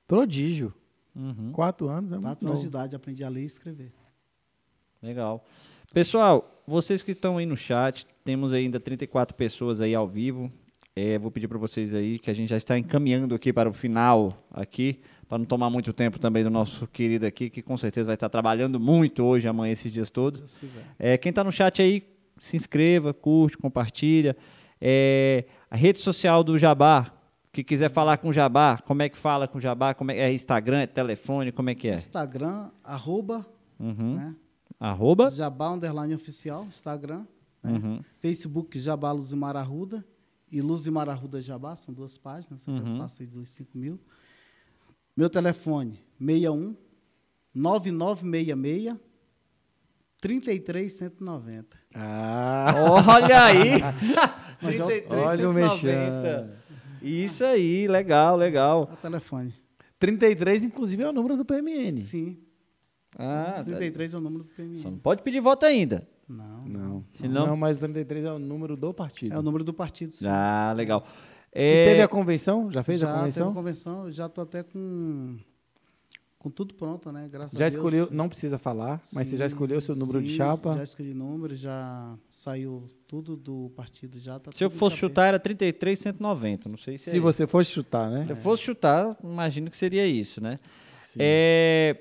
Prodígio. Uhum. Quatro anos é muito 4 anos de novo. idade aprendi a ler e escrever. Legal. Pessoal, vocês que estão aí no chat, temos ainda 34 pessoas aí ao vivo. É, vou pedir para vocês aí que a gente já está encaminhando aqui para o final aqui, para não tomar muito tempo também do nosso querido aqui, que com certeza vai estar trabalhando muito hoje, amanhã, esses dias todos. Se Deus quiser. É, quem está no chat aí, se inscreva, curte, compartilha. É, a rede social do Jabá, que quiser falar com o Jabá, como é que fala com o Jabá? Como é, é Instagram, é telefone, como é que é? Instagram, arroba, Uhum. né? Arroba? Jabá Underline Oficial, Instagram. né? Uhum. Facebook, Jabá Luzimar Arruda. E Luzimar Arruda Jabá, são duas páginas. Uhum. Eu passei dos 5 mil. Meu telefone, 61 9966 33190. Ah, Olha aí! Mas é o- 33, olha o 190. Isso aí, legal, legal. É o telefone. 33, inclusive, é o número do PMN. Sim. Ah, 33 é o número do só PMI. não pode pedir voto ainda. Não. Não. Se não- não, mas 33 é o número do partido. É o número do partido. sim. Ah, legal. E É, teve a convenção? Já fez já a teve convenção? a convenção, já estou até com, com tudo pronto, né? Graças Já a Deus. escolheu, não precisa falar, mas você já Sim, escolheu seu número de sim, chapa? Já escolhi número, já saiu tudo do partido, já tá se eu fosse chutar, era 33, 190. Não sei se, Se é você fosse chutar, né? Se eu fosse chutar, imagino que seria isso, né? É,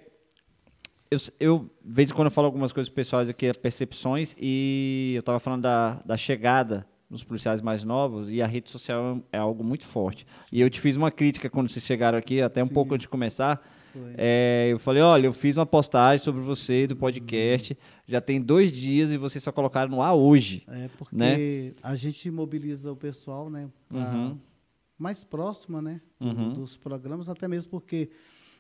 eu, eu, de vez em quando, eu falo algumas coisas pessoais aqui, percepções, e eu estava falando da, da chegada dos policiais mais novos, e a rede social é algo muito forte. E eu te fiz uma crítica quando vocês chegaram aqui, até um Sim. pouco antes de começar. É, eu falei, olha, eu fiz uma postagem sobre você, do podcast, já tem dois dias e vocês só colocaram no ar hoje. É porque né? a gente mobiliza o pessoal, né? Uhum. Mais próxima, né? Uhum. Dos programas, até mesmo porque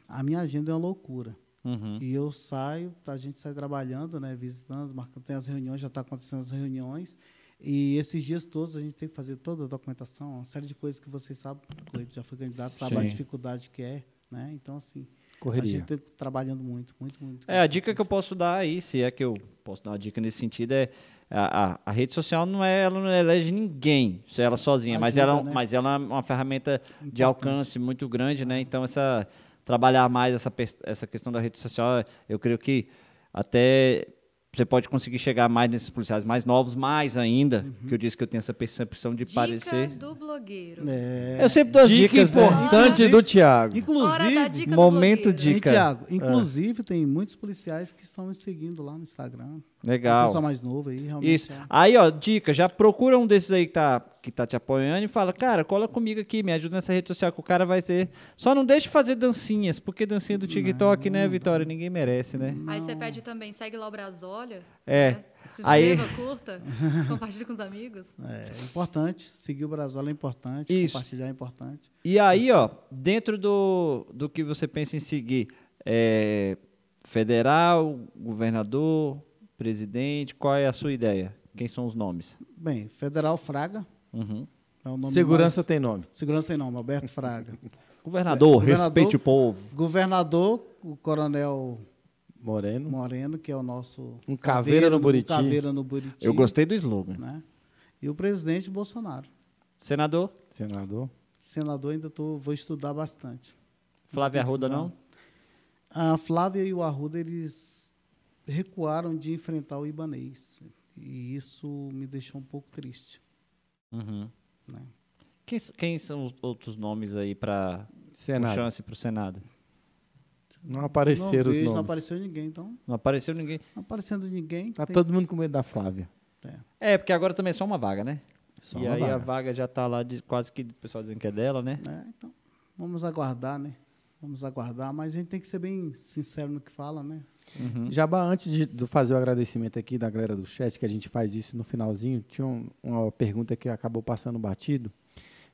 a minha agenda é uma loucura. Uhum. E eu saio, a gente sai trabalhando, né, visitando, marcando, tem as reuniões, já está acontecendo as reuniões. E esses dias todos a gente tem que fazer toda a documentação, uma série de coisas que vocês sabem, o Cleito já foi candidato, sabe a Sim. dificuldade que é, né? Então, assim, a Correria. gente tem trabalhando muito, muito, muito. É, a dica que eu posso dar aí, se é que eu posso dar uma dica nesse sentido, é a, a, a rede social não é, ela não elege ninguém, se ela sozinha, mas, Ajuda, ela, né? mas ela é uma ferramenta de Importante. alcance muito grande, né? Então, essa, trabalhar mais essa, essa questão da rede social, eu creio que até você pode conseguir chegar mais nesses policiais mais novos, mais ainda, Uhum. que eu disse que eu tenho essa percepção de Dica parecer. do blogueiro. É, Eu sempre dou as Dica dicas, né? importante do Thiago. Hora da inclusive, dica do Momento e, dica. Tiago, inclusive tem muitos policiais que estão me seguindo lá no Instagram. Legal. pessoal mais novo aí, realmente. Isso. é. Aí, ó, dica, já procura um desses aí que tá, que tá te apoiando e fala, cara, cola comigo aqui, me ajuda nessa rede social que o cara vai ter. Só não deixe fazer dancinhas, porque dancinha do TikTok, né, Vitória? Ninguém merece, né? Aí você pede também, segue lá o Brasólia. É. né? Se Aí- inscreva, curta, compartilhe com os amigos. É importante, seguir o Brasil é importante, Isso. compartilhar é importante. E aí, ó, dentro do, do que você pensa em seguir, é, federal, governador, presidente, qual é a sua ideia? Quem são os nomes? Bem, Federal Fraga Uhum. é o nome Segurança mais- tem nome. Segurança tem nome, Alberto Fraga. Governador, Governador- respeite o povo. Governador, o Coronel Moreno. Moreno, que é o nosso Um caveira no Buriti. Caveira no Buriti. Eu gostei do slogan. Né? E o presidente Bolsonaro. Senador, Senador. Senador ainda tô, vou estudar bastante. Flávia Arruda, não? A Flávia e o Arruda, eles recuaram de enfrentar o Ibanês. E isso me deixou um pouco triste. Uhum. Né? Quem, quem são os outros nomes aí para chance para o Senado? Não não apareceram os vejo, não nomes. apareceu ninguém, então. Não apareceu ninguém. Não aparecendo ninguém. Tá tem- todo mundo com medo da Flávia. É, porque agora também é só uma vaga, né? Só e uma aí a vaga. vaga já tá lá de quase que o pessoal dizendo que é dela, né? É, então, vamos aguardar, né? Vamos aguardar, mas a gente tem que ser bem sincero no que fala, né? Uhum. Jabá, antes de, de fazer o agradecimento aqui da galera do chat, que a gente faz isso no finalzinho, tinha um- uma pergunta que acabou passando batido.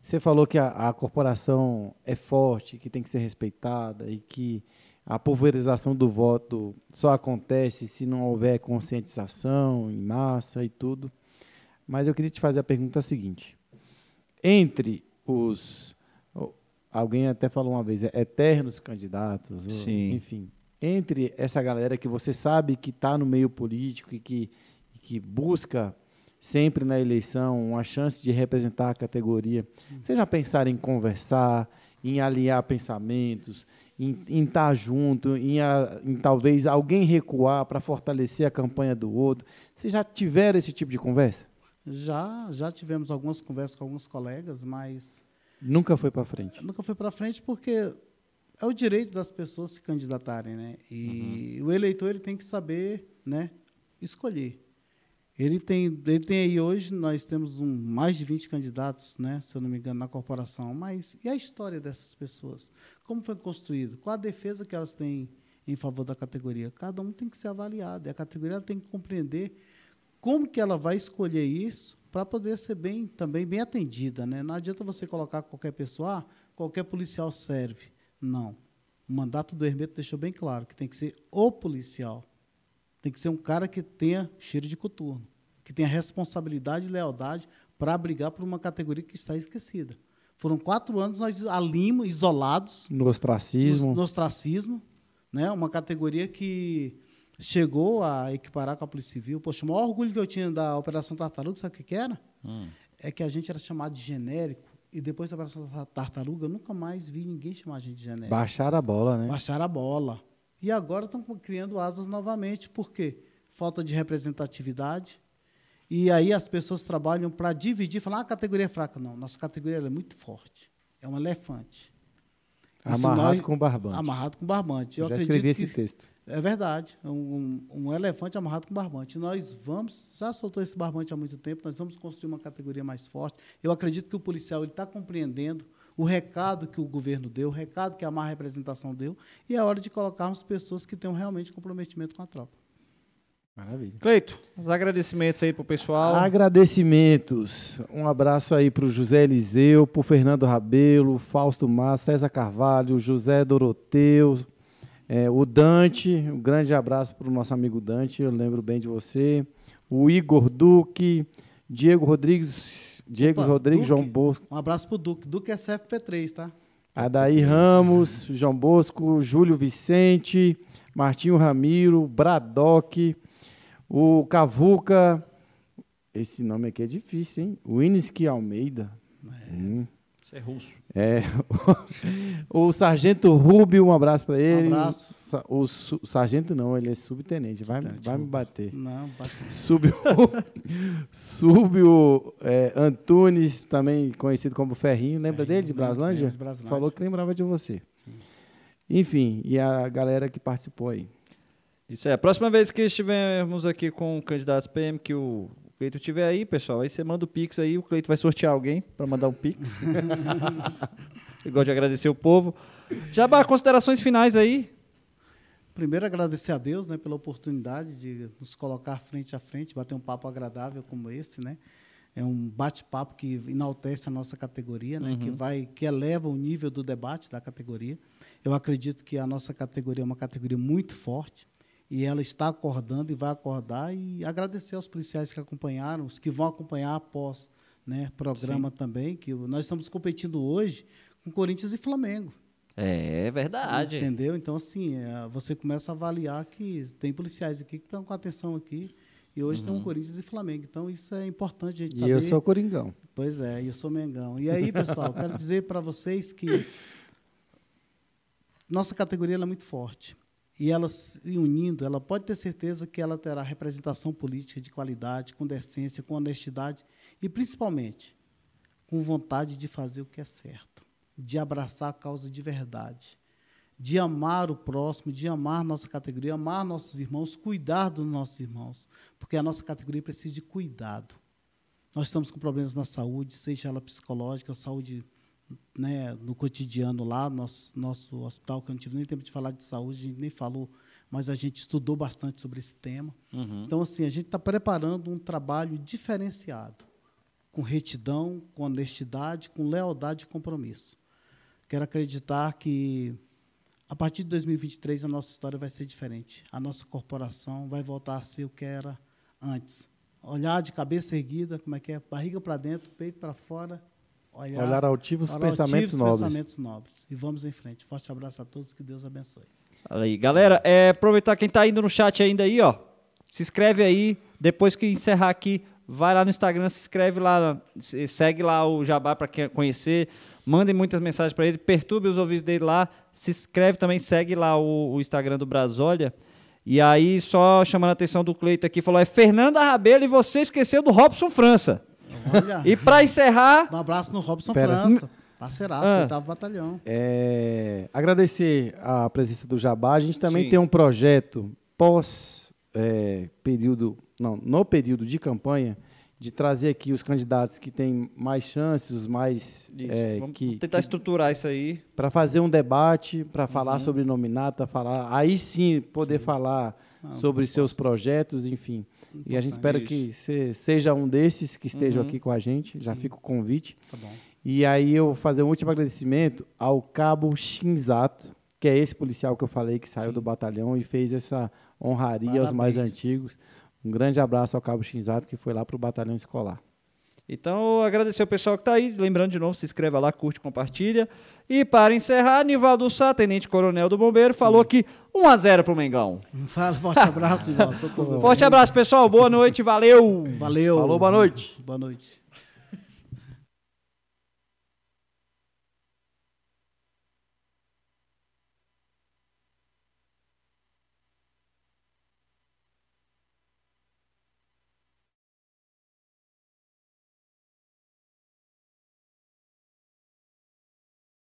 Você falou que a, a corporação é forte, que tem que ser respeitada e que a pulverização do voto só acontece se não houver conscientização em massa e tudo. Mas eu queria te fazer a pergunta seguinte: entre os alguém até falou uma vez, é, eternos candidatos, ou, enfim, entre essa galera que você sabe que está no meio político e que, que busca sempre na eleição uma chance de representar a categoria, vocês já pensaram em conversar, em alinhar pensamentos, em estar junto, em, a- em talvez alguém recuar para fortalecer a campanha do outro? Vocês já tiveram esse tipo de conversa? Já, já tivemos algumas conversas com alguns colegas, mas Nunca foi para frente. nunca foi para frente porque é o direito das pessoas se candidatarem, né? E o eleitor ele tem que saber, né, escolher. Ele tem, ele tem aí hoje nós temos um, mais de 20 candidatos, né, se eu não me engano, na corporação. Mas e a história dessas pessoas? Como foi construído? Qual a defesa que elas têm em favor da categoria? Cada um tem que ser avaliado. E a categoria tem que compreender como que ela vai escolher isso para poder ser bem também bem atendida, né? Não adianta você colocar qualquer pessoa, ah, qualquer policial serve. Não. O mandato do Hermeto deixou bem claro que tem que ser o policial. Tem que ser um cara que tenha cheiro de coturno, que tenha responsabilidade e lealdade para brigar por uma categoria que está esquecida. Foram quatro anos nós alimos, isolados, No ostracismo. no, no ostracismo, né? uma categoria que chegou a equiparar com a Polícia Civil. Poxa, o maior orgulho que eu tinha da Operação Tartaruga, sabe o que, que era? É que a gente era chamado de genérico, e depois da Operação Tartaruga, eu nunca mais vi ninguém chamar a gente de genérico. Baixar a bola, né? Baixaram a bola. E agora estão criando asas novamente. Por quê? Falta de representatividade. E aí as pessoas trabalham para dividir, falar, ah, a categoria é fraca. Não, nossa categoria é muito forte. É um elefante. Isso Amarrado nós- com barbante. Amarrado com barbante. Eu, Eu já escrevi esse texto. É verdade. É Um, um- elefante amarrado com barbante. Nós vamos, já soltou esse barbante há muito tempo, nós vamos construir uma categoria mais forte. Eu acredito que o policial está compreendendo o recado que o governo deu, o recado que a má representação deu, e é hora de colocarmos pessoas que tenham realmente comprometimento com a tropa. Maravilha. Cleito, os agradecimentos aí pro pessoal. Agradecimentos. Um abraço aí para o José Eliseu, para o Fernando Rabelo, Fausto Massa, César Carvalho, José Doroteu, É, o Dante, um grande abraço para o nosso amigo Dante, eu lembro bem de você. O Igor Duque, Diego Rodrigues, Diego Opa, Rodrigues, Duque. João Bosco, Um abraço pro Duque. Duque é CFP3, tá? Adair Ramos, João Bosco, Júlio Vicente, Martinho Ramiro, Bradock, o Cavuca, esse nome aqui é difícil, hein? Winski Almeida. Hum. Isso é russo. É, o Sargento Rubio, um abraço para ele. abraço. Sa- O, su- sargento não, ele é subtenente, vai, Subtenente, vai me bater. Não, bate. Súbio, Súbio é, Antunes, também conhecido como Ferrinho, lembra Ferrinho, dele, de Braslândia? de Braslândia. Falou que lembrava de você. Enfim, e a galera que participou aí. Isso é. A próxima vez que estivermos aqui com candidatos PM, que o Cleito estiver aí, pessoal, aí você manda o Pix aí, o Cleito vai sortear alguém para mandar um Pix. Eu gosto de agradecer o povo. Jabá, considerações finais aí. Primeiro, agradecer a Deus né, pela oportunidade de nos colocar frente a frente, bater um papo agradável como esse, né? É um bate-papo que enaltece a nossa categoria, né? Que vai, que eleva o nível do debate da categoria. Eu acredito que a nossa categoria é uma categoria muito forte e ela está acordando e vai acordar e agradecer aos policiais que acompanharam, os que vão acompanhar após, né? Programa também que nós estamos competindo hoje com Corinthians e Flamengo. É verdade. Entendeu? Então, assim, é, você começa a avaliar que tem policiais aqui que estão com atenção aqui. E hoje tem um Corinthians e Flamengo. Então, isso é importante a gente E saber. eu sou Coringão. Pois é, e eu sou Mengão. E aí, pessoal, quero dizer para vocês que nossa categoria ela é muito forte. E ela se unindo, ela pode ter certeza que ela terá representação política de qualidade, com decência, com honestidade e, principalmente, com vontade de fazer o que é certo, de abraçar a causa de verdade, de amar o próximo, de amar nossa categoria, amar nossos irmãos, cuidar dos nossos irmãos, porque a nossa categoria precisa de cuidado. Nós estamos com problemas na saúde, seja ela psicológica, saúde né, no cotidiano lá, nosso, nosso hospital, que eu não tive nem tempo de falar de saúde, a gente nem falou, mas a gente estudou bastante sobre esse tema. Então, assim, a gente está preparando um trabalho diferenciado, com retidão, com honestidade, com lealdade e compromisso. Quero acreditar que, a partir de 2023, a nossa história vai ser diferente. A nossa corporação vai voltar a ser o que era antes. Olhar de cabeça erguida, como é que é? Barriga para dentro, peito para fora. Olhar, Olhar altivos, olhar pensamentos altivos, nobres. pensamentos nobres. E vamos em frente. Forte abraço a todos, que Deus abençoe. Fala aí, galera, é, aproveitar quem tá indo no chat ainda aí, ó. Se inscreve aí, depois que encerrar aqui, vai lá no Instagram, se inscreve lá, se- segue lá o Jabá para quem conhecer, mandem muitas mensagens para ele, perturbe os ouvidos dele lá, se inscreve também, segue lá o, o Instagram do Brasólia. E aí, só chamando a atenção do Cleito aqui, falou: é Fernanda Rabelo e você esqueceu do Robson França. Olha, E para encerrar, um abraço no Robson Pera. França, parceiraço, Ah. oitavo batalhão. É, agradecer a presença do Jabá. A gente também Sim. tem um projeto pós é, período, não, no período de campanha, de trazer aqui os candidatos que têm mais chances, os mais isso, é, vamos que, tentar estruturar isso aí. para fazer um debate, para falar Uhum. sobre nominata, falar, aí sim poder falar sobre seus projetos, enfim. E a gente espera Isso. que você seja um desses que estejam Uhum. aqui com a gente. Já fica o convite. Tá bom. E aí eu vou fazer um último agradecimento ao Cabo Shinzato, que é esse policial que eu falei que saiu do batalhão e fez essa honraria aos mais Parabéns. antigos. Um grande abraço ao Cabo Shinzato que foi lá para o batalhão escolar. Então, agradecer o pessoal que está aí. Lembrando de novo, se inscreva lá, curte, compartilha. E para encerrar, Nivaldo Sá, tenente coronel do Bombeiro, falou que 1 a 0 pro Mengão. Fala, forte abraço, Ivaldo. Tô todo- Forte abraço, pessoal. Boa noite, valeu. Valeu. Falou, boa noite. Boa noite.